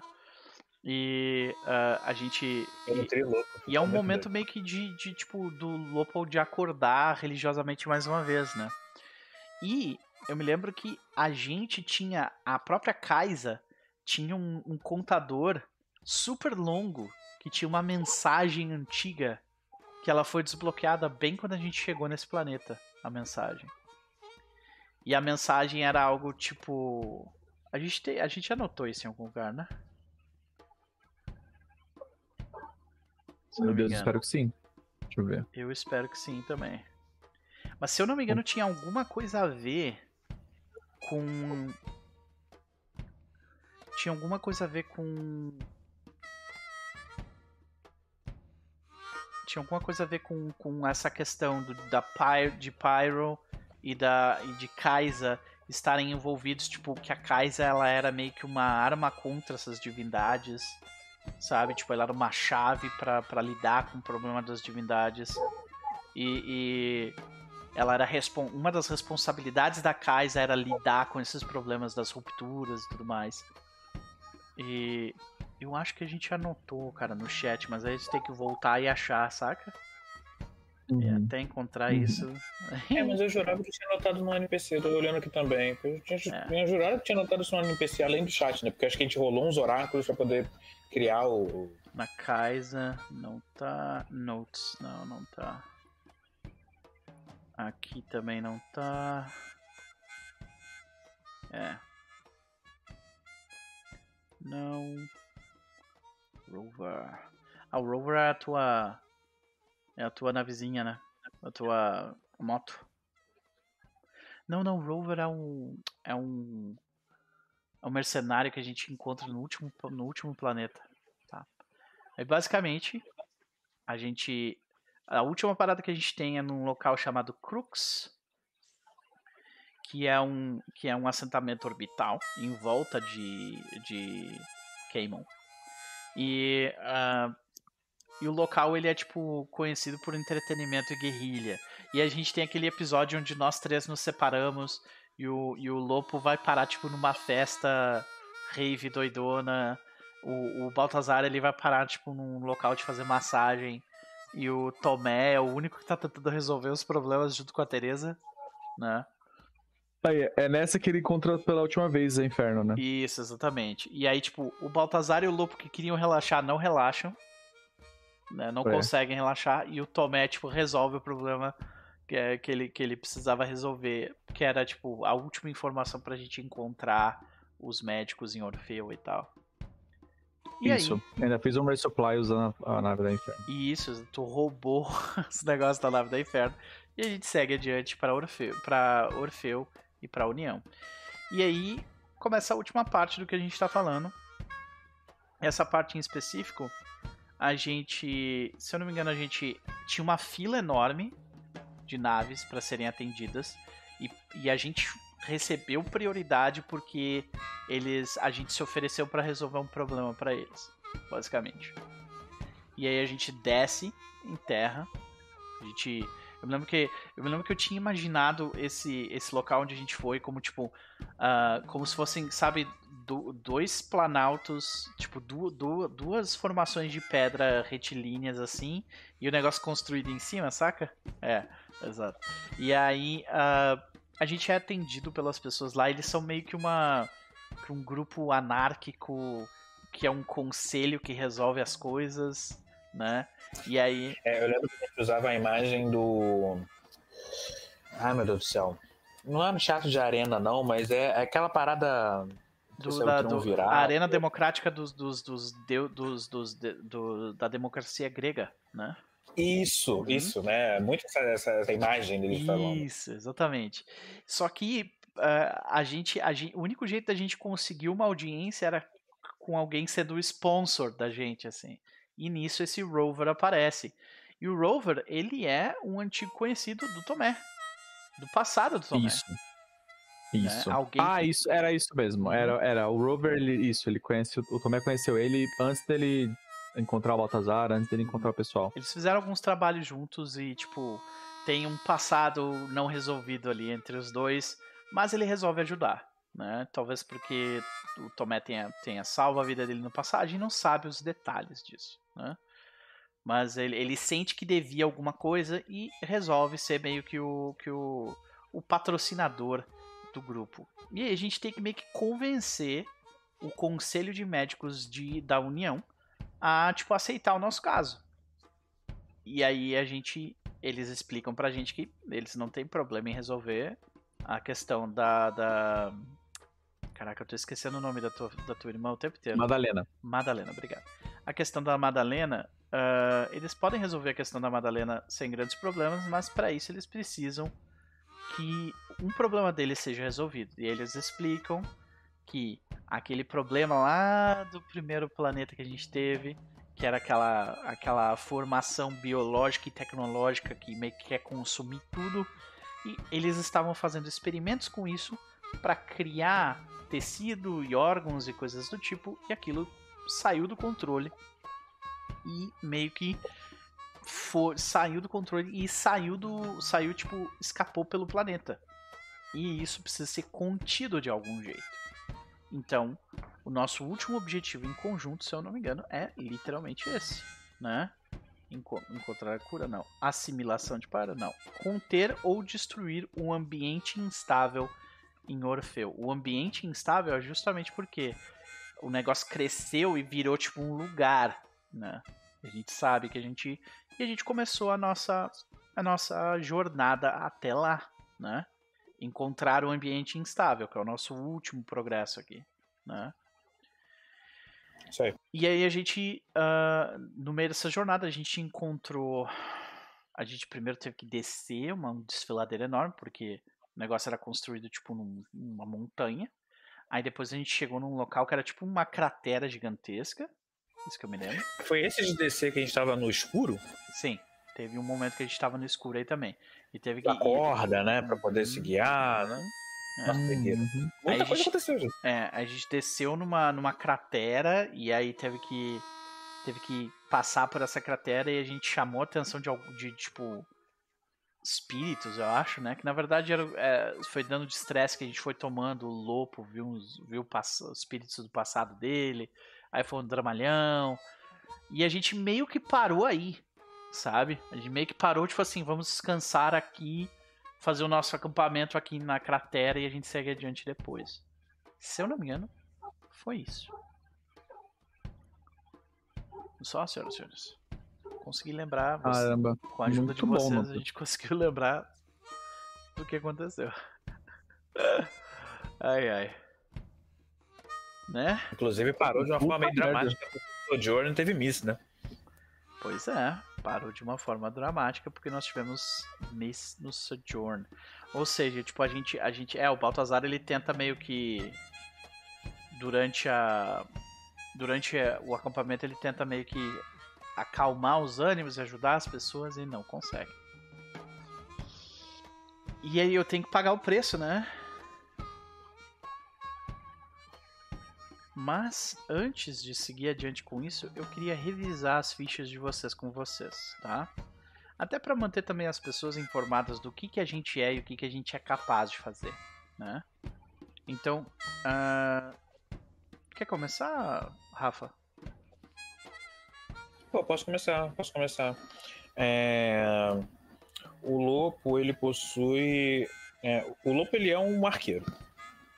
E uh, a gente. E, e é um momento meio que de, de tipo, do Lopo de acordar religiosamente mais uma vez, né? E eu me lembro que a gente tinha. A própria Kaisa tinha um, um contador super longo que tinha uma mensagem antiga que ela foi desbloqueada bem quando a gente chegou nesse planeta a mensagem. E a mensagem era algo tipo. A gente, te, a gente anotou isso em algum lugar, né? Meu Deus, espero que sim. Deixa eu ver. Eu espero que sim também. Mas se eu não me engano, tinha alguma coisa a ver com. Tinha alguma coisa a ver com. Tinha alguma coisa a ver com, com essa questão do, da Pyro, de Pyro e, da, e de Kaisa estarem envolvidos, tipo, que a Kaisa ela era meio que uma arma contra essas divindades, sabe? Tipo, ela era uma chave para lidar com o problema das divindades. E, e ela era uma das responsabilidades da Kaisa era lidar com esses problemas das rupturas e tudo mais. E eu acho que a gente anotou, cara, no chat, mas aí a gente tem que voltar e achar, saca? Uhum. E até encontrar uhum. isso. É, mas eu jurava que tinha anotado no NPC, tô olhando aqui também. Eu tinha, é. eu jurava que tinha anotado isso no NPC, além do chat, né? Porque acho que a gente rolou uns oráculos pra poder criar o. Na Kaisa não tá. Notes, não, não tá. Aqui também não tá. É. Não. Rover. Ah, o Rover é a tua. É a tua navezinha, né? A tua moto. Não, não, o Rover é um. É um. É um mercenário que a gente encontra no último, no último planeta. Tá? Aí basicamente a gente a última parada que a gente tem é num local chamado Crux, que é um, que é um assentamento orbital em volta de, de Caimon. E, uh, e o local ele é tipo conhecido por entretenimento e guerrilha. E a gente tem aquele episódio onde nós três nos separamos e o, e o Lopo vai parar tipo numa festa rave doidona. O, o Baltazar ele vai parar tipo num local de fazer massagem e o Tomé é o único que tá tentando resolver os problemas junto com a Teresa, né? Aí, é nessa que ele encontrou pela última vez o inferno, né? Isso, exatamente. E aí, tipo, o Baltazar e o Lopo que queriam relaxar não relaxam. Né? Não é. conseguem relaxar. E o Tomé, tipo, resolve o problema que, é, que, ele, que ele precisava resolver. Que era, tipo, a última informação pra gente encontrar os médicos em Orfeu e tal. E Isso. Aí? Ainda fiz um resupply usando a, nave da Inferno. Isso, tu roubou os negócios da nave da Inferno. E a gente segue adiante para Orfeu, para Orfeu e para União. E aí começa a última parte do que a gente está falando. Essa parte em específico, a gente, se eu não me engano, a gente tinha uma fila enorme de naves para serem atendidas e, e a gente recebeu prioridade porque eles a gente se ofereceu para resolver um problema para eles, basicamente. E aí a gente desce em terra. A gente eu me lembro que eu me lembro que eu tinha imaginado esse esse local onde a gente foi como tipo uh, como se fossem, sabe, do, dois planaltos, tipo du, du, duas formações de pedra retilíneas assim, e o negócio construído em cima, saca? É, exato. E aí uh, a gente é atendido pelas pessoas lá, eles são meio que uma um grupo anárquico que é um conselho que resolve as coisas, né? E aí. É, eu lembro que usava a imagem do. Ai meu Deus do céu. Não é um teatro de arena, não, mas é, é aquela parada. Do, da, do, a arena democrática dos, dos, dos, dos, dos, do, da democracia grega, né? Isso, uhum. isso, né? Muito essa, essa, essa imagem dele isso, falando. Isso, exatamente. Só que uh, a, gente, a gente, o único jeito da gente conseguir uma audiência era com alguém sendo o sponsor da gente, assim. E nisso esse Rover aparece. E o Rover, ele é um antigo conhecido do Tomé. Do passado do Tomé. Isso. Isso. Né? Alguém ah, isso era isso mesmo. Era, uhum. era o Rover, ele, isso, ele conhece, o Tomé conheceu ele antes dele encontrar o Baltazar, antes dele encontrar o pessoal. Eles fizeram alguns trabalhos juntos e, tipo, tem um passado não resolvido ali entre os dois, mas ele resolve ajudar, né? Talvez porque o Tomé tenha, tenha salvo a vida dele no passado e não sabe os detalhes disso, né? Mas ele, ele sente que devia alguma coisa e resolve ser meio que o, que o, o patrocinador do grupo. E aí a gente tem que meio que convencer o conselho de médicos de, da União a, tipo, aceitar o nosso caso. E aí a gente. Eles explicam pra gente que eles não têm problema em resolver a questão da. da... Caraca, eu tô esquecendo o nome da tua, da tua irmã o tempo inteiro. Madalena. Madalena, obrigado. A questão da Madalena, uh, eles podem resolver a questão da Madalena sem grandes problemas, mas para isso eles precisam que um problema deles seja resolvido. E eles explicam que aquele problema lá do primeiro planeta que a gente teve, que era aquela, aquela formação biológica e tecnológica que meio que quer consumir tudo. E eles estavam fazendo experimentos com isso para criar tecido e órgãos e coisas do tipo, e aquilo saiu do controle e meio que for, saiu do controle e saiu do saiu tipo escapou pelo planeta. E isso precisa ser contido de algum jeito. Então, o nosso último objetivo em conjunto, se eu não me engano, é literalmente esse, né? Encontrar a cura, não. Assimilação de para, não. Conter ou destruir um ambiente instável em Orfeu. O ambiente instável é justamente porque o negócio cresceu e virou tipo um lugar, né? A gente sabe que a gente e a gente começou a nossa a nossa jornada até lá, né? Encontrar o um ambiente instável, que é o nosso último progresso aqui, né? Isso aí. E aí a gente, uh, no meio dessa jornada, a gente encontrou. A gente primeiro teve que descer uma desfiladeira enorme, porque o negócio era construído tipo num, numa montanha. Aí depois a gente chegou num local que era tipo uma cratera gigantesca. Isso que eu me lembro. Foi esse de descer que a gente tava no escuro? Sim. Teve um momento que a gente tava no escuro aí também. E teve que. A corda, né? Pra poder se guiar, né? É. Uhum. Muita coisa gente, aconteceu, gente. É, a gente desceu numa, numa cratera e aí teve que. Teve que passar por essa cratera e a gente chamou a atenção de, de tipo. Espíritos, eu acho, né? Que na verdade era, é, foi dando de estresse que a gente foi tomando. O Lopo viu, viu os espíritos do passado dele. Aí foi um dramalhão. E a gente meio que parou aí, sabe? A gente meio que parou, tipo assim, vamos descansar aqui fazer o nosso acampamento aqui na cratera e a gente segue adiante depois. Se eu não me engano, foi isso. Só, senhoras e senhores. Consegui lembrar. Caramba. Com a ajuda Muito de vocês, bom, a gente conseguiu lembrar do que aconteceu. ai, ai. Né? Inclusive parou de uma forma meio dramática. O Jordan teve miss, né? Pois é parou de uma forma dramática porque nós tivemos Miss no Sojourn. Ou seja, tipo, a gente, a gente. É, o Baltazar ele tenta meio que. Durante a. Durante o acampamento ele tenta meio que acalmar os ânimos e ajudar as pessoas e não consegue. E aí eu tenho que pagar o preço, né? Mas antes de seguir adiante com isso, eu queria revisar as fichas de vocês com vocês, tá? Até para manter também as pessoas informadas do que, que a gente é e o que, que a gente é capaz de fazer, né? Então, uh... quer começar, Rafa? Pô, posso começar, posso começar. É... O lobo ele possui... É... O lobo ele é um arqueiro,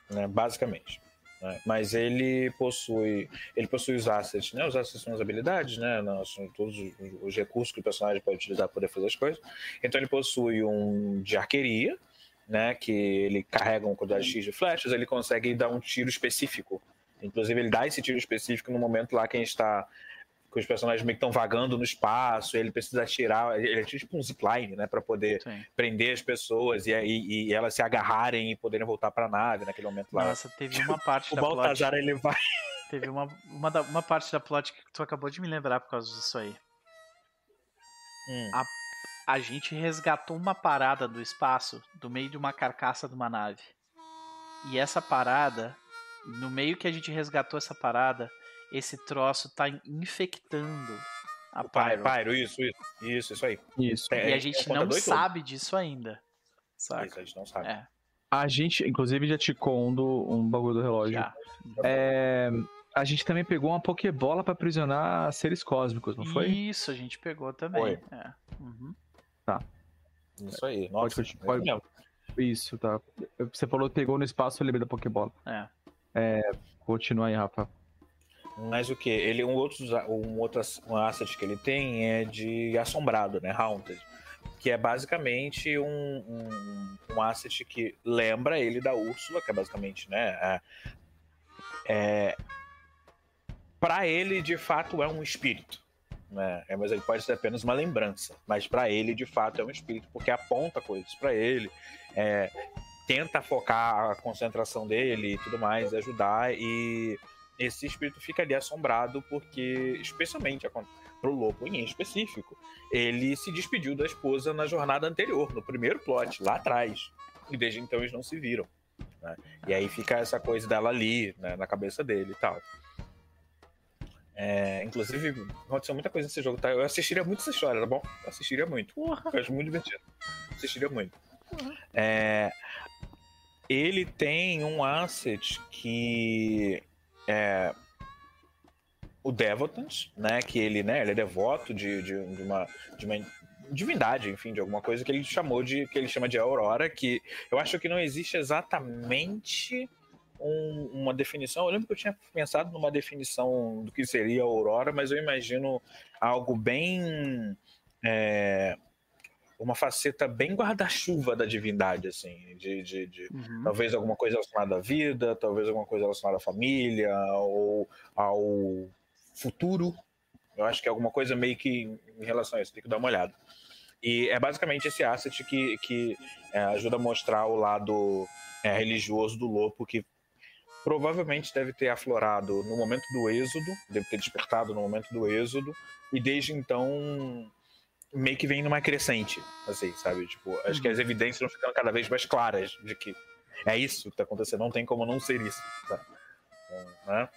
né? basicamente. Né? Mas ele possui, ele possui os assets, né? Os assets são as habilidades, né? são todos os recursos que o personagem pode utilizar para poder fazer as coisas. Então ele possui um de arqueria, né? Que ele carrega uma quantidade X de flechas, ele consegue dar um tiro específico. Inclusive ele dá esse tiro específico no momento lá que a gente está que os personagens meio que estão vagando no espaço, ele precisa tirar, ele é tipo um zipline, né, para poder Sim. prender as pessoas e, e, e, elas se agarrarem e poderem voltar para a nave naquele momento lá. Nossa, teve uma parte o da Baltazar, plot... ele vai Teve uma, uma, da, uma parte da plot que tu acabou de me lembrar por causa disso aí. Hum. A, a gente resgatou uma parada do espaço, do meio de uma carcaça de uma nave. E essa parada, no meio que a gente resgatou essa parada, esse troço tá infectando a Pyro. Pyro, isso, isso, isso, isso aí. Isso. E a gente não sabe todo. disso ainda. Saca? Isso, a gente não sabe. É. A gente, inclusive, já ticou um, do, um bagulho do relógio. Já. É, a gente também pegou uma Pokébola para aprisionar seres cósmicos, não foi? Isso, a gente pegou também. Foi. É. Uhum. Tá. Isso aí. Nossa, pode, pode, pode, Isso, tá. Você falou que pegou no espaço, eu lembrei da Pokébola. É. é continua aí, Rafa. Mas o que? Ele um outro um outro um asset que ele tem é de assombrado, né? Haunted. Que é basicamente um, um, um asset que lembra ele da Úrsula, que é basicamente, né? É, para ele, de fato, é um espírito. Né? É, mas ele pode ser apenas uma lembrança. Mas para ele, de fato, é um espírito, porque aponta coisas para ele, é, tenta focar a concentração dele e tudo mais, ajudar e esse espírito fica ali assombrado porque, especialmente pro Lobo em específico, ele se despediu da esposa na jornada anterior, no primeiro plot, lá atrás. E desde então eles não se viram. Né? E aí fica essa coisa dela ali, né, na cabeça dele e tal. É, inclusive, aconteceu muita coisa nesse jogo, tá? Eu assistiria muito essa história, tá bom? Eu assistiria muito. Porra. Eu acho muito divertido. Assistiria muito. É, ele tem um asset que é o Devotant, né? Que ele, né, ele é devoto de, de, de, uma, de uma divindade, enfim, de alguma coisa que ele chamou de que ele chama de Aurora, que eu acho que não existe exatamente um, uma definição. Eu lembro que eu tinha pensado numa definição do que seria Aurora, mas eu imagino algo bem é, uma faceta bem guarda-chuva da divindade, assim, de, de, de uhum. talvez alguma coisa relacionada à vida, talvez alguma coisa relacionada à família ou ao futuro. Eu acho que é alguma coisa meio que em relação a isso, tem que dar uma olhada. E é basicamente esse asset que, que é, ajuda a mostrar o lado é, religioso do Lopo, que provavelmente deve ter aflorado no momento do êxodo, deve ter despertado no momento do êxodo, e desde então meio que vem numa crescente, assim, sabe? Tipo, acho que as uhum. evidências vão ficando cada vez mais claras de que é isso que tá acontecendo, não tem como não ser isso, tá? Então, né?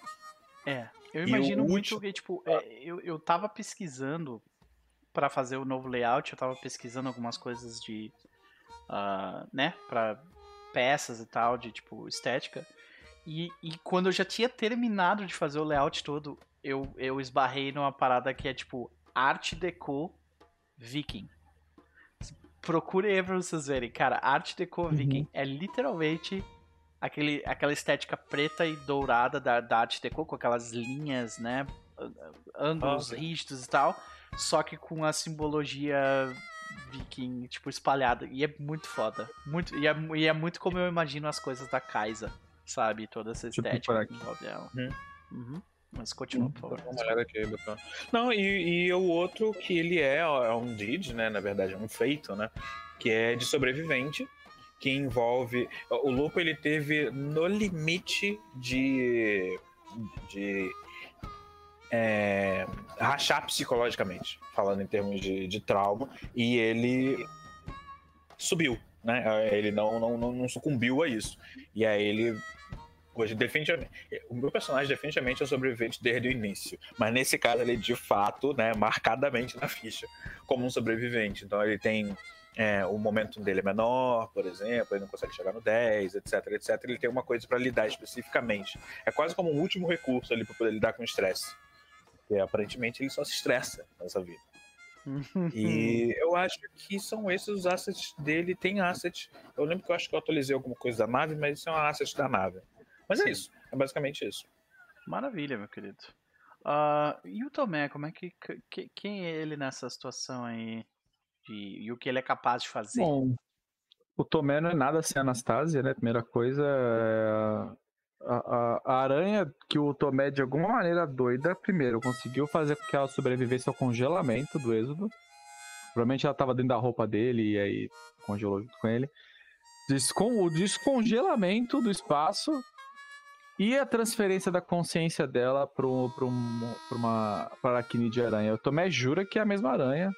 É, eu imagino muito último... que, tipo, é, eu, eu tava pesquisando para fazer o novo layout, eu tava pesquisando algumas coisas de, uh, né, para peças e tal, de, tipo, estética, e, e quando eu já tinha terminado de fazer o layout todo, eu, eu esbarrei numa parada que é, tipo, arte deco Viking. Procure aí pra vocês verem. Cara, Art Deco uhum. Viking é literalmente aquele, aquela estética preta e dourada da, da Art Deco, com aquelas linhas, né? Ângulos rígidos e tal. Só que com a simbologia viking, tipo, espalhada. E é muito foda. Muito, e, é, e é muito como eu imagino as coisas da Kaisa, sabe? Toda essa tipo estética que envolve ela. Uhum. Uhum. Mas continua, por favor. Não, e, e o outro que ele é, é um did, né? Na verdade, é um feito, né? Que é de sobrevivente, que envolve. O Lupo ele teve no limite de. de. É, rachar psicologicamente, falando em termos de, de trauma, e ele subiu, né? Ele não, não, não sucumbiu a isso. E aí ele Hoje, definitivamente. O meu personagem definitivamente é sobrevivente desde o início. Mas nesse caso, ele de fato, né, marcadamente na ficha, como um sobrevivente. Então ele tem. É, o momento dele é menor, por exemplo, ele não consegue chegar no 10, etc, etc. Ele tem uma coisa para lidar especificamente. É quase como um último recurso ali para poder lidar com o estresse. Porque aparentemente ele só se estressa nessa vida. e eu acho que são esses os assets dele. Tem assets. Eu lembro que eu acho que eu atualizei alguma coisa da nave, mas isso é um asset da nave. Mas é isso. É basicamente isso. Maravilha, meu querido. Uh, e o Tomé, como é que, que, Quem é ele nessa situação aí? De, e o que ele é capaz de fazer? Bom, o Tomé não é nada sem Anastasia, né? Primeira coisa é. A, a, a, aranha que o Tomé, de alguma maneira doida, primeiro, conseguiu fazer com que ela sobrevivesse ao congelamento do êxodo. Provavelmente ela estava dentro da roupa dele e aí congelou junto com ele. Descon o descongelamento do espaço e a transferência da consciência dela para um, uma aracne de aranha? O Tomé jura que é a mesma aranha.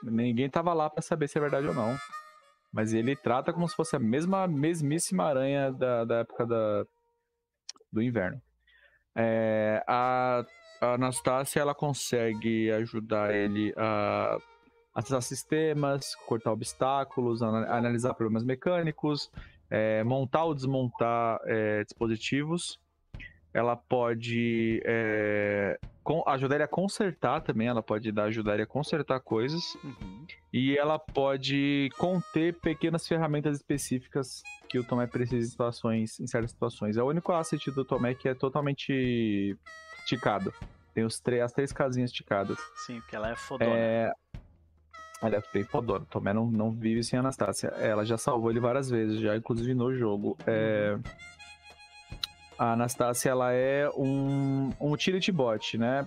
Ninguém tava lá para saber se é verdade ou não. Mas ele trata como se fosse a mesma, mesmíssima aranha da, da época da, do inverno. É, a, a Anastácia ela consegue ajudar ele a acessar sistemas, cortar obstáculos, analisar problemas mecânicos, é, montar ou desmontar é, dispositivos. Ela pode é, com, ajudar ele a consertar também, ela pode dar, ajudar ele a consertar coisas. Uhum. E ela pode conter pequenas ferramentas específicas que o Tomé precisa em, situações, em certas situações. É o único asset do Tomé que é totalmente esticado. Tem os as três casinhas esticadas. Sim, porque ela é fodona. É, é bem fodona. Tomé não, não vive sem Anastácia. Ela já salvou ele várias vezes, já inclusive no jogo. É... A Anastácia, ela é um, um utility bot, né?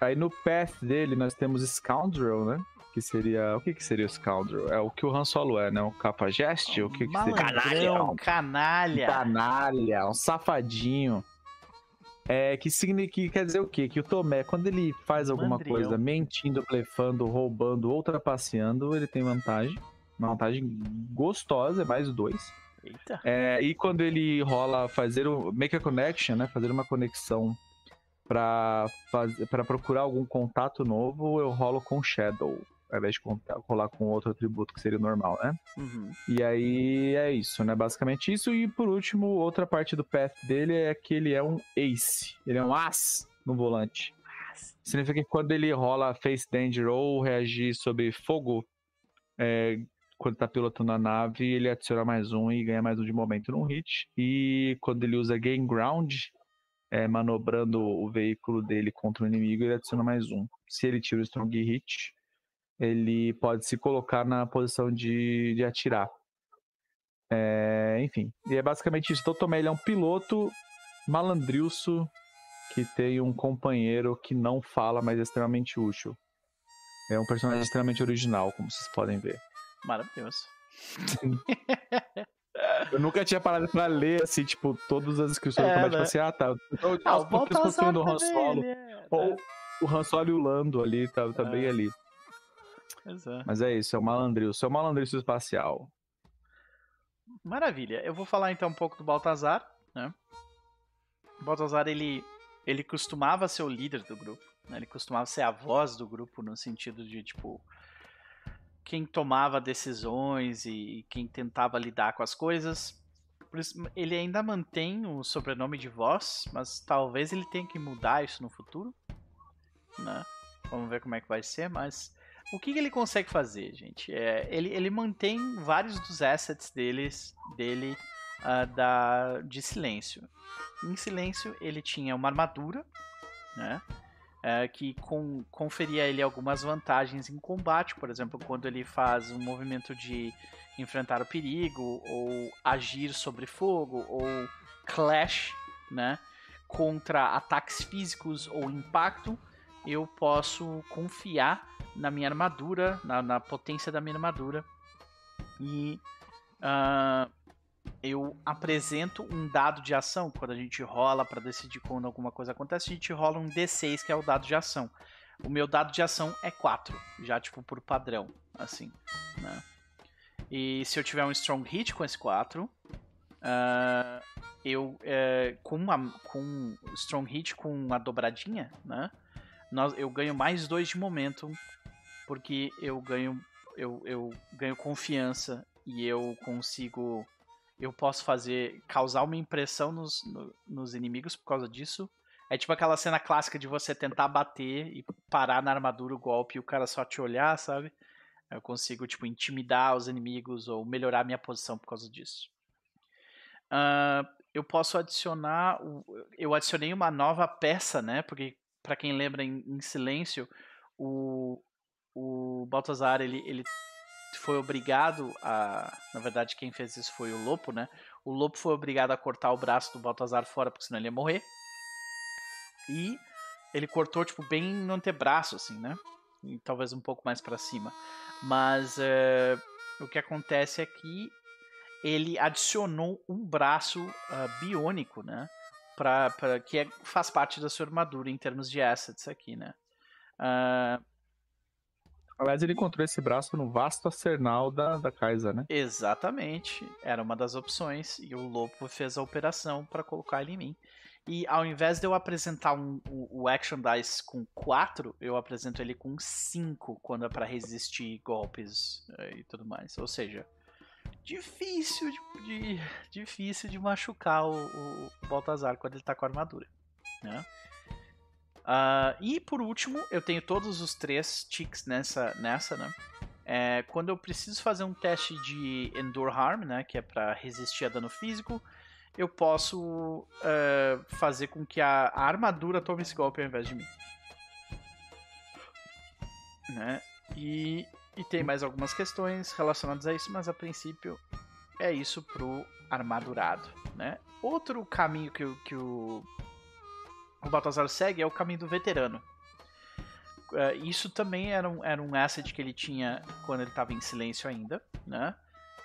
Aí no path dele nós temos Scoundrel, né? Que seria. O que, que seria o Scoundrel? É o que o Han Solo é, né? O capajeste? O que, que seria? Canalha! Canalha! Canalha, um safadinho. É, que, significa, quer dizer o quê? Que o Tomé, quando ele faz alguma Mandrião. coisa mentindo, blefando, roubando ou trapaceando, ele tem vantagem. Uma vantagem gostosa, é mais dois. Eita. É, e quando ele rola fazer o make a connection, né? Fazer uma conexão para para procurar algum contato novo, eu rolo com Shadow, ao invés de rolar com outro atributo que seria o normal, né? Uhum. E aí é isso, né? Basicamente isso. E por último, outra parte do path dele é que ele é um ace. Ele é um as no volante. Significa que quando ele rola Face Danger ou reagir sob fogo, é, quando tá pilotando a nave, ele adiciona mais um e ganha mais um de momento num hit. E quando ele usa Gain Ground, é, manobrando o veículo dele contra o inimigo, ele adiciona mais um. Se ele tira o Strong Hit, ele pode se colocar na posição de, de atirar. É, enfim, e é basicamente isso. Totomé ele é um piloto malandrilso que tem um companheiro que não fala, mas é extremamente útil. É um personagem extremamente original, como vocês podem ver. Maravilhoso. Eu nunca tinha parado pra ler, assim, tipo, todas as inscrições é, né? assim, ah, tá. Então, ah, o Baltazar do Han Solo. É, ou né? o Han Solo e o Lando ali, tá, tá é. bem ali. É. Mas é isso, é o malandrilso, é o malandrilso espacial. Maravilha. Eu vou falar então um pouco do Baltazar, né? O Baltazar, ele, ele costumava ser o líder do grupo, né? Ele costumava ser a voz do grupo no sentido de, tipo, quem tomava decisões e quem tentava lidar com as coisas. ele ainda mantém o sobrenome de voz, mas talvez ele tenha que mudar isso no futuro. Né? Vamos ver como é que vai ser, mas o que, que ele consegue fazer, gente? É, ele, ele mantém vários dos assets deles, dele uh, da, de silêncio. Em silêncio, ele tinha uma armadura, né? é, que com, conferia a ele algumas vantagens em combate, por exemplo, quando ele faz um movimento de enfrentar o perigo, ou agir sobre fogo, ou clash, né, contra ataques físicos ou impacto, eu posso confiar na minha armadura, na, na potência da minha armadura e uh, eu apresento um dado de ação. Quando a gente rola para decidir quando alguma coisa acontece, a gente rola um D6, que é o dado de ação. O meu dado de ação é 4, já tipo por padrão, assim, né? E se eu tiver um strong hit com esse 4, uh, ah, eu uh, com uma com strong hit com a dobradinha, né? Nós, eu ganho mais 2 de momento porque eu ganho eu, eu ganho confiança e eu consigo eu posso fazer causar uma impressão nos, no, nos inimigos por causa disso. É tipo aquela cena clássica de você tentar bater e parar na armadura o golpe e o cara só te olhar, sabe? Eu consigo, tipo, intimidar os inimigos ou melhorar minha posição por causa disso. Uh, eu posso adicionar. Eu adicionei uma nova peça, né? Porque, para quem lembra, em, em, silêncio, o, o Baltazar ele, ele foi obrigado a. Na verdade, quem fez isso foi o Lopo, né? O Lopo foi obrigado a cortar o braço do Baltazar fora, porque senão ele ia morrer. E ele cortou, tipo, bem no antebraço, assim, né? E talvez um pouco mais para cima. Mas uh, o que acontece é que ele adicionou um braço uh, biônico, né? Pra, pra, que é, faz parte da sua armadura em termos de assets aqui, né? Uh, Aliás, ele encontrou esse braço no vasto arsenal da, da Kaiser, né? Exatamente. Era uma das opções. E o Lobo fez a operação para colocar ele em mim. E ao invés de eu apresentar um, o, o Action Dice com 4, eu apresento ele com 5 quando é para resistir golpes eh, e tudo mais. Ou seja, difícil de, de difícil de machucar o, o, Baltazar quando ele tá com a armadura. Né? Uh, e por último, eu tenho todos os três ticks nessa, nessa né? É, quando eu preciso fazer um teste de Endure Harm, né, que é para resistir a dano físico, eu posso uh, fazer com que a, a, armadura tome esse golpe ao invés de mim. Né? E, e tem mais algumas questões relacionadas a isso, mas a princípio é isso pro armadurado. Né? Outro caminho que, que o o Baltazar segue é o caminho do veterano. Uh, isso também era um, era um asset que ele tinha quando ele estava em silêncio ainda, né?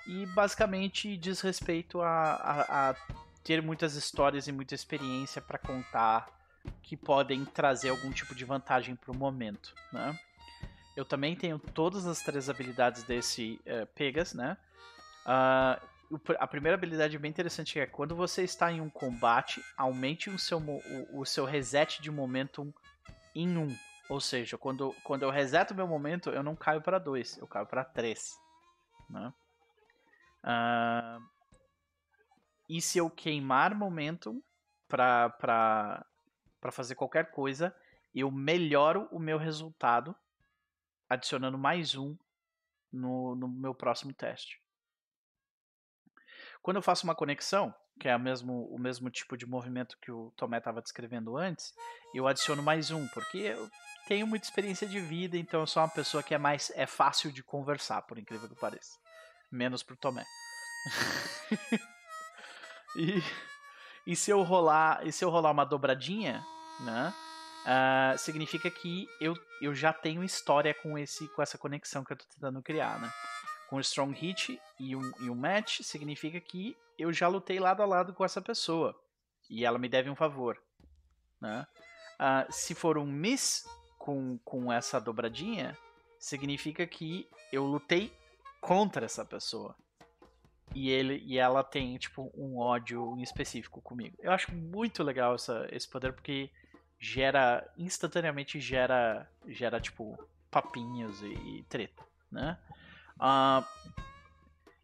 E basicamente diz respeito a, a, a ter muitas histórias e muita experiência para contar que podem trazer algum tipo de vantagem para o momento, né? Eu também tenho todas as três habilidades desse uh, Pegas, né? Uh, a primeira habilidade bem interessante é quando você está em um combate, aumente o seu, o, o seu reset de momentum em 1. Um. Ou seja, quando, quando eu reseto meu momento, eu não caio para 2, eu caio para 3. Né? Uh, e se eu queimar momentum para fazer qualquer coisa, eu melhoro o meu resultado adicionando mais um no, no meu próximo teste. Quando eu faço uma conexão, que é o mesmo, o mesmo tipo de movimento que o Tomé estava descrevendo antes, eu adiciono mais um, porque eu tenho muita experiência de vida, então eu sou uma pessoa que é mais é fácil de conversar, por incrível que pareça. Menos pro Tomé. e, e se eu rolar, e se eu rolar uma dobradinha, né? Uh, significa que eu, eu já tenho história com esse com essa conexão que eu estou tentando criar, né? Com o Strong Hit e um, e um Match, significa que eu já lutei lado a lado com essa pessoa. E ela me deve um favor. Né? Uh, se for um Miss com, com essa dobradinha, significa que eu lutei contra essa pessoa. E, ele, e ela tem, tipo, um ódio específico comigo. Eu acho muito legal essa, esse poder, porque gera instantaneamente gera gera tipo papinhos e, e treta, né? Uh,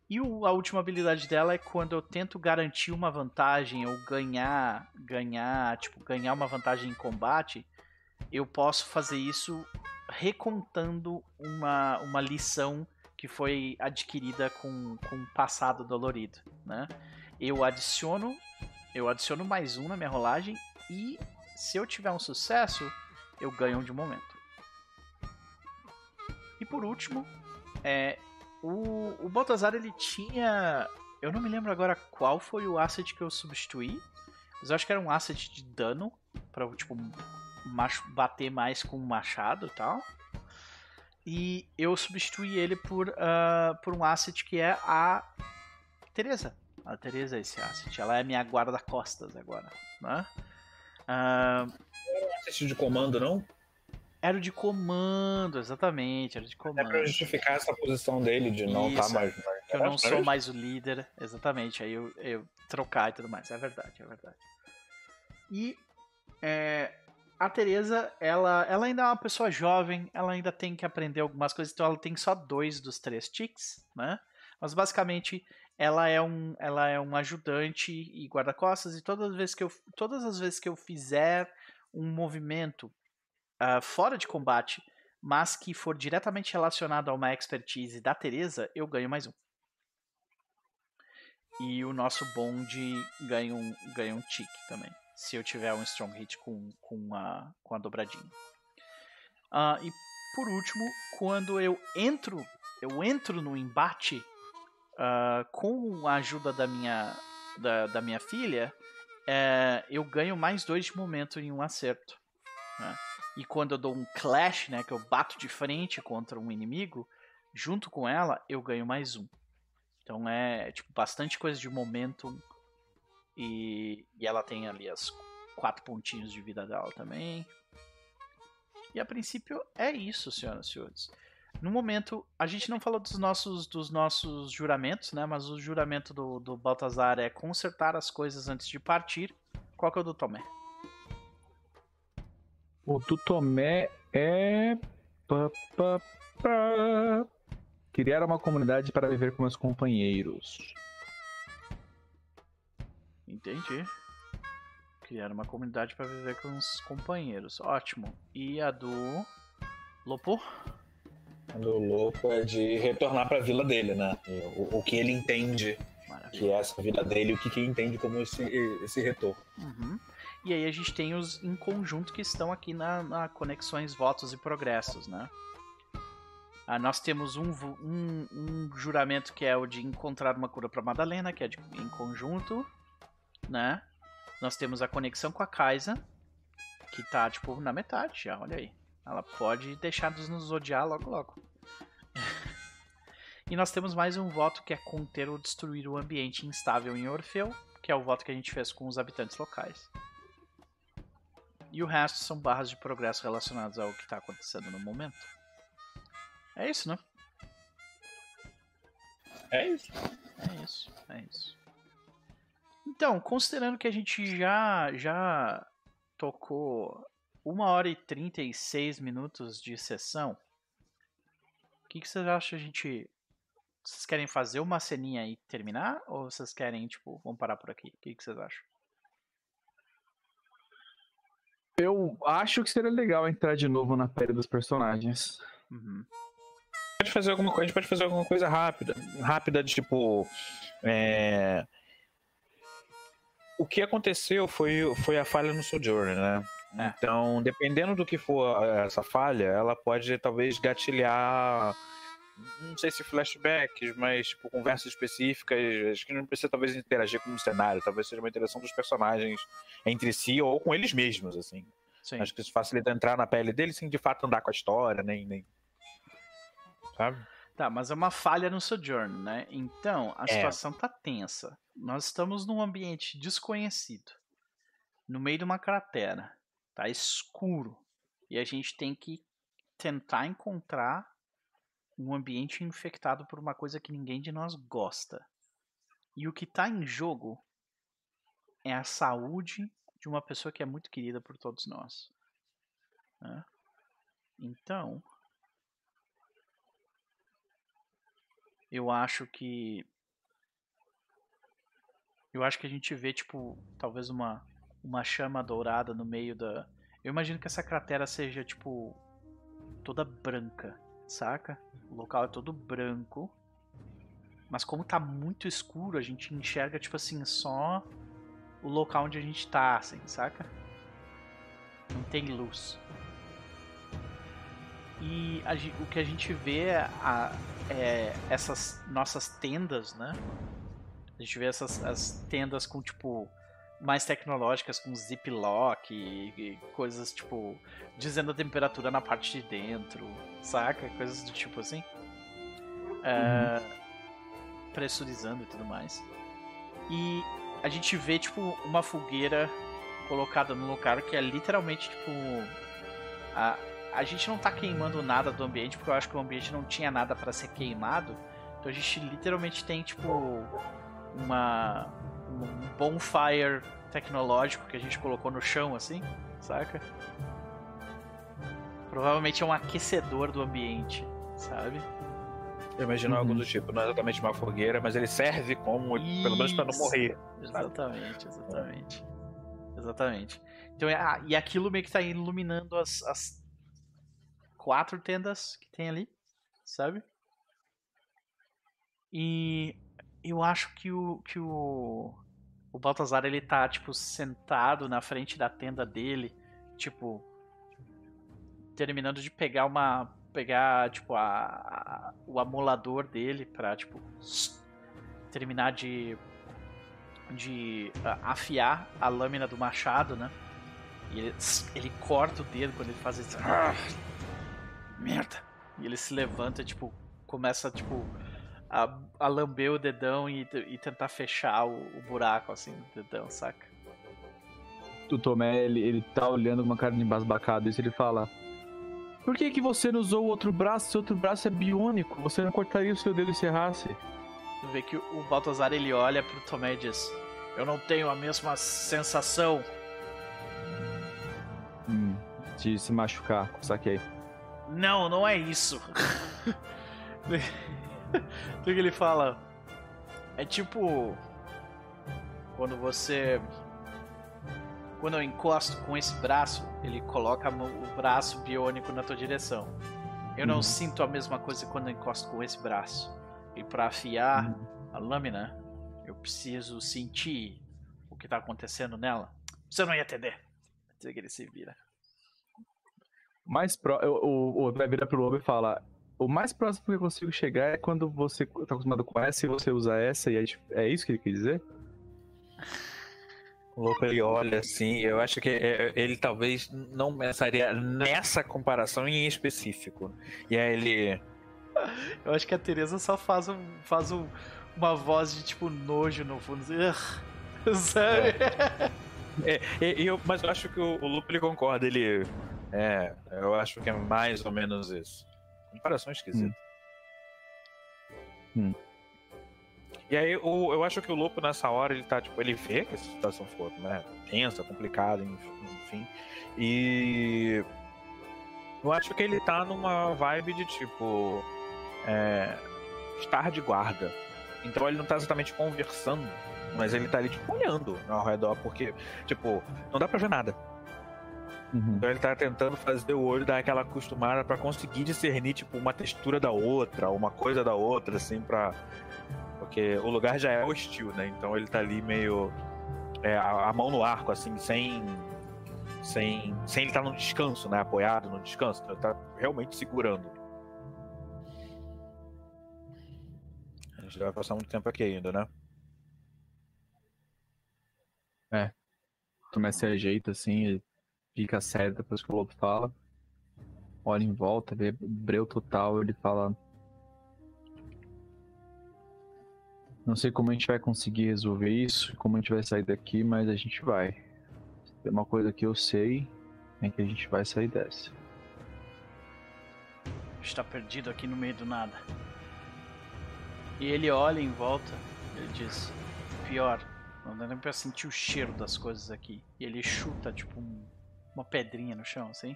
e o, a última habilidade dela é quando eu tento garantir uma vantagem ou ganhar ganhar tipo ganhar uma vantagem em combate, eu posso fazer isso recontando uma, uma lição que foi adquirida com, com um passado dolorido, né? Eu adiciono eu adiciono mais um na minha rolagem e se eu tiver um sucesso, eu ganho um de momento. E por último, é, o, o Baltazar ele tinha. Eu não me lembro agora qual foi o asset que eu substituí, mas eu acho que era um asset de dano, para tipo, bater mais com o machado e tal. E eu substituí ele por, uh, por um asset que é a Teresa. A Teresa é esse asset. Ela é minha guarda-costas agora. Né? Uh, era um assist de comando, não? Era o de comando, exatamente, era de comando. É pra justificar essa posição dele de não estar tá mais. Que eu não sou mais o líder, exatamente. Aí eu, eu trocar e tudo mais. É verdade, é verdade. E é, a Teresa, ela, ela ainda é uma pessoa jovem, ela ainda tem que aprender algumas coisas, então ela tem só dois dos três tics, né? Mas basicamente ela é um, ela é um ajudante e guarda-costas e todas as vezes que eu, todas as vezes que eu fizer um movimento uh, fora de combate, mas que for diretamente relacionado a uma expertise da Teresa, eu ganho mais um. E o nosso bonde ganha um, ganha um tique também, se eu tiver um strong hit com, com, a, com a dobradinha. Uh, e por último, quando eu entro, eu entro no embate uh, com a ajuda da minha, da, da minha filha, é, eu ganho mais dois de momento em um acerto. Né? E quando eu dou um clash, né, que eu bato de frente contra um inimigo, junto com ela, eu ganho mais um. Então é tipo bastante coisa de momento. E, e ela tem ali as quatro pontinhos de vida dela também. E a princípio é isso, senhoras e senhores. No momento, a gente não falou dos nossos, dos nossos juramentos, né? Mas o juramento do, do Baltazar é consertar as coisas antes de partir. Qual que é o do Tomé? O do Tomé é. Criar uma comunidade para viver com meus companheiros. Entendi. Criar uma comunidade para viver com os companheiros. Ótimo. E a do. Lopo? Do louco é de retornar para a vila dele, né? O, o que ele entende Maravilha. que é essa vida dele, o que, que entende como esse, esse retorno. Uhum. E aí a gente tem os em conjunto que estão aqui na, na conexões, votos e progressos, né? Ah, nós temos um, um, um, juramento que é o de encontrar uma cura para Madalena, que é de, em conjunto, né? Nós temos a conexão com a Kaisa, que tá tipo na metade já, olha aí. Ela pode deixar de nos odiar logo logo. e nós temos mais um voto que é conter ou destruir o ambiente instável em Orfeu, que é o voto que a gente fez com os habitantes locais. E o resto são barras de progresso relacionadas ao que está acontecendo no momento. É isso, né? É isso. É isso, é isso. Então, considerando que a gente já já tocou uma hora e 36 minutos de sessão, o que, que vocês acham a gente. Vocês querem fazer uma ceninha e terminar? Ou vocês querem, tipo, vamos parar por aqui? O que, que vocês acham? Eu acho que seria legal entrar de novo na pele dos personagens. Uhum. Pode fazer alguma coisa, a gente pode fazer alguma coisa rápida. Rápida de tipo. É... O que aconteceu foi, foi a falha no Sojourner, né? É. Então, dependendo do que for essa falha, ela pode talvez gatilhar não sei se flashbacks, mas tipo, conversas específicas. Acho que não precisa talvez interagir com o cenário, talvez seja uma interação dos personagens entre si ou com eles mesmos, assim. Sim. Acho que isso facilita entrar na pele deles sem de fato andar com a história, nem. nem... Sabe? Tá, mas é uma falha no Sojourn, né? Então, a é. situação tá tensa. Nós estamos num ambiente desconhecido, no meio de uma cratera. Tá escuro. E a gente tem que tentar encontrar um ambiente infectado por uma coisa que ninguém de nós gosta. E o que está em jogo é a saúde de uma pessoa que é muito querida por todos nós. Né? Então, eu acho que eu acho que a gente vê tipo talvez uma uma chama dourada no meio da eu imagino que essa cratera seja tipo toda branca saca? O local é todo branco. Mas como tá muito escuro, a gente enxerga, tipo assim, só o local onde a gente tá, assim, saca? Não tem luz. E a, o que a gente vê é, a, é, essas nossas tendas, né? A gente vê essas as tendas com, tipo, mais tecnológicas, com ziplock e, e coisas, tipo, dizendo a temperatura na parte de dentro, saca? Coisas do tipo assim. É, uhum. pressurizando e tudo mais. E a gente vê, tipo, uma fogueira colocada no lugar que é literalmente, tipo. A, a gente não tá queimando nada do ambiente, porque eu acho que o ambiente não tinha nada para ser queimado. Então a gente literalmente tem, tipo, uma. Um bonfire tecnológico que a gente colocou no chão, assim, saca? Provavelmente é um aquecedor do ambiente, sabe? Eu imagino uhum. algo do tipo, não é exatamente uma fogueira, mas ele serve como, Isso. pelo menos para não morrer. Exatamente, exatamente. Exatamente. Então, ah, e aquilo meio que tá iluminando as, as quatro tendas que tem ali, sabe? E eu acho que o que o o Baltazar ele tá tipo sentado na frente da tenda dele, tipo terminando de pegar uma. pegar, tipo, a, a o amolador dele pra, tipo, terminar de. de afiar a lâmina do machado, né? E ele, ele corta o dedo quando ele faz isso. Merda! E ele se levanta, tipo, começa, tipo, a, a lamber o dedão e, e tentar fechar o, o buraco, assim, do dedão, saca? O Tomé, ele, ele tá olhando com uma cara de embasbacado, e ele fala: por que, que você não usou o outro braço? Seu outro braço é biônico. Você não cortaria o seu dedo e serrasse? Tu vê que o Baltazar ele olha pro Tomé e diz: Eu não tenho a mesma sensação. Hum, de se machucar, saquei. Não, não é isso. o que ele fala? É tipo. Quando você quando eu encosto com esse braço, ele coloca o braço biônico na tua direção. Eu não uhum. sinto a mesma coisa quando eu encosto com esse braço. E para afiar uhum. a lâmina, eu preciso sentir o que tá acontecendo nela. Você não ia entender. Até que ele se vira. Mais pro... o, o, o vai virar pro lobo e fala: o mais próximo que eu consigo chegar é quando você tá acostumado com essa e você usa essa, e é, é isso que ele quer dizer? O louco ele olha assim, eu acho que é, ele talvez não pensaria nessa comparação em específico. E aí ele. Eu acho que a Teresa só faz, um, faz um, uma voz de tipo nojo no fundo. Assim, Sabe? É, é, eu, mas eu acho que o, o Lupo ele concorda, ele. É, eu acho que é mais ou menos isso. Comparação esquisita. Hum. Hum. E aí o, eu acho que o Lupo nessa hora ele tá, tipo, ele vê que essa situação ficou né, tensa, complicada, enfim. E eu acho que ele tá numa vibe de tipo. É, estar de guarda. Então ele não tá exatamente conversando, mas ele tá ali, tipo, olhando ao redor, porque, tipo, não dá pra ver nada. Uhum. Então ele tá tentando fazer o olho dar aquela acostumada para conseguir discernir, tipo, uma textura da outra, uma coisa da outra, assim, pra. Porque o lugar já é hostil, né? Então ele tá ali meio. É, a, a mão no arco, assim, sem. Sem, sem ele estar tá no descanso, né? Apoiado no descanso. Então ele tá realmente segurando. A gente vai passar muito tempo aqui ainda, né? É. Tomé se ajeita assim, fica sério depois que o lobo fala. Olha em volta, vê breu total, ele fala. Não sei como a gente vai conseguir resolver isso, como a gente vai sair daqui, mas a gente vai. Tem uma coisa que eu sei, é que a gente vai sair dessa. Está perdido aqui no meio do nada. E ele olha em volta, ele diz: Pior, não dá nem pra sentir o cheiro das coisas aqui. E ele chuta, tipo, um, uma pedrinha no chão, assim.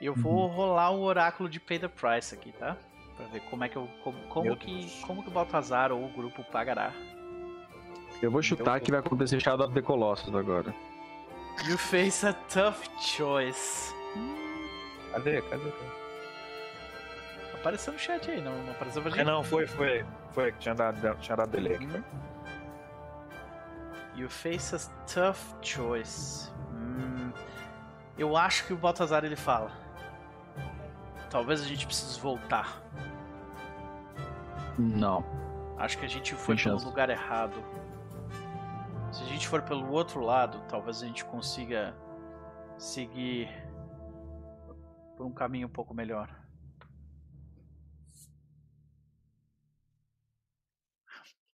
Eu vou uhum. rolar o oráculo de Pay the Price aqui, tá? Pra ver como é que eu. Como, como que. Como que o Baltazar ou o grupo pagará. Eu vou chutar que vai acontecer Shadow of the Colossus agora. You face a tough choice. Cadê? Cadê? Apareceu no chat aí, não, não apareceu pra gente? É, não, foi, foi. Foi, tinha dado, tinha dado delay aqui. Uhum. You face a tough choice. Hum, eu acho que o Baltazar ele fala. Talvez a gente precise voltar. Não. Acho que a gente foi pelo lugar errado. Se a gente for pelo outro lado, talvez a gente consiga seguir por um caminho um pouco melhor.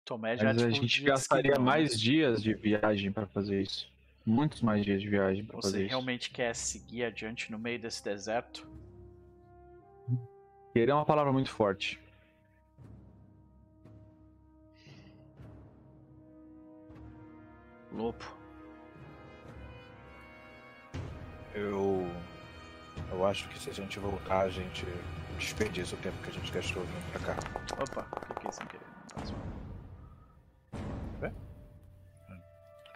Tomé já Mas a gente gastaria mais dias de viagem para fazer isso. Muitos mais dias de viagem para fazer isso. Você realmente quer seguir adiante no meio desse deserto? Querer é uma palavra muito forte. Lopo. Eu. Eu acho que se a gente voltar, a gente desperdiça o tempo que a gente gastou vindo pra cá. Opa, cliquei sem querer.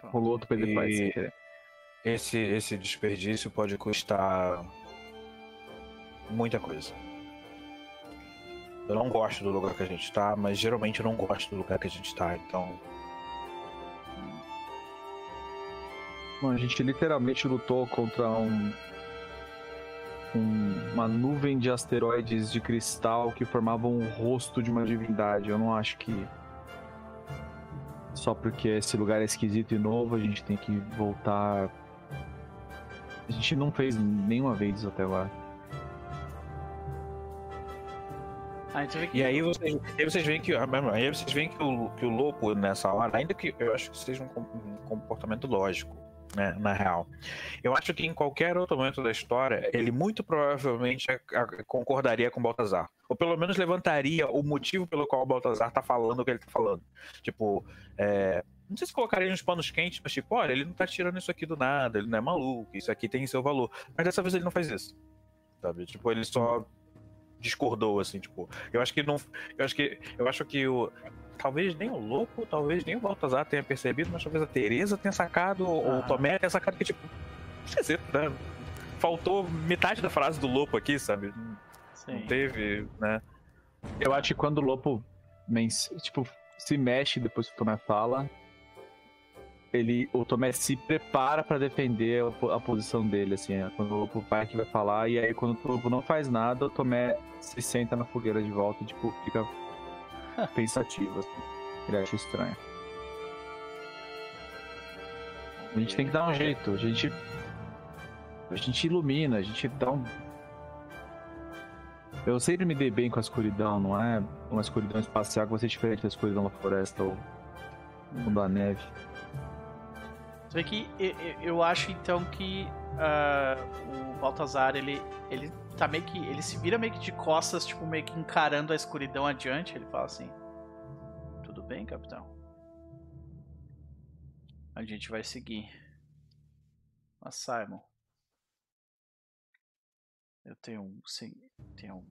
Rolou outro pra ele Esse, esse desperdício pode custar muita coisa. Eu não gosto do lugar que a gente tá, mas geralmente eu não gosto do lugar que a gente tá, então. A gente literalmente lutou contra um, um, uma nuvem de asteroides de cristal que formavam o rosto de uma divindade. Eu não acho que só porque esse lugar é esquisito e novo, a gente tem que voltar. A gente não fez nenhuma vez até lá. Ah, então e aí vocês, aí vocês veem que. Ah, aí vocês veem que o, que o louco nessa hora, ainda que eu acho que seja um, um comportamento lógico, né, na real. Eu acho que em qualquer outro momento da história, ele muito provavelmente concordaria com Baltazar. Ou pelo menos levantaria o motivo pelo qual Baltazar tá falando o que ele tá falando. Tipo, é, não sei se colocaria nos panos quentes, mas tipo, olha, ele não tá tirando isso aqui do nada, ele não é maluco, isso aqui tem seu valor. Mas dessa vez ele não faz isso. Sabe? Tipo, ele só discordou, assim, tipo. Eu acho que não. Eu acho que. Eu acho que o talvez nem o louco, talvez nem o Baltazar tenha percebido, mas talvez a Teresa tenha sacado, ah. ou o Tomé tenha sacado que, tipo, esquisito, né? Faltou metade da frase do Lopo aqui, sabe? Sim. Não teve, né? Eu acho que quando o Lopo tipo, se mexe depois que o Tomé fala, ele, o Tomé se prepara para defender a, a, posição dele, assim, é, quando o Lopo vai que vai falar, e aí quando o Lopo não faz nada, o Tomé se senta na fogueira de volta e, tipo, fica pensativo, assim. Ele acha estranho. A gente tem que dar um jeito, a gente. A gente ilumina, a gente dá um. Eu sempre me dei bem com a escuridão, não é uma escuridão espacial que vai ser diferente da escuridão da floresta ou da neve. Vê que eu, eu acho então que uh, o Baltazar ele, ele tá meio que. Ele se vira meio que de costas, tipo, meio que encarando a escuridão adiante. Ele fala assim: Tudo bem, capitão? A gente vai seguir. Mas Simon. Eu tenho. Sim, tenho.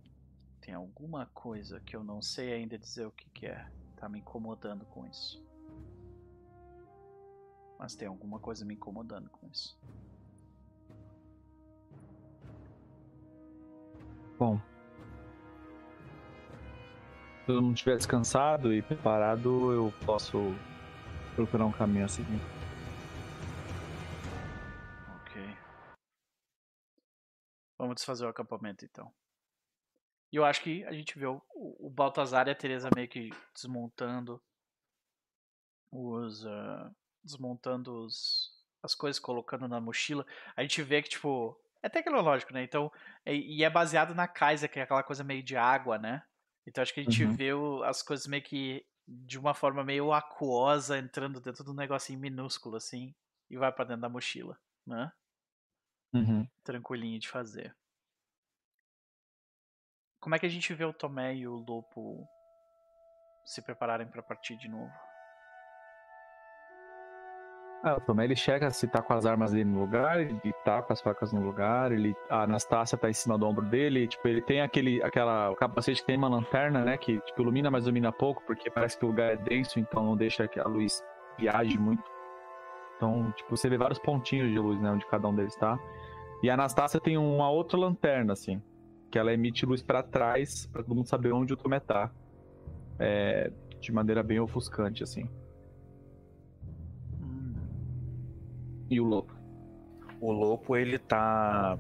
Tem alguma coisa que eu não sei ainda dizer o que, que é. Tá me incomodando com isso. Mas tem alguma coisa me incomodando com isso. Bom. Se todo mundo estiver descansado e preparado, eu posso procurar um caminho a seguir. Ok. Vamos desfazer o acampamento então. E eu acho que a gente vê o, o Baltazar e a Teresa meio que desmontando os. Uh, desmontando os, as coisas, colocando na mochila, a gente vê que, tipo, é tecnológico, né? Então, e, é baseado na Kaiser, que é aquela coisa meio de água, né? Então acho que a gente uhum. vê as coisas meio que de uma forma meio aquosa entrando dentro de um negocinho minúsculo, assim, e vai para dentro da mochila, né? Uhum. Tranquilinho de fazer. Como é que a gente vê o Tomé e o Lopo se prepararem para partir de novo? Ah, Tomé ele chega se tá com as armas dele no lugar, ele tá com as facas no lugar, ele, a Anastácia tá em cima do ombro dele, tipo, ele tem aquele, aquela, o capacete que tem uma lanterna, né, que tipo, ilumina, mas ilumina pouco, porque parece que o lugar é denso, então não deixa que a luz viaje muito. Então, tipo, você vê vários pontinhos de luz, né, onde cada um deles tá. E a Anastácia tem uma outra lanterna, assim, que ela emite luz para trás, para todo mundo saber onde o Tomé tá. É, de maneira bem ofuscante, assim. E o Lopo? O Lopo, ele tá.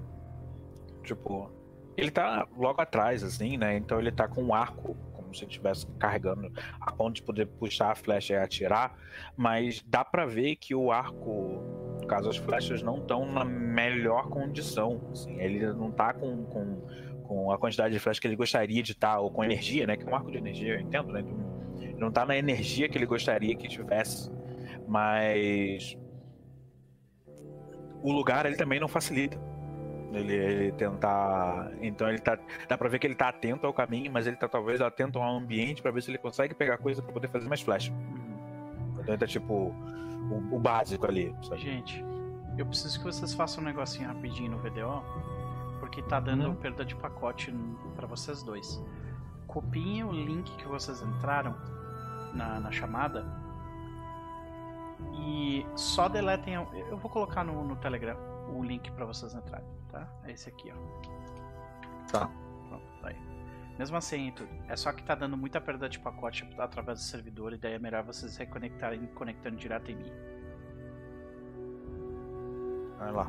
Tipo. Ele tá logo atrás, assim, né? Então ele tá com um arco, como se estivesse carregando, a ponto de poder puxar a flecha e atirar. Mas dá para ver que o arco, no caso, as flechas não estão na melhor condição. Assim, ele não tá com, com, com a quantidade de flechas que ele gostaria de estar, tá, ou com energia, né? Que é um arco de energia, eu entendo, né? Não tá na energia que ele gostaria que tivesse. Mas o lugar ele também não facilita. Ele, ele, tentar. Então ele tá. Dá pra ver que ele tá atento ao caminho, mas ele tá talvez atento ao ambiente para ver se ele consegue pegar coisa para poder fazer mais flash. Então ele tá tipo. O, o básico ali. Sabe? Gente, eu preciso que vocês façam um negocinho rapidinho no VDO. Porque tá dando uhum. perda de pacote para vocês dois. Copiem o link que vocês entraram na, na chamada e só deletem. Eu vou colocar no, no Telegram o link para vocês entrarem, tá? É esse aqui, ó. Tá. Pronto, tá aí. Mesmo assim, tudo. É só que tá dando muita perda de pacote através do servidor, e daí é melhor vocês reconectarem conectando direto em mim. Vai lá.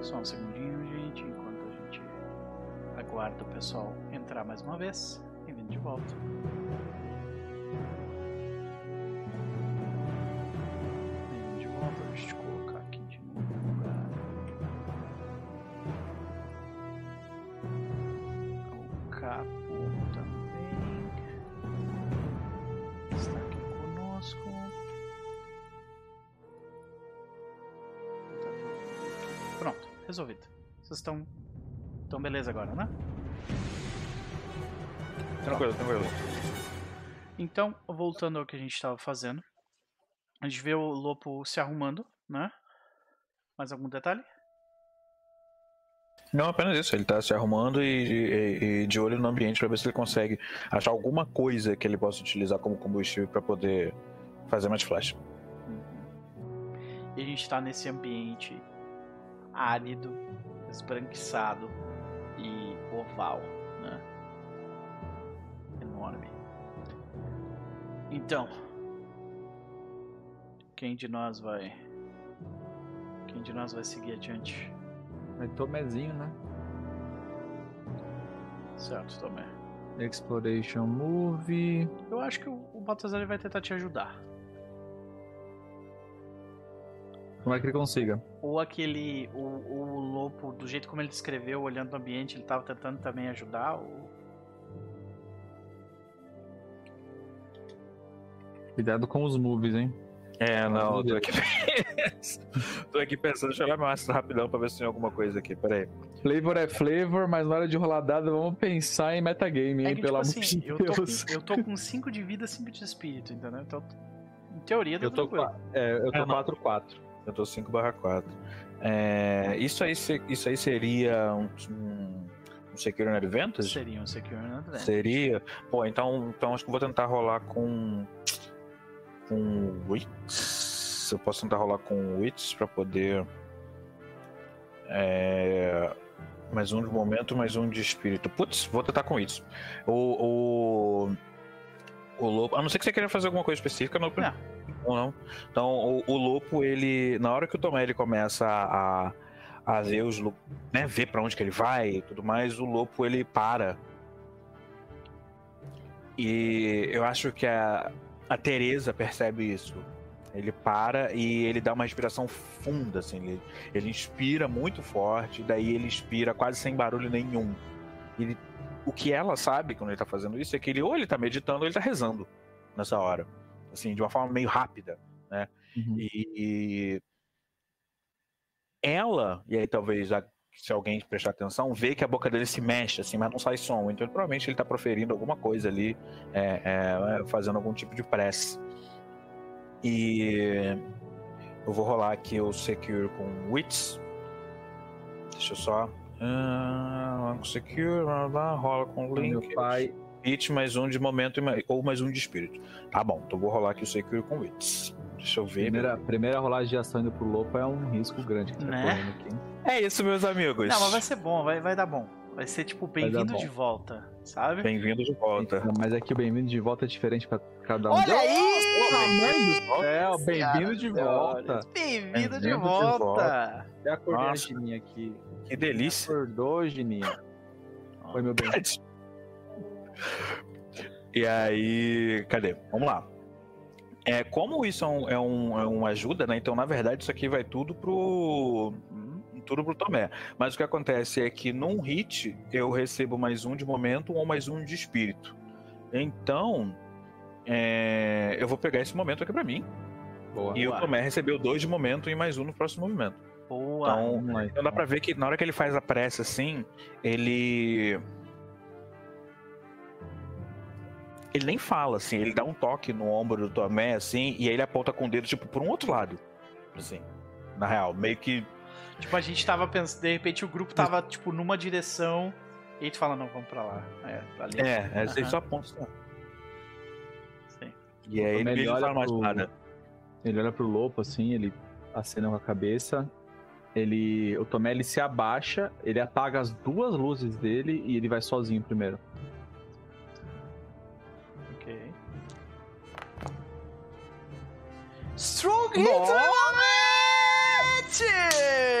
Só um segundinho, aguarda o pessoal entrar mais uma vez e vindo de volta. Vindo de volta, deixa eu colocar aqui de novo no lugar. O capo também está aqui conosco. Pronto resolvido. Vocês estão. Estão beleza agora, né? Tranquilo, tranquilo. Então, voltando ao que a gente estava fazendo. A gente vê o Lopo se arrumando, né? Mais algum detalhe? Não, apenas isso. Ele tá se arrumando e, e, e de olho no ambiente para ver se ele consegue achar alguma coisa que ele possa utilizar como combustível para poder fazer mais flash. Uhum. E a gente tá nesse ambiente árido, esbranquiçado oval, né? Enorme. Então, quem de nós vai quem de nós vai seguir adiante? Vai Tomezinho, né? Certo, Tomé. Exploration Move. Eu acho que o, o Baltazar vai tentar te ajudar. Tomara que ele consiga. Ou aquele. O, o Lopo, do jeito como ele descreveu, olhando o ambiente, ele tava tentando também ajudar? Ou... Cuidado com os moves, hein? É, não, tô aqui, tô aqui pensando, deixa eu olhar mais rapidão pra ver se tem alguma coisa aqui, peraí. Flavor é flavor, mas na hora de rolar dado, vamos pensar em metagame, hein, é que, pelo tipo amor assim, de Deus. Eu tô, eu tô com 5 de vida, 5 de espírito, entendeu? Então, em teoria, eu tô, é, eu tô 4-4. É, eu tô 5 barra 4. É, isso, aí, isso aí seria um, um, um Secure Advantage? Seria um Secure Advantage. Seria? Pô, então, então acho que vou tentar rolar com com Wits. Eu posso tentar rolar com Wits para poder. É, mais um de momento, mais um de espírito. Putz, vou tentar com Wits. O, o, o Lopo. A não ser que você queira fazer alguma coisa específica, não. Não, ou não. Então, o, o Lopo, ele. Na hora que o Tomé ele começa a, a ver os. Né, ver para onde que ele vai e tudo mais, o Lopo ele para. E eu acho que a, a Teresa percebe isso. Ele para e ele dá uma respiração funda, assim. Ele, ele inspira muito forte, daí ele expira quase sem barulho nenhum. Ele, o que ela sabe quando ele tá fazendo isso é que ele ou ele tá meditando ou ele tá rezando nessa hora. Assim, de uma forma meio rápida, né? Uhum. E, e, ela, e aí talvez a se alguém prestar atenção, vê que a boca dele se mexe, assim, mas não sai som. Então, provavelmente ele está proferindo alguma coisa ali, é, é, fazendo algum tipo de prece. E eu vou rolar aqui o Secure com Wits. Deixa eu só. Uh, secure, rola com Link. Meu pai. Hit mais um de momento ou mais um de espírito. Tá bom, então vou rolar aqui o Secure com Wits. Deixa eu ver. Primeira, primeira rolagem de ação indo pro Lopo é um risco grande que tá né? correndo aqui. É isso, meus amigos. Não, mas vai ser bom, vai, vai dar bom. Vai ser tipo bem-vindo de volta, sabe? Bem-vindo de volta. Mas é que o bem-vindo de volta é diferente pra cada um. Olha isso! Mãe do céu, bem-vindo de volta. Bem-vindo de volta. Já acordei Nossa. a Gininha aqui. Que delícia. Acordou, Gininha. Foi meu bem. E aí, cadê? Vamos lá. É, como isso é, um, é, um, é uma ajuda, né? Então, na verdade, isso aqui vai tudo pro. Tudo pro Tomé. Mas o que acontece é que num hit eu recebo mais um de momento ou mais um de espírito. Então, é, eu vou pegar esse momento aqui para mim. Boa, e boa. o Tomé recebeu dois de momento e mais um no próximo movimento. Boa. Então, então dá pra ver que na hora que ele faz a pressa assim, ele ele nem fala, assim, ele dá um toque no ombro do Tomé, assim, e aí ele aponta com o dedo, tipo, por um outro lado. Assim, na real, meio que. Tipo, a gente tava pensando, de repente o grupo tava, tipo, numa direção, e aí tu fala, não, vamos pra lá. É, ali. É, é ele só aponta. Assim, Sim. E aí ele, ele fala mais pro... nada. Ele olha pro Lopo, assim, ele acena com a cabeça. Ele. O Tomé ele se abaixa, ele apaga as duas luzes dele e ele vai sozinho primeiro. Strong Hit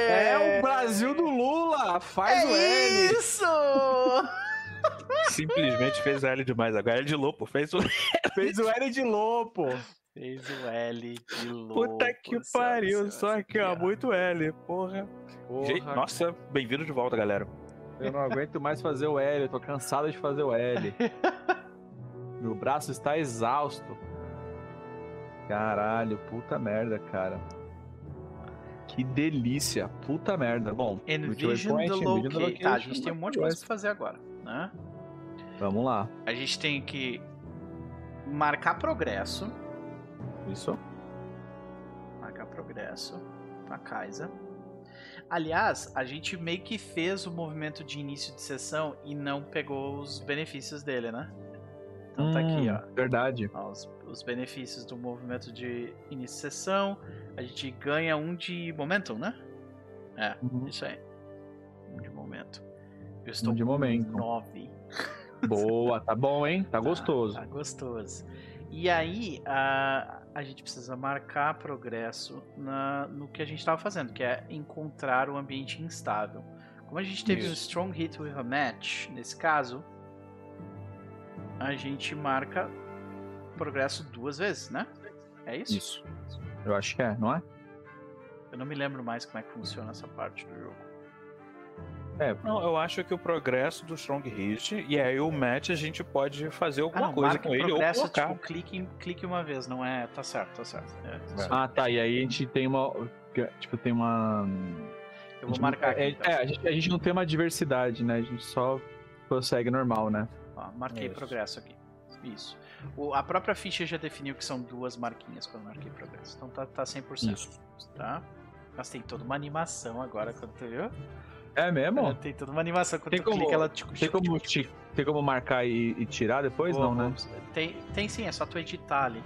É o Brasil do Lula! Faz é o L! Isso! Simplesmente fez o L demais. Agora é de Lopo. Fez o, fez o L de Lopo. Fez o L de Lopo. Puta que pariu. Só que, ó, muito L. Porra. Porra. Nossa, bem-vindo de volta, galera. Eu não aguento mais fazer o L. Eu tô cansado de fazer o L. Meu braço está exausto. Caralho, puta merda, cara. Que delícia, puta merda. Bom, Envision the Locate. Tá, a gente tem um monte de coisa pra fazer agora, né? Vamos lá. A gente tem que marcar progresso. Isso. Marcar progresso pra Kaisa. Aliás, a gente meio que fez o movimento de início de sessão e não pegou os benefícios dele, né? Então hum, tá aqui, ó. Verdade. Ó, os os benefícios do movimento de iniciação. A gente ganha um de momentum, né? É, uhum. isso aí. Um de momento. Eu estou um de momento. nove. Boa, tá bom, hein? Tá, tá gostoso. Tá gostoso. E aí, a, a gente precisa marcar progresso na, no que a gente estava fazendo, que é encontrar o ambiente instável. Como a gente teve Isso. um strong hit with a match, nesse caso, a gente marca progresso duas vezes, né? É isso? Isso. Eu acho que é, não é? Eu não me lembro mais como é que funciona essa parte do jogo. É, não, eu acho que o progresso do Strong Hit e aí o match a gente pode fazer alguma ah, não, coisa com ele progresso, ou colocar. Tipo, clique, clique uma vez, não é? Tá certo, tá certo. É, é. Ah, tá. E aí a gente tem uma. Tipo, tem uma. Eu vou marcar aqui. É, então. é a, gente, a, gente, não tem uma diversidade, né? A gente só prossegue normal, né? Ó, marquei Isso. progresso aqui. Isso. O, a própria ficha já definiu que são duas marquinhas quando marquei progresso. Então tá, tá 100%. Isso. Tá? Mas tem toda uma animação agora quando tu viu. É mesmo? É, tem toda uma animação quando tem tu como, clica, ela tipo, tem, como, tipo, tem como marcar e, e tirar depois? não, né? Tem, tem sim, é só tu editar ali.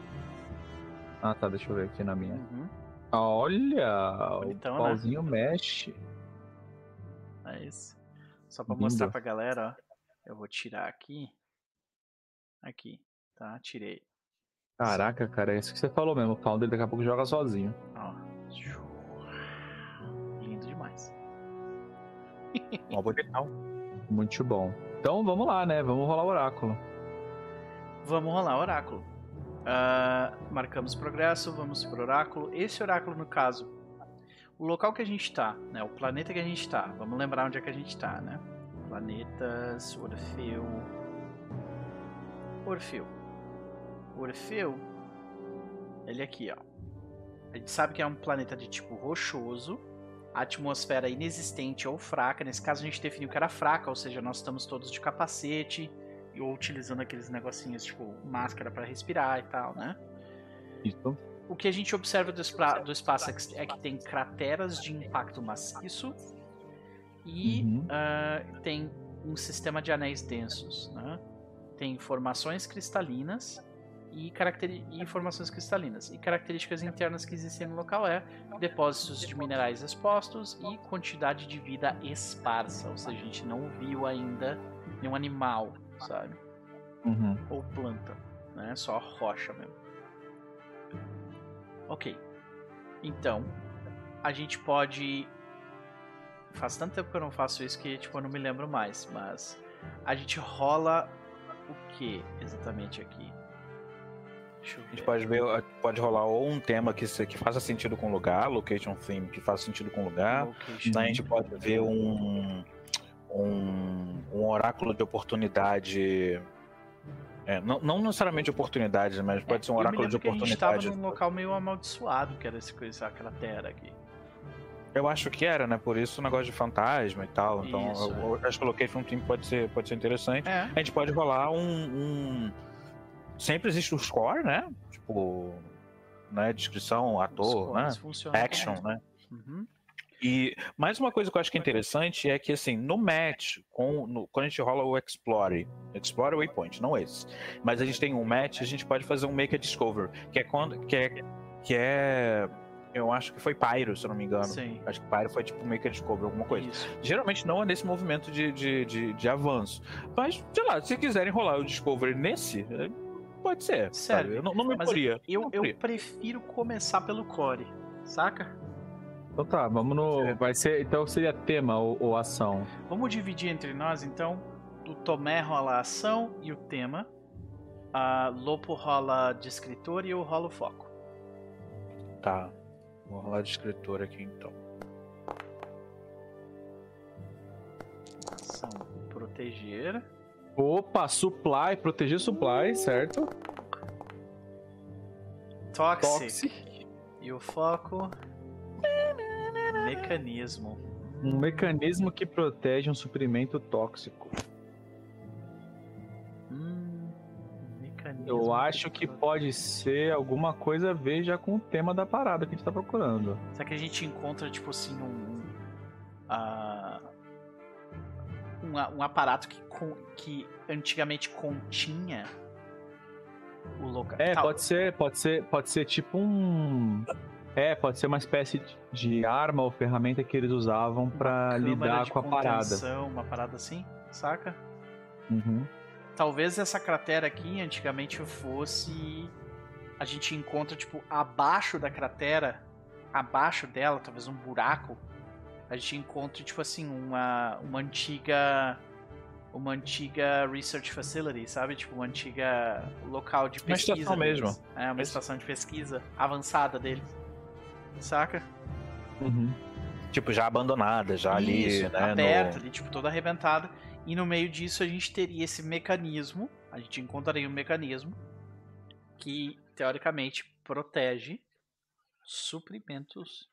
Ah, tá, deixa eu ver aqui na minha. Uhum. Olha, Bonitão, o pauzinho né? mexe. É isso. Só pra Lindo. mostrar pra galera, ó. Eu vou tirar aqui. Aqui, tá? Tirei. Caraca, cara, é isso que você falou mesmo. O Founder daqui a pouco joga sozinho. Ó. Lindo demais. Muito bom. Então vamos lá, né? Vamos rolar o oráculo. Vamos rolar o oráculo. Uh, marcamos progresso, vamos pro oráculo. Esse oráculo, no caso, o local que a gente está, né? O planeta que a gente está. Vamos lembrar onde é que a gente está, né? Planetas, Orfeu. Orfeu. Orfeu, ele aqui, ó. A gente sabe que é um planeta de tipo rochoso, atmosfera inexistente ou fraca. Nesse caso a gente definiu que era fraca, ou seja, nós estamos todos de capacete ou utilizando aqueles negocinhos tipo máscara para respirar e tal, né? Isso. O que a gente observa do, do espaço é que tem crateras de impacto maciço e uhum. uh, tem um sistema de anéis densos, né? Tem formações cristalinas e, e, informações cristalinas. E características internas que existem no local é depósitos de minerais expostos e quantidade de vida esparsa. Ou seja, a gente não viu ainda nenhum animal, sabe? Uhum. Ou planta, né? Só rocha mesmo. Ok. Então, a gente pode. Faz tanto tempo que eu não faço isso que tipo, eu não me lembro mais, mas a gente rola o que exatamente aqui? A gente pode ver, pode rolar ou um tema que, que faça sentido com o lugar, location theme que faça sentido com o lugar. Location. A gente pode ver um, um, um oráculo de oportunidade. É, não, não, necessariamente oportunidades, mas pode é, ser um oráculo de oportunidade. a gente estava num local meio amaldiçoado, que era esse aquela terra aqui. Eu acho que era, né? Por isso o negócio de fantasma e tal. Então, isso, eu, eu acho que o Location Team pode ser, pode ser interessante. É. A gente pode rolar um, um sempre existe o score, né? Tipo, né? Descrição, ator, né? Action, né? Uhum. E mais uma coisa que eu acho que é interessante é que, assim, no match, com, no, quando a gente rola o Explore, Explore Waypoint, não esse, mas a gente tem um match, a gente pode fazer um Make a Discover, que é quando. que é. Que é eu acho que foi Pyro, se eu não me engano. Sim. Acho que Pyro foi tipo Make a Discover, alguma coisa. Isso. Geralmente não é nesse movimento de, de, de, de, avanço. Mas, sei lá, se quiserem rolar o Discovery nesse, Pode ser. Sério. Eu não, não me imporia. Eu, eu, eu prefiro começar pelo core, saca? Então tá, vamos no. Vai ser. Então seria tema ou, ou, ação? Vamos dividir entre nós, então. O Tomé rola a ação e o tema. A Lopo rola de escritor e eu rolo foco. Tá. Vou rolar de escritor aqui então. Ação proteger. Opa, supply, proteger supply, certo? Toxic. Toxic. E o foco. Mecanismo. Um mecanismo que protege um suprimento tóxico. Hum, Eu acho que, pode ser alguma coisa a ver já com o tema da parada que a gente tá procurando. Será que a gente encontra, tipo assim, um. Uh, um, um aparato que, que antigamente continha o local. É, Tal. pode ser, pode ser, pode ser tipo um. É, pode ser uma espécie de arma ou ferramenta que eles usavam para lidar com a parada. Uma parada assim, saca? Uhum. Talvez essa cratera aqui antigamente fosse. A gente encontra, tipo, abaixo da cratera, abaixo dela, talvez um buraco, a gente encontra, tipo assim, uma, uma antiga. Uma antiga research facility, sabe? Tipo, uma antiga local de pesquisa. Uma estação mesmo. É, uma estação de pesquisa avançada deles. Saca? Uhum. Tipo, já abandonada, já Isso, ali, né? Aberta, no... ali, tipo, toda arrebentada. E no meio disso a gente teria esse mecanismo, a gente encontraria um mecanismo que, teoricamente, protege suprimentos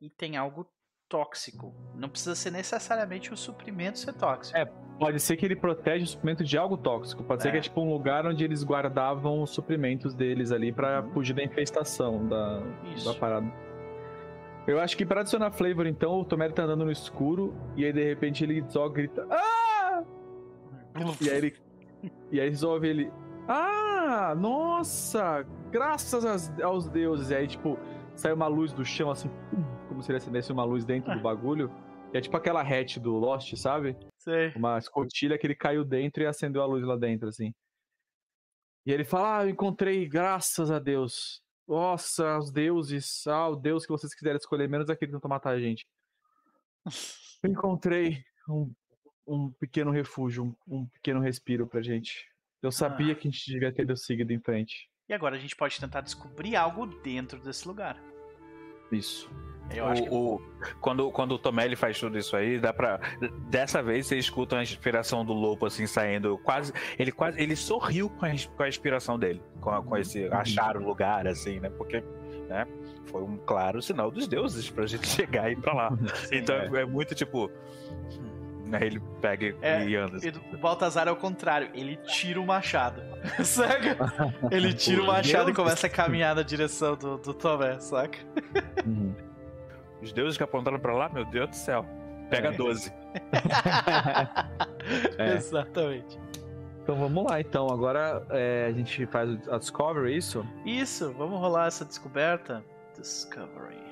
e tem algo tóxico. Não precisa ser necessariamente o suprimento ser tóxico. É, pode ser que ele protege o suprimento de algo tóxico. Pode é. ser que é tipo um lugar onde eles guardavam os suprimentos deles ali para uhum. fugir da infestação da, da parada. Eu acho que para adicionar flavor, então, o Tomé tá andando no escuro e aí de repente ele só grita. Ah! e aí ele. E aí resolve ele. Ah! Nossa! Graças aos deuses! E aí, tipo, sai uma luz do chão assim, como se ele acendesse uma luz dentro do ah. bagulho. E é tipo aquela hatch do Lost, sabe? Sei. Uma escotilha que ele caiu dentro e acendeu a luz lá dentro, assim. E ele fala: Ah, eu encontrei, graças a Deus. Nossa, os deuses. Ah, o Deus que vocês quiserem escolher, menos aquele que tentou matar a gente. Eu encontrei um, um pequeno refúgio, um, um, pequeno respiro pra gente. Eu sabia ah. que a gente devia ter seguido em frente. E agora a gente pode tentar descobrir algo dentro desse lugar. Isso. Eu o, que... o, quando, quando o Tomé faz tudo isso aí, dá pra. Dessa vez você escuta a inspiração do Lopo assim saindo. Quase. Ele quase. Ele sorriu com a, com a inspiração dele. Com, com esse uhum. achar o lugar, assim, né? Porque. Né, foi um claro sinal dos deuses pra gente chegar e ir pra lá. Sim, então é. é muito tipo. Aí ele pega é, e anda. Assim. O Baltazar é o contrário, ele tira o machado. saca? Ele tira o machado Deus e começa a caminhar na direção do, do Tomé, saca? Uhum. Os deuses que apontaram pra lá, meu Deus do céu. Pega é. 12. é. Exatamente. Então vamos lá, então. Agora é, a gente faz a Discovery, isso? Isso, vamos rolar essa descoberta. Discovery.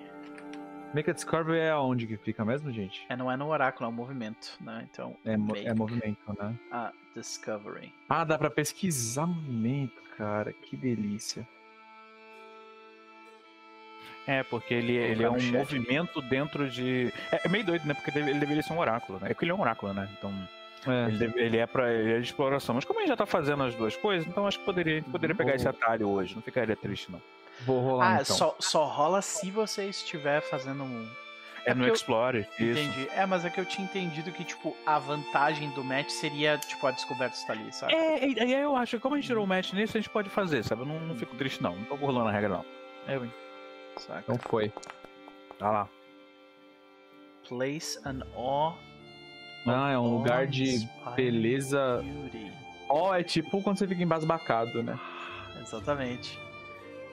Make a Discovery é onde que fica mesmo, gente? É, não é no oráculo, é o movimento, né? Então. É, é movimento, né? A Discovery. Ah, dá pra pesquisar movimento, cara. Que delícia. É, porque ele, ele é um chat. movimento dentro de. É, é, meio doido, né? Porque ele deveria ser um oráculo, né? É porque ele é um oráculo, né? Então. É. Ele, deve, ele, é pra ele é de exploração. Mas como a gente já tá fazendo as duas coisas, então acho que poderia, poderia pegar esse atalho hoje. Não ficaria triste, não. Vou rolar ah, então. Só, só rola se você estiver fazendo um. É, é no Explore, eu... isso. Entendi. É, mas é que eu tinha entendido que, tipo, a vantagem do match seria, tipo, a descoberta está ali, sabe? É, e aí eu acho que como a gente tirou o match nisso, a gente pode fazer, sabe? Eu não, não fico triste, não. Não tô burlando a regra, não. É, eu, Saca? Não foi. Tá lá. Place an awe. Ah, é um lugar de beleza. Ó, oh, é tipo quando você fica embasbacado, né? Exatamente.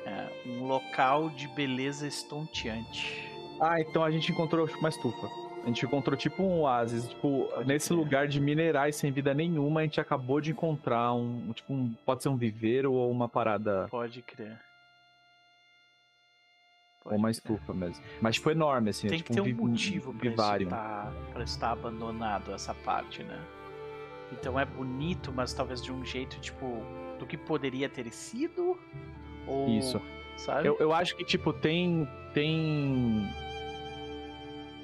É um local de beleza estonteante. Ah, então a gente encontrou uma estufa. A gente encontrou tipo um oásis, tipo, pode nesse lugar de minerais sem vida nenhuma, a gente acabou de encontrar um, tipo, um, pode ser um viveiro ou uma parada. Pode crer. Pode ou uma estufa mesmo. Mas tipo enorme assim, Tem é, tipo, que ter um, motivo um, pra, estar, pra estar abandonado essa parte, né? Então é bonito, mas talvez de um jeito tipo do que poderia ter sido ou, Isso. Sabe? Eu, eu acho que, tipo, tem. Tem.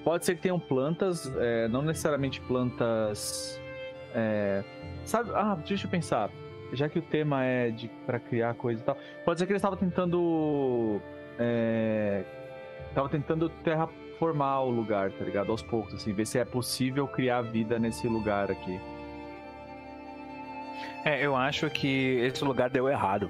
Pode ser que tenham plantas, é, não necessariamente plantas. É, sabe? Ah, deixa eu pensar. Já que o tema é de para criar coisa e tal, pode ser que eles estavam tentando. É, tava tentando terraformar o lugar, tá ligado? Aos poucos, assim, ver se é possível criar vida nesse lugar aqui. É, eu acho que esse lugar deu errado.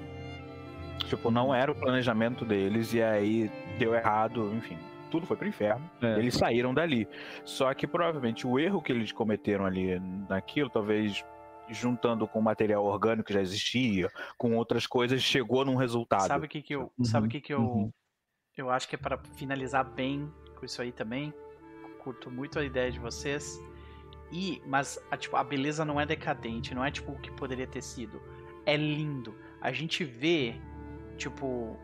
Tipo, não era o planejamento deles e aí deu errado, enfim. Tudo foi pro inferno. É. Eles saíram dali. Só que provavelmente o erro que eles cometeram ali naquilo, talvez juntando com material orgânico que já existia, com outras coisas, chegou num resultado. Sabe o que, que eu, uhum. sabe o que, que eu, uhum. eu acho que é para finalizar bem com isso aí também. Curto muito a ideia de vocês. E, mas a, tipo, a beleza não é decadente, não é tipo o que poderia ter sido. É lindo. A gente vê Tipo,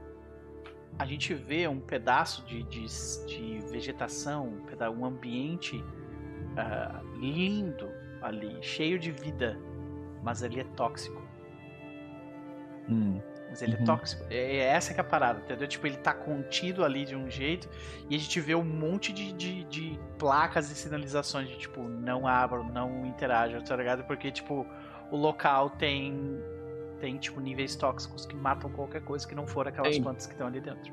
a gente vê um pedaço de, de, de vegetação, um ambiente uh, lindo ali, cheio de vida, mas ele é tóxico. Hum. Mas ele é uhum. é tóxico. É, essa que é a parada, entendeu? Tipo, ele tá contido ali de um jeito e a gente vê um monte de, de, de placas e sinalizações de tipo, não abram, não interajam, tá ligado? Porque, tipo, o local tem tem, tipo, níveis tóxicos que matam qualquer coisa que não for aquelas plantas que estão ali dentro.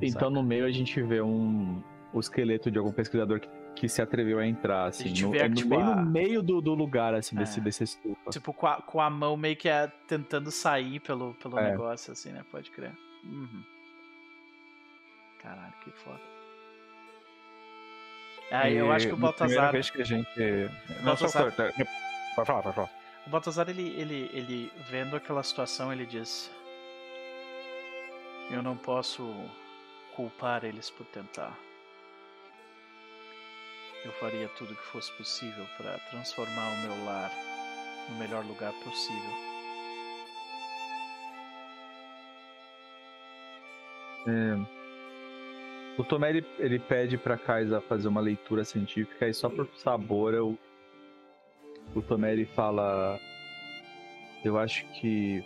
Então sabe? no meio a gente vê um, o esqueleto de algum pesquisador que, que se atreveu a entrar, assim. No, é no, tipo, bem no meio do, do lugar, assim, é. desse, desse estufa. Tipo, com a, com a mão meio que a, tentando sair pelo, pelo é. negócio, assim, né? Pode crer. Uhum. Caralho, que foda. Ah, eu acho que o Baltazar. vez que a gente. Baltazar... Não, só... Pode falar, pode falar. O Baltazar, ele, ele, ele vendo aquela situação, ele diz: Eu não posso culpar eles por tentar. Eu faria tudo o que fosse possível para transformar o meu lar no melhor lugar possível. É. O Tomé ele, ele pede pra Kaisa fazer uma leitura científica e só por sabor eu, o Tomé ele fala: Eu acho que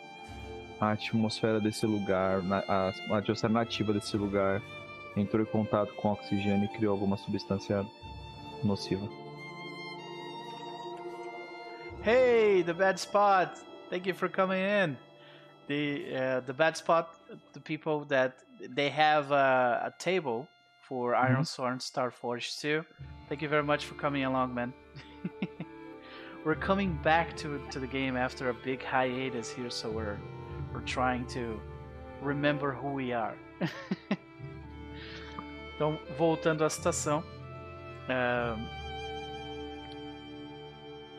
a atmosfera desse lugar, a, a atmosfera nativa desse lugar entrou em contato com oxigênio e criou alguma substância nociva. Hey, the bad spot! Thank you for coming in. The uh, the bad spot, the people that they have a, a table for mm-hmm. Iron Sword Star Forge 2. Thank you very much for coming along, man. we're coming back to to the game after a big hiatus here, so we're we're trying to remember who we are. então, voltando à citação, uh,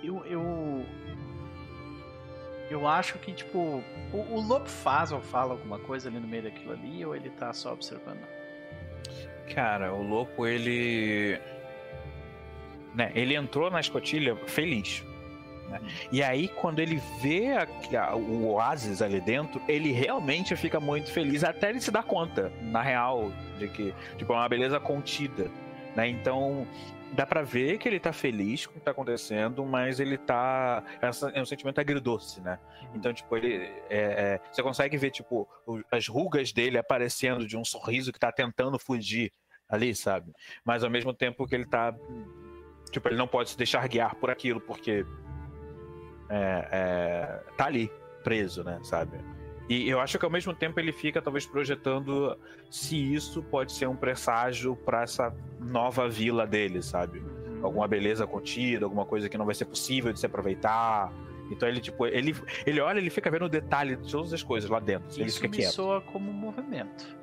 eu, eu eu acho que tipo o, o Lobo faz ou fala alguma coisa ali no meio daquilo ali ou ele tá só observando? Cara, o Lopo ele né, ele entrou na escotilha feliz. Né? E aí, quando ele vê a, a, o oásis ali dentro, ele realmente fica muito feliz, até ele se dar conta, na real, de que tipo, é uma beleza contida. Né? Então, dá para ver que ele tá feliz com o que tá acontecendo, mas ele tá. É um sentimento agridoce, né? Então, tipo, ele. É, é, você consegue ver, tipo, as rugas dele aparecendo de um sorriso que tá tentando fugir ali, sabe? Mas ao mesmo tempo que ele tá. Tipo, ele não pode se deixar guiar por aquilo, porque é, é, tá ali, preso, né, sabe? E eu acho que ao mesmo tempo ele fica talvez projetando se isso pode ser um presságio para essa nova vila dele, sabe? Alguma beleza contida, alguma coisa que não vai ser possível de se aproveitar. Então ele tipo, ele ele olha, ele fica vendo o detalhe de todas as coisas lá dentro. Isso ele fica me quieto. soa como um movimento.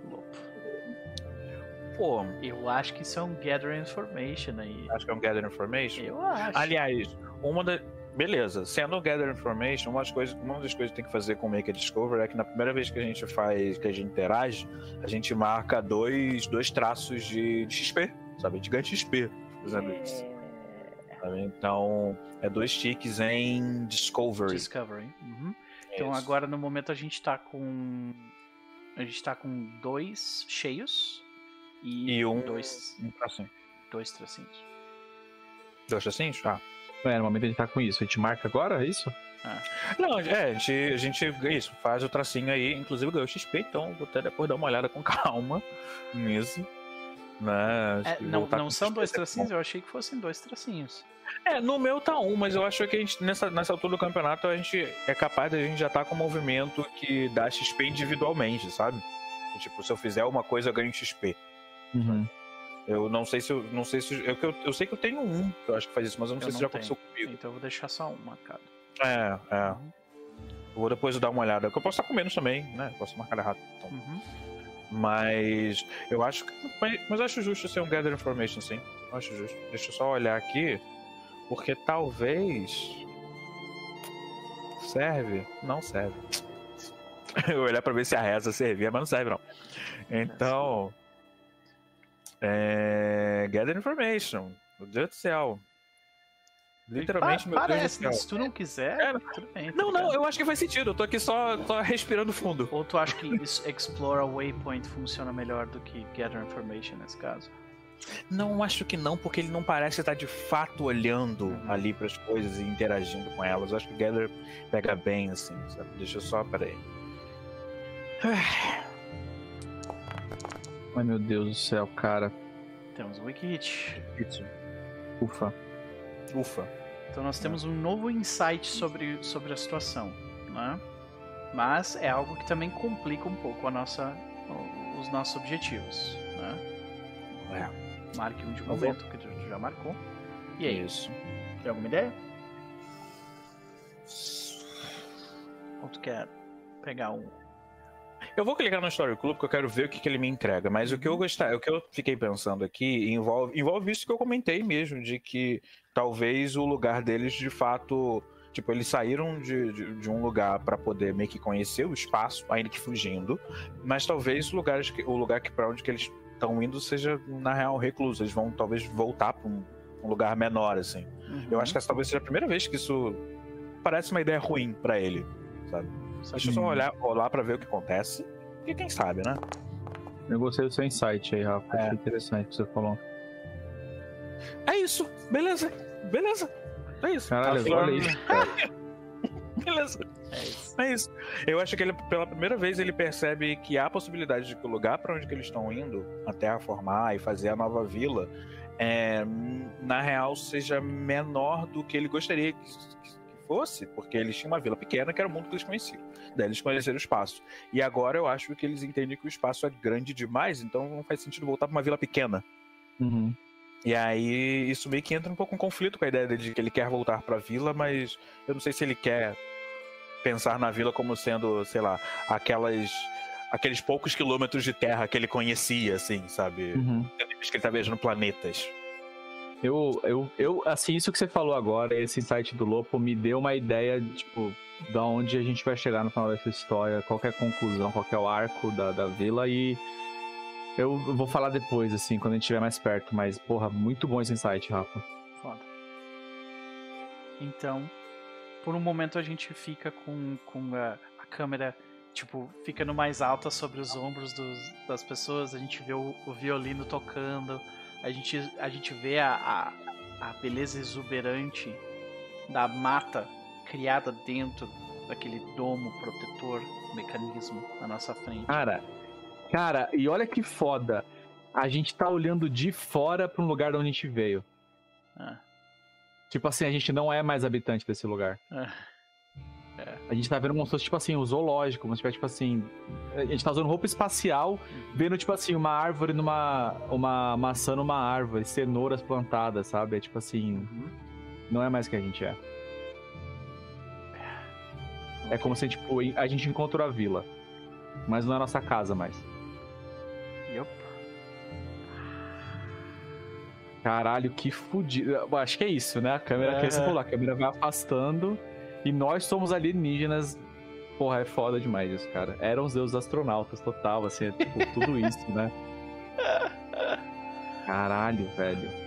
Pô, eu acho que isso é um gather information aí. Acho que é um gather information? Eu acho. Aliás, uma da. Beleza, sendo gather information, uma das, coisas, uma das coisas que tem que fazer com o Make a Discover é que na primeira vez que a gente faz, que a gente interage, a gente marca dois, dois traços de, de XP, sabe? De ganho XP, exemplo. É... Então, é dois ticks em Discovery. Discovery. Uhum. Então agora no momento a gente tá com. A gente tá com dois cheios e, e um, dois, um tracinho. Dois tracinhos. Dois tracinhos? Ah. É, no momento a gente tá com isso. A gente marca agora, é isso? Ah. Não, é, a gente, a gente isso, faz o tracinho aí, inclusive ganhou XP, então vou até depois dar uma olhada com calma nisso. Né? É, não não são dois é tracinhos, eu achei que fossem dois tracinhos. É, no meu tá um, mas eu acho que a gente, nessa, nessa altura do campeonato, a gente é capaz de a gente já tá com um movimento que dá XP individualmente, sabe? Tipo, se eu fizer uma coisa, eu ganho XP. Uhum. Eu não sei se eu. Não sei se eu, eu, eu, sei que eu tenho um que eu acho que faz isso, mas eu não eu sei não se já tenho. aconteceu comigo. Então eu vou deixar só um marcado. É, é. Uhum. Vou depois dar uma olhada. Que eu posso estar com menos também, né? Posso marcar errado. Então. Uhum. Mas eu acho que. Mas, acho justo ser um Gather Information, sim. Eu acho justo. Deixa eu só olhar aqui. Porque talvez. Serve? Não serve. eu olhar pra ver se a reza servia, mas não serve, não. Então. É... Gather information. Meu Deus do céu. Literalmente, meu Parece, Deus do céu. Se tu não quiser, é, tudo bem. Tá não, não, eu acho que faz sentido. Eu tô aqui só, só respirando fundo. Ou tu acha que isso, Explore Waypoint funciona melhor do que Gather Information nesse caso? Não, acho que não, porque ele não parece estar de fato olhando uhum. ali para as coisas e interagindo com elas. Eu acho que Gather pega bem, assim, sabe? Deixa eu só, peraí. Ai meu Deus do céu, cara. Temos um Wikihit. Ufa. Ufa. Então nós temos um novo insight sobre, sobre a situação, né? Mas é algo que também complica um pouco a nossa, os nossos objetivos, né? É. Marque um de momento, que tu já marcou. E aí? Isso. Tem alguma ideia? Ou tu quer pegar um. Eu vou clicar no Story Club porque eu quero ver o que, que ele me entrega. Mas o que eu uhum. gostar, o que eu fiquei pensando aqui envolve, envolve isso que eu comentei mesmo, de que talvez o lugar deles de fato. Tipo, eles saíram de, de, de um lugar para poder meio que conhecer o espaço, ainda que fugindo, mas talvez o lugar, o lugar que para onde que eles estão indo seja, na real, recluso. Eles vão talvez voltar para um, um, lugar menor, assim. Uhum. Eu acho que essa talvez seja a primeira vez que isso parece uma ideia ruim para ele, sabe? Deixa eu só olhar, olhar pra ver o que acontece. E quem sabe, né? Eu gostei do seu insight aí, Rafa. É. Achei interessante o que você falou. É isso. Beleza. Beleza. É isso. Caralho, tá olha isso, cara. Beleza. É isso. é isso. Eu acho que ele, pela primeira vez, ele percebe que há a possibilidade de que o lugar para onde que eles estão indo, a terraformar e fazer a nova vila, é, na real, seja menor do que ele gostaria que, fosse, porque eles tinham uma vila pequena que era o mundo que eles conheciam. Daí eles conheceram o espaço. E agora eu acho que eles entendem que o espaço é grande demais, então não faz sentido voltar para uma vila pequena. Uhum. E aí isso meio que entra um pouco em conflito com a ideia de que ele quer voltar para a vila, mas eu não sei se ele quer pensar na vila como sendo, sei lá, aquelas aqueles poucos quilômetros de terra que ele conhecia, assim, sabe? Uhum. Que ele tá viajando planetas. Eu, eu, eu, assim, isso que você falou agora, esse insight do Lopo, me deu uma ideia, tipo, da onde a gente vai chegar no final dessa história, qual é a conclusão, qual é o arco da, da vila e eu vou falar depois, assim, quando a gente estiver mais perto, mas, porra, muito bom esse insight, Rafa. Foda. Então, por um momento a gente fica com, com a, a câmera, tipo, ficando mais alta sobre os ombros dos, das pessoas, a gente vê o, o violino tocando, a gente, a gente vê a, a, a beleza exuberante da mata criada dentro daquele domo protetor, mecanismo na nossa frente. Cara, cara, e olha que foda. A gente tá olhando de fora para um lugar de onde a gente veio. Ah. Tipo assim, a gente não é mais habitante desse lugar. Ah. É. A gente tá vendo como se fosse, tipo assim, o zoológico, como se tivesse, tipo assim. A gente tá usando roupa espacial, vendo, tipo assim, uma árvore numa. Uma maçã numa árvore, cenouras plantadas, sabe? É tipo assim. Uhum. Não é mais o que a gente é. É como se, tipo, a gente encontrou a vila. Mas não é a nossa casa mais. Yup. Caralho, que fudido. Acho que é isso, né? A câmera, é. que você falou, a câmera vai afastando. E nós somos alienígenas. Porra, é foda demais isso, cara. Eram os deuses astronautas total, assim, é, tipo, tudo isso, né? Caralho, velho.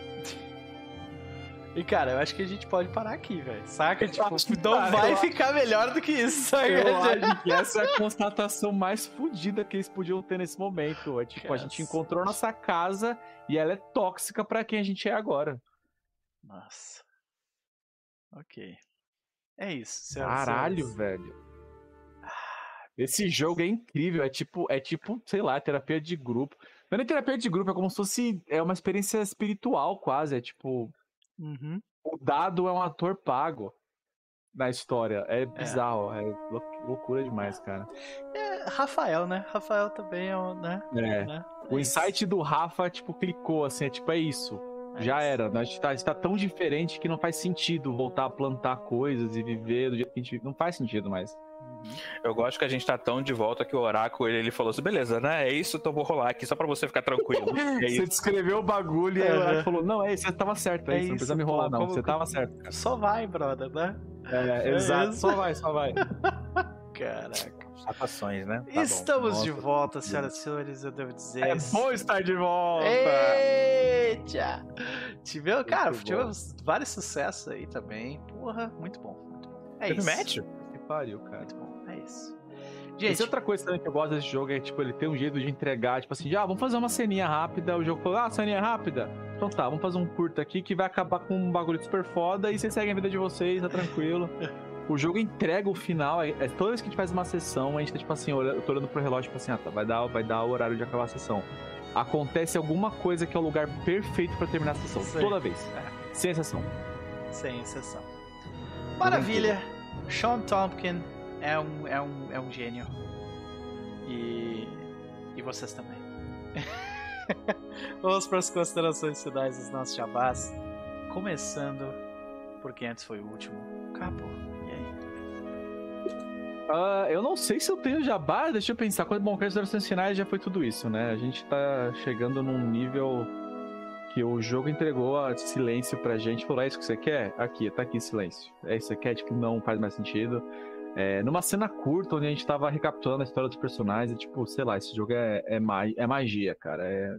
E cara, eu acho que a gente pode parar aqui, velho. Saca? Tipo, não vai ficar melhor do que isso, saca? Eu acho que essa é a constatação mais fodida que eles podiam ter nesse momento. É tipo, a gente encontrou nossa casa e ela é tóxica para quem a gente é agora. Nossa. Ok. É isso. Caralho, velho. Esse jogo é incrível. É tipo, é tipo, sei lá, terapia de grupo. Não é terapia de grupo, é como se fosse é uma experiência espiritual, quase. É tipo. Uhum. O dado é um ator pago na história. É, é. bizarro, é, é loucura demais, cara. É, Rafael, né? Rafael também é um, né? É. Né? O insight do Rafa, tipo, clicou assim, é tipo, é isso. É Já era. A gente, tá, a gente tá tão diferente que não faz sentido voltar a plantar coisas e viver do jeito que a gente vive. Não faz sentido mais. Uhum. Eu gosto que a gente tá tão de volta que o oráculo ele, ele falou assim: beleza, né? É isso, então vou rolar aqui só pra você ficar tranquilo. É você descreveu o bagulho e o falou: não, é isso, você tava certo, é, é isso, não precisa me enrolar, não. Como, você tava certo. Só vai, brother, né? É, é exato, só vai, só vai. Caraca. Constatações, né? Tá Estamos Nossa, de volta, senhoras e senhores, eu devo dizer. É bom estar de volta! Eita! Tivemos, cara, tivemos vários sucessos aí também. Porra, muito bom, muito bom. É Teve isso. match? Que pariu, cara. Muito bom, é isso. Gente, outra coisa também que eu gosto desse jogo é, tipo, ele tem um jeito de entregar, tipo assim, ah, vamos fazer uma ceninha rápida, o jogo falou, ah, ceninha rápida? Então tá, vamos fazer um curto aqui que vai acabar com um bagulho super foda e vocês seguem a vida de vocês, tá tranquilo. o jogo entrega o final. É, é, toda vez que a gente faz uma sessão, a gente tá tipo assim, olhando, eu tô olhando pro relógio, tipo assim, ah, tá, vai dar, vai dar o horário de acabar a sessão. Acontece alguma coisa que é o lugar perfeito para terminar a sessão. Sei. Toda vez. É. Sem exceção. Sem exceção. Maravilha! Sean Tompkin é um, é um, é um gênio. E. E vocês também. Vamos para as considerações finais dos nossos jabás. Começando por quem antes foi o último. Acabou. Uh, eu não sei se eu tenho jabá, deixa eu pensar. Bom, considerações finais já foi tudo isso, né? A gente tá chegando num nível que o jogo entregou a silêncio pra gente. Falou, é isso que você quer? Aqui, tá aqui silêncio. É isso que você quer? Tipo, não faz mais sentido. É, numa cena curta, onde a gente tava recapitulando a história dos personagens, e, tipo, sei lá, esse jogo é, é, é magia, cara. É,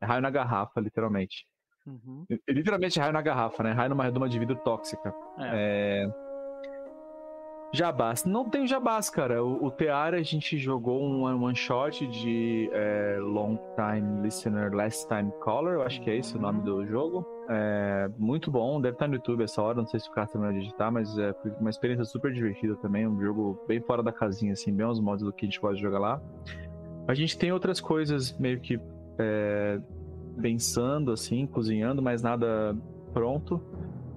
é raio na garrafa, literalmente. Uhum. Literalmente raio na garrafa, né? Raio numa redoma de vidro tóxica. É. é... Jabás. Não tem jabás, cara. O, o Teara a gente jogou um one shot de é, Long Time Listener, Last Time Caller, eu acho que é esse o nome do jogo. É, muito bom, deve estar no YouTube essa hora, não sei se o cara terminou de digitar, mas é uma experiência super divertida também, um jogo bem fora da casinha, assim, bem aos modos do que a gente pode jogar lá. A gente tem outras coisas meio que é, pensando, assim, cozinhando, mas nada pronto.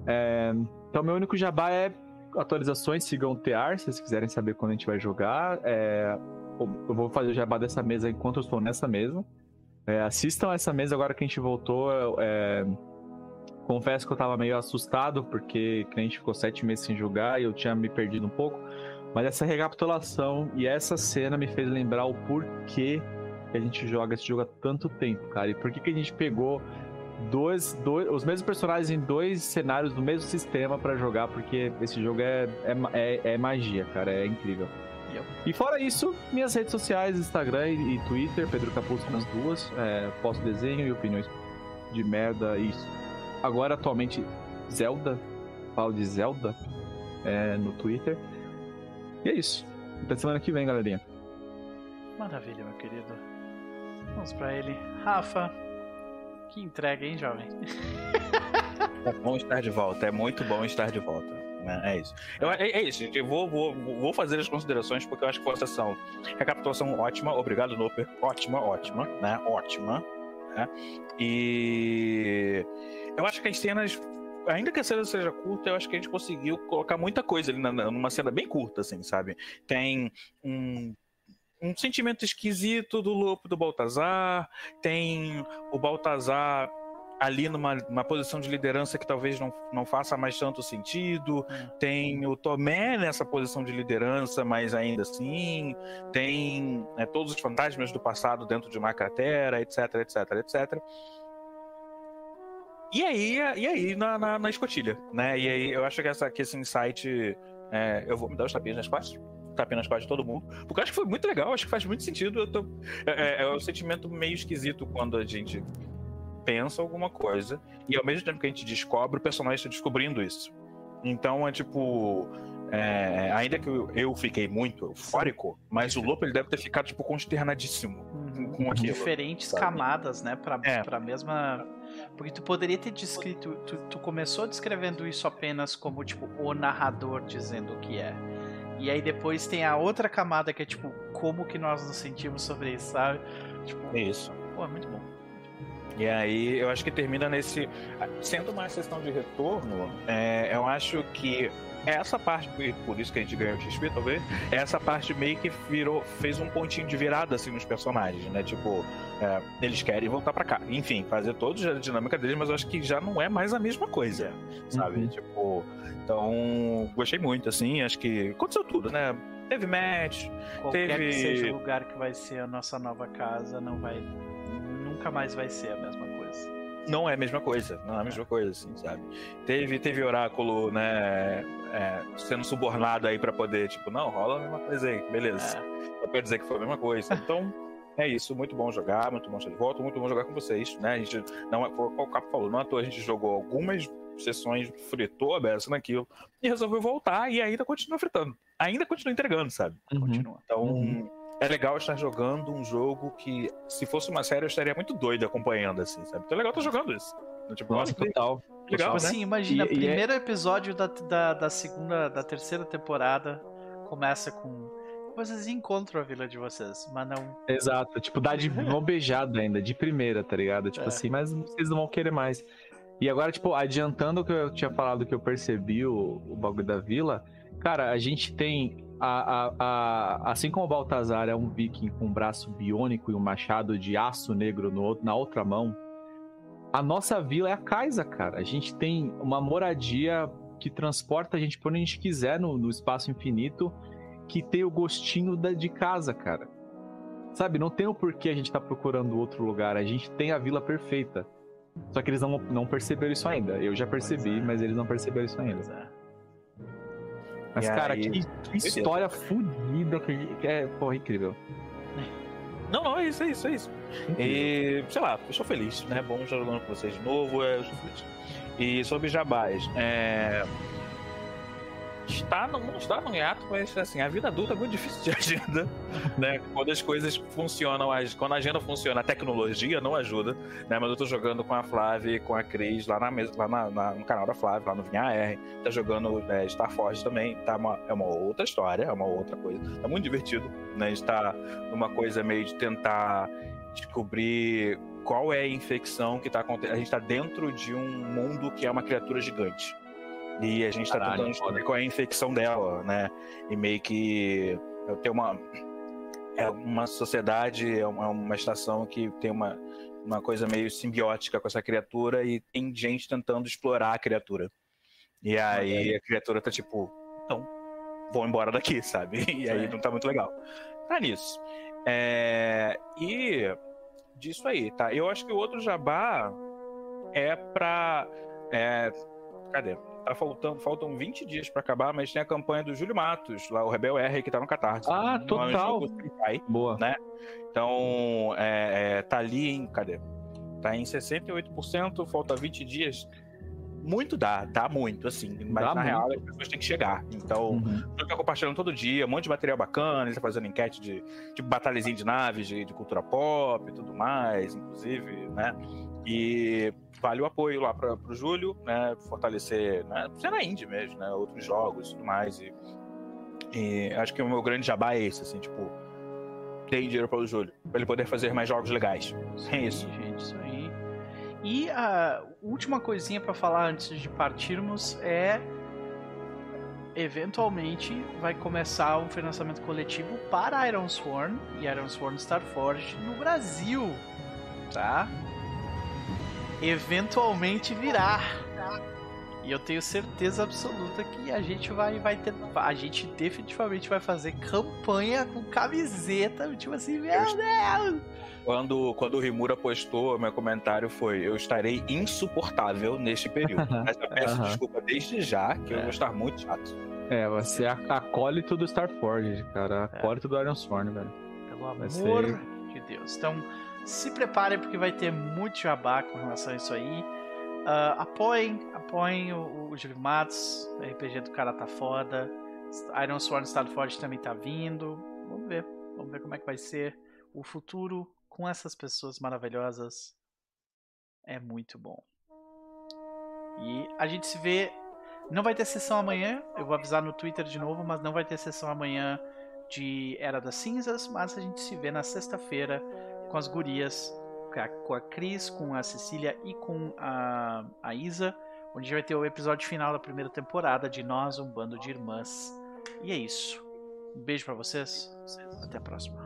É, então, meu único jabá é atualizações, sigam o TR, se vocês quiserem saber quando a gente vai jogar. É, eu vou fazer o jabá dessa mesa enquanto eu estou nessa mesa. É, assistam essa mesa agora que a gente voltou. É, confesso que eu estava meio assustado, porque a gente ficou sete meses sem jogar e eu tinha me perdido um pouco. Mas essa recapitulação e essa cena me fez lembrar o porquê que a gente joga esse jogo há tanto tempo, cara. E por que, que a gente pegou dois, dois, os mesmos personagens em dois cenários do mesmo sistema para jogar, porque esse jogo é, é, é, é, magia, cara, é incrível. E fora isso, minhas redes sociais, Instagram e, Twitter, Pedro Capuzzo nas duas, é, posto desenho e opiniões de merda e agora atualmente Zelda, falo de Zelda é, no Twitter. E é isso. Até semana que vem, galerinha. Maravilha, meu querido. Vamos para ele. Rafa, que entrega, hein, jovem? É bom estar de volta, é muito bom estar de volta. Né? É isso. Eu, é, é, isso, gente. Eu vou, vou, vou fazer as considerações porque eu acho que foi uma sessão. Recapitulação ótima, obrigado, Noper. Ótima, ótima, né? Ótima. Né? E eu acho que as cenas ainda que a cena seja curta, eu acho que a gente conseguiu colocar muita coisa ali na, numa cena bem curta, assim, sabe? Tem um um sentimento esquisito do lobo do Baltazar, tem o Baltazar ali numa, numa posição de liderança que talvez não, não faça mais tanto sentido, hum. tem o Tomé nessa posição de liderança, mas ainda assim, tem né, todos os fantasmas do passado dentro de uma cratera, etc, etc, etc. E aí, e aí na, na, na escotilha, né? E aí eu acho que, essa, que esse insight. É, eu vou me dar os tapinhas nas costas? Tapinha nas costas de todo mundo. Porque eu acho que foi muito legal, acho que faz muito sentido. Eu tô, é, é, é um sentimento meio esquisito quando a gente pensa alguma coisa e ao mesmo tempo que a gente descobre, o personagem está descobrindo isso. Então é tipo. É, ainda que eu, eu, fiquei muito eufórico, mas o Lopo ele deve ter ficado tipo consternadíssimo uhum. com aquilo. Diferentes sabe? camadas, né, para é. a mesma porque tu poderia ter descrito, tu, tu, começou descrevendo isso apenas como tipo o narrador dizendo o que é. E aí depois tem a outra camada que é tipo, como que nós nos sentimos sobre isso, sabe? Tipo, isso. Pô, é muito bom. E aí eu acho que termina nesse. Sendo uma sessão de retorno, é, eu acho que essa parte, por isso que a gente ganhou o XP, talvez, essa parte meio que virou, fez um pontinho de virada assim nos personagens, né? Tipo, é, eles querem voltar para cá. Enfim, fazer toda a dinâmica deles, mas eu acho que já não é mais a mesma coisa, sabe? Uhum. Tipo, então, gostei muito, assim, acho que aconteceu tudo, né? Teve match, Qualquer teve... que seja o lugar que vai ser a nossa nova casa, não vai... Nunca mais vai ser a mesma coisa. Não é a mesma coisa, não é a mesma coisa, assim, sabe? Teve, teve oráculo, né, é, sendo subornado aí para poder, tipo, não, rola a mesma coisa aí, beleza. É. Só pra dizer que foi a mesma coisa. Então, é isso, muito bom jogar, muito bom estar de volta, muito bom jogar com vocês, né? A gente, não, é, o Capo falou, não à toa a gente jogou algumas sessões fritou a beça naquilo e resolveu voltar e ainda continua fritando. Ainda continua entregando, sabe? Uhum. Continua. Então, uhum. é legal estar jogando um jogo que, se fosse uma série, eu estaria muito doido acompanhando, assim, sabe? Então é legal estar jogando isso. Tipo, Nossa, total. Legal, tipo né? assim, imagina, e, primeiro é... episódio da, da, da segunda, da terceira temporada começa com vocês encontram a vila de vocês, mas não. Exato, tipo, dá de mão beijada ainda, de primeira, tá ligado? Tipo é. assim, mas vocês não vão querer mais. E agora, tipo, adiantando o que eu tinha falado que eu percebi o, o bagulho da vila, cara, a gente tem a, a, a, assim como o Baltazar é um viking com um braço biônico e um machado de aço negro no, na outra mão, a nossa vila é a Kaisa, cara. A gente tem uma moradia que transporta a gente para onde a gente quiser no, no, espaço infinito, que tem o gostinho da, de casa, cara. Sabe, não tem o porquê a gente tá procurando outro lugar. A gente tem a vila perfeita. Só que eles não, não perceberam isso ainda. Eu já percebi, é. mas eles não perceberam isso ainda. É. Mas, e cara, aí... que, que história fodida que é, porra, incrível. Não, não, é isso, é isso, é isso. E, sei lá, eu sou feliz, né? Bom estar jogando com vocês de novo, eu sou feliz. E sobre jabás, é está no, não está no hiato, mas assim, a vida adulta é muito difícil de agenda, né? Quando as coisas funcionam, quando a agenda funciona, a tecnologia não ajuda, né? Mas eu tô jogando com a Flávia e com a Cris lá, na mesa, lá na, na, no canal da Flávia, lá no Vinha R, tá jogando é, Star Forge também, tá uma, é uma outra história, é uma outra coisa, tá muito divertido, né? A gente tá numa coisa meio de tentar descobrir qual é a infecção que tá acontecendo. A gente tá dentro de um mundo que é uma criatura gigante. E a gente tá Caralho, tentando descobrir qual é a infecção dela, né? E meio que tem uma. É uma sociedade, é uma estação que tem uma, uma coisa meio simbiótica com essa criatura e tem gente tentando explorar a criatura. E aí a criatura tá tipo, então, vou embora daqui, sabe? E aí é. não tá muito legal. Tá nisso. É... E disso aí, tá? Eu acho que o outro jabá é pra. É... Cadê? Tá faltando, faltam 20 dias para acabar, mas tem a campanha do Júlio Matos, lá o Rebel R, que tá no Catarse. Ah, total. Pai, Boa. Né? Então, é, é, tá ali em. Cadê? Tá em 68%, falta 20 dias. Muito dá, dá muito, assim. Mas dá na muito. real as pessoas têm que chegar. Então, uhum. tô compartilhando todo dia, um monte de material bacana, ele tá fazendo enquete de tipo batalhazinha de naves, de, de cultura pop e tudo mais, inclusive, né? E vale o apoio lá para o Júlio, né? Fortalecer, né? Cena indie mesmo, né? Outros jogos e tudo mais. E, e acho que o meu grande jabá é esse, assim, tipo, tem dinheiro para o Júlio, para ele poder fazer mais jogos legais. é isso. Gente, isso aí. E a última coisinha para falar antes de partirmos é eventualmente vai começar um financiamento coletivo para Iron Sworn e Iron Sworn Starforge no Brasil, tá? Eventualmente virar. E eu tenho certeza absoluta que a gente vai, vai ter. A gente definitivamente vai fazer campanha com camiseta. Tipo assim, meu Deus! Quando, quando o Rimura postou, meu comentário foi: Eu estarei insuportável neste período. Mas eu peço desculpa desde já, que é. eu vou estar muito chato. É, vai ser a acólito do Starforge, cara. Acólito é. do Iron Sworn, velho. Pelo amor ser... de Deus. Então, se preparem porque vai ter muito jabá com relação a isso aí. Uh, apoiem, apoiem o, o Matos, o RPG do cara tá foda. Iron Sworn Estado Forte também tá vindo. Vamos ver, vamos ver como é que vai ser o futuro com essas pessoas maravilhosas. É muito bom. E a gente se vê. Não vai ter sessão amanhã, eu vou avisar no Twitter de novo, mas não vai ter sessão amanhã de Era das Cinzas, mas a gente se vê na sexta-feira com as gurias, com a Cris, com a Cecília e com a, a Isa, onde a gente vai ter o episódio final da primeira temporada de Nós, um bando de irmãs. E é isso. Um beijo para vocês. Até a próxima.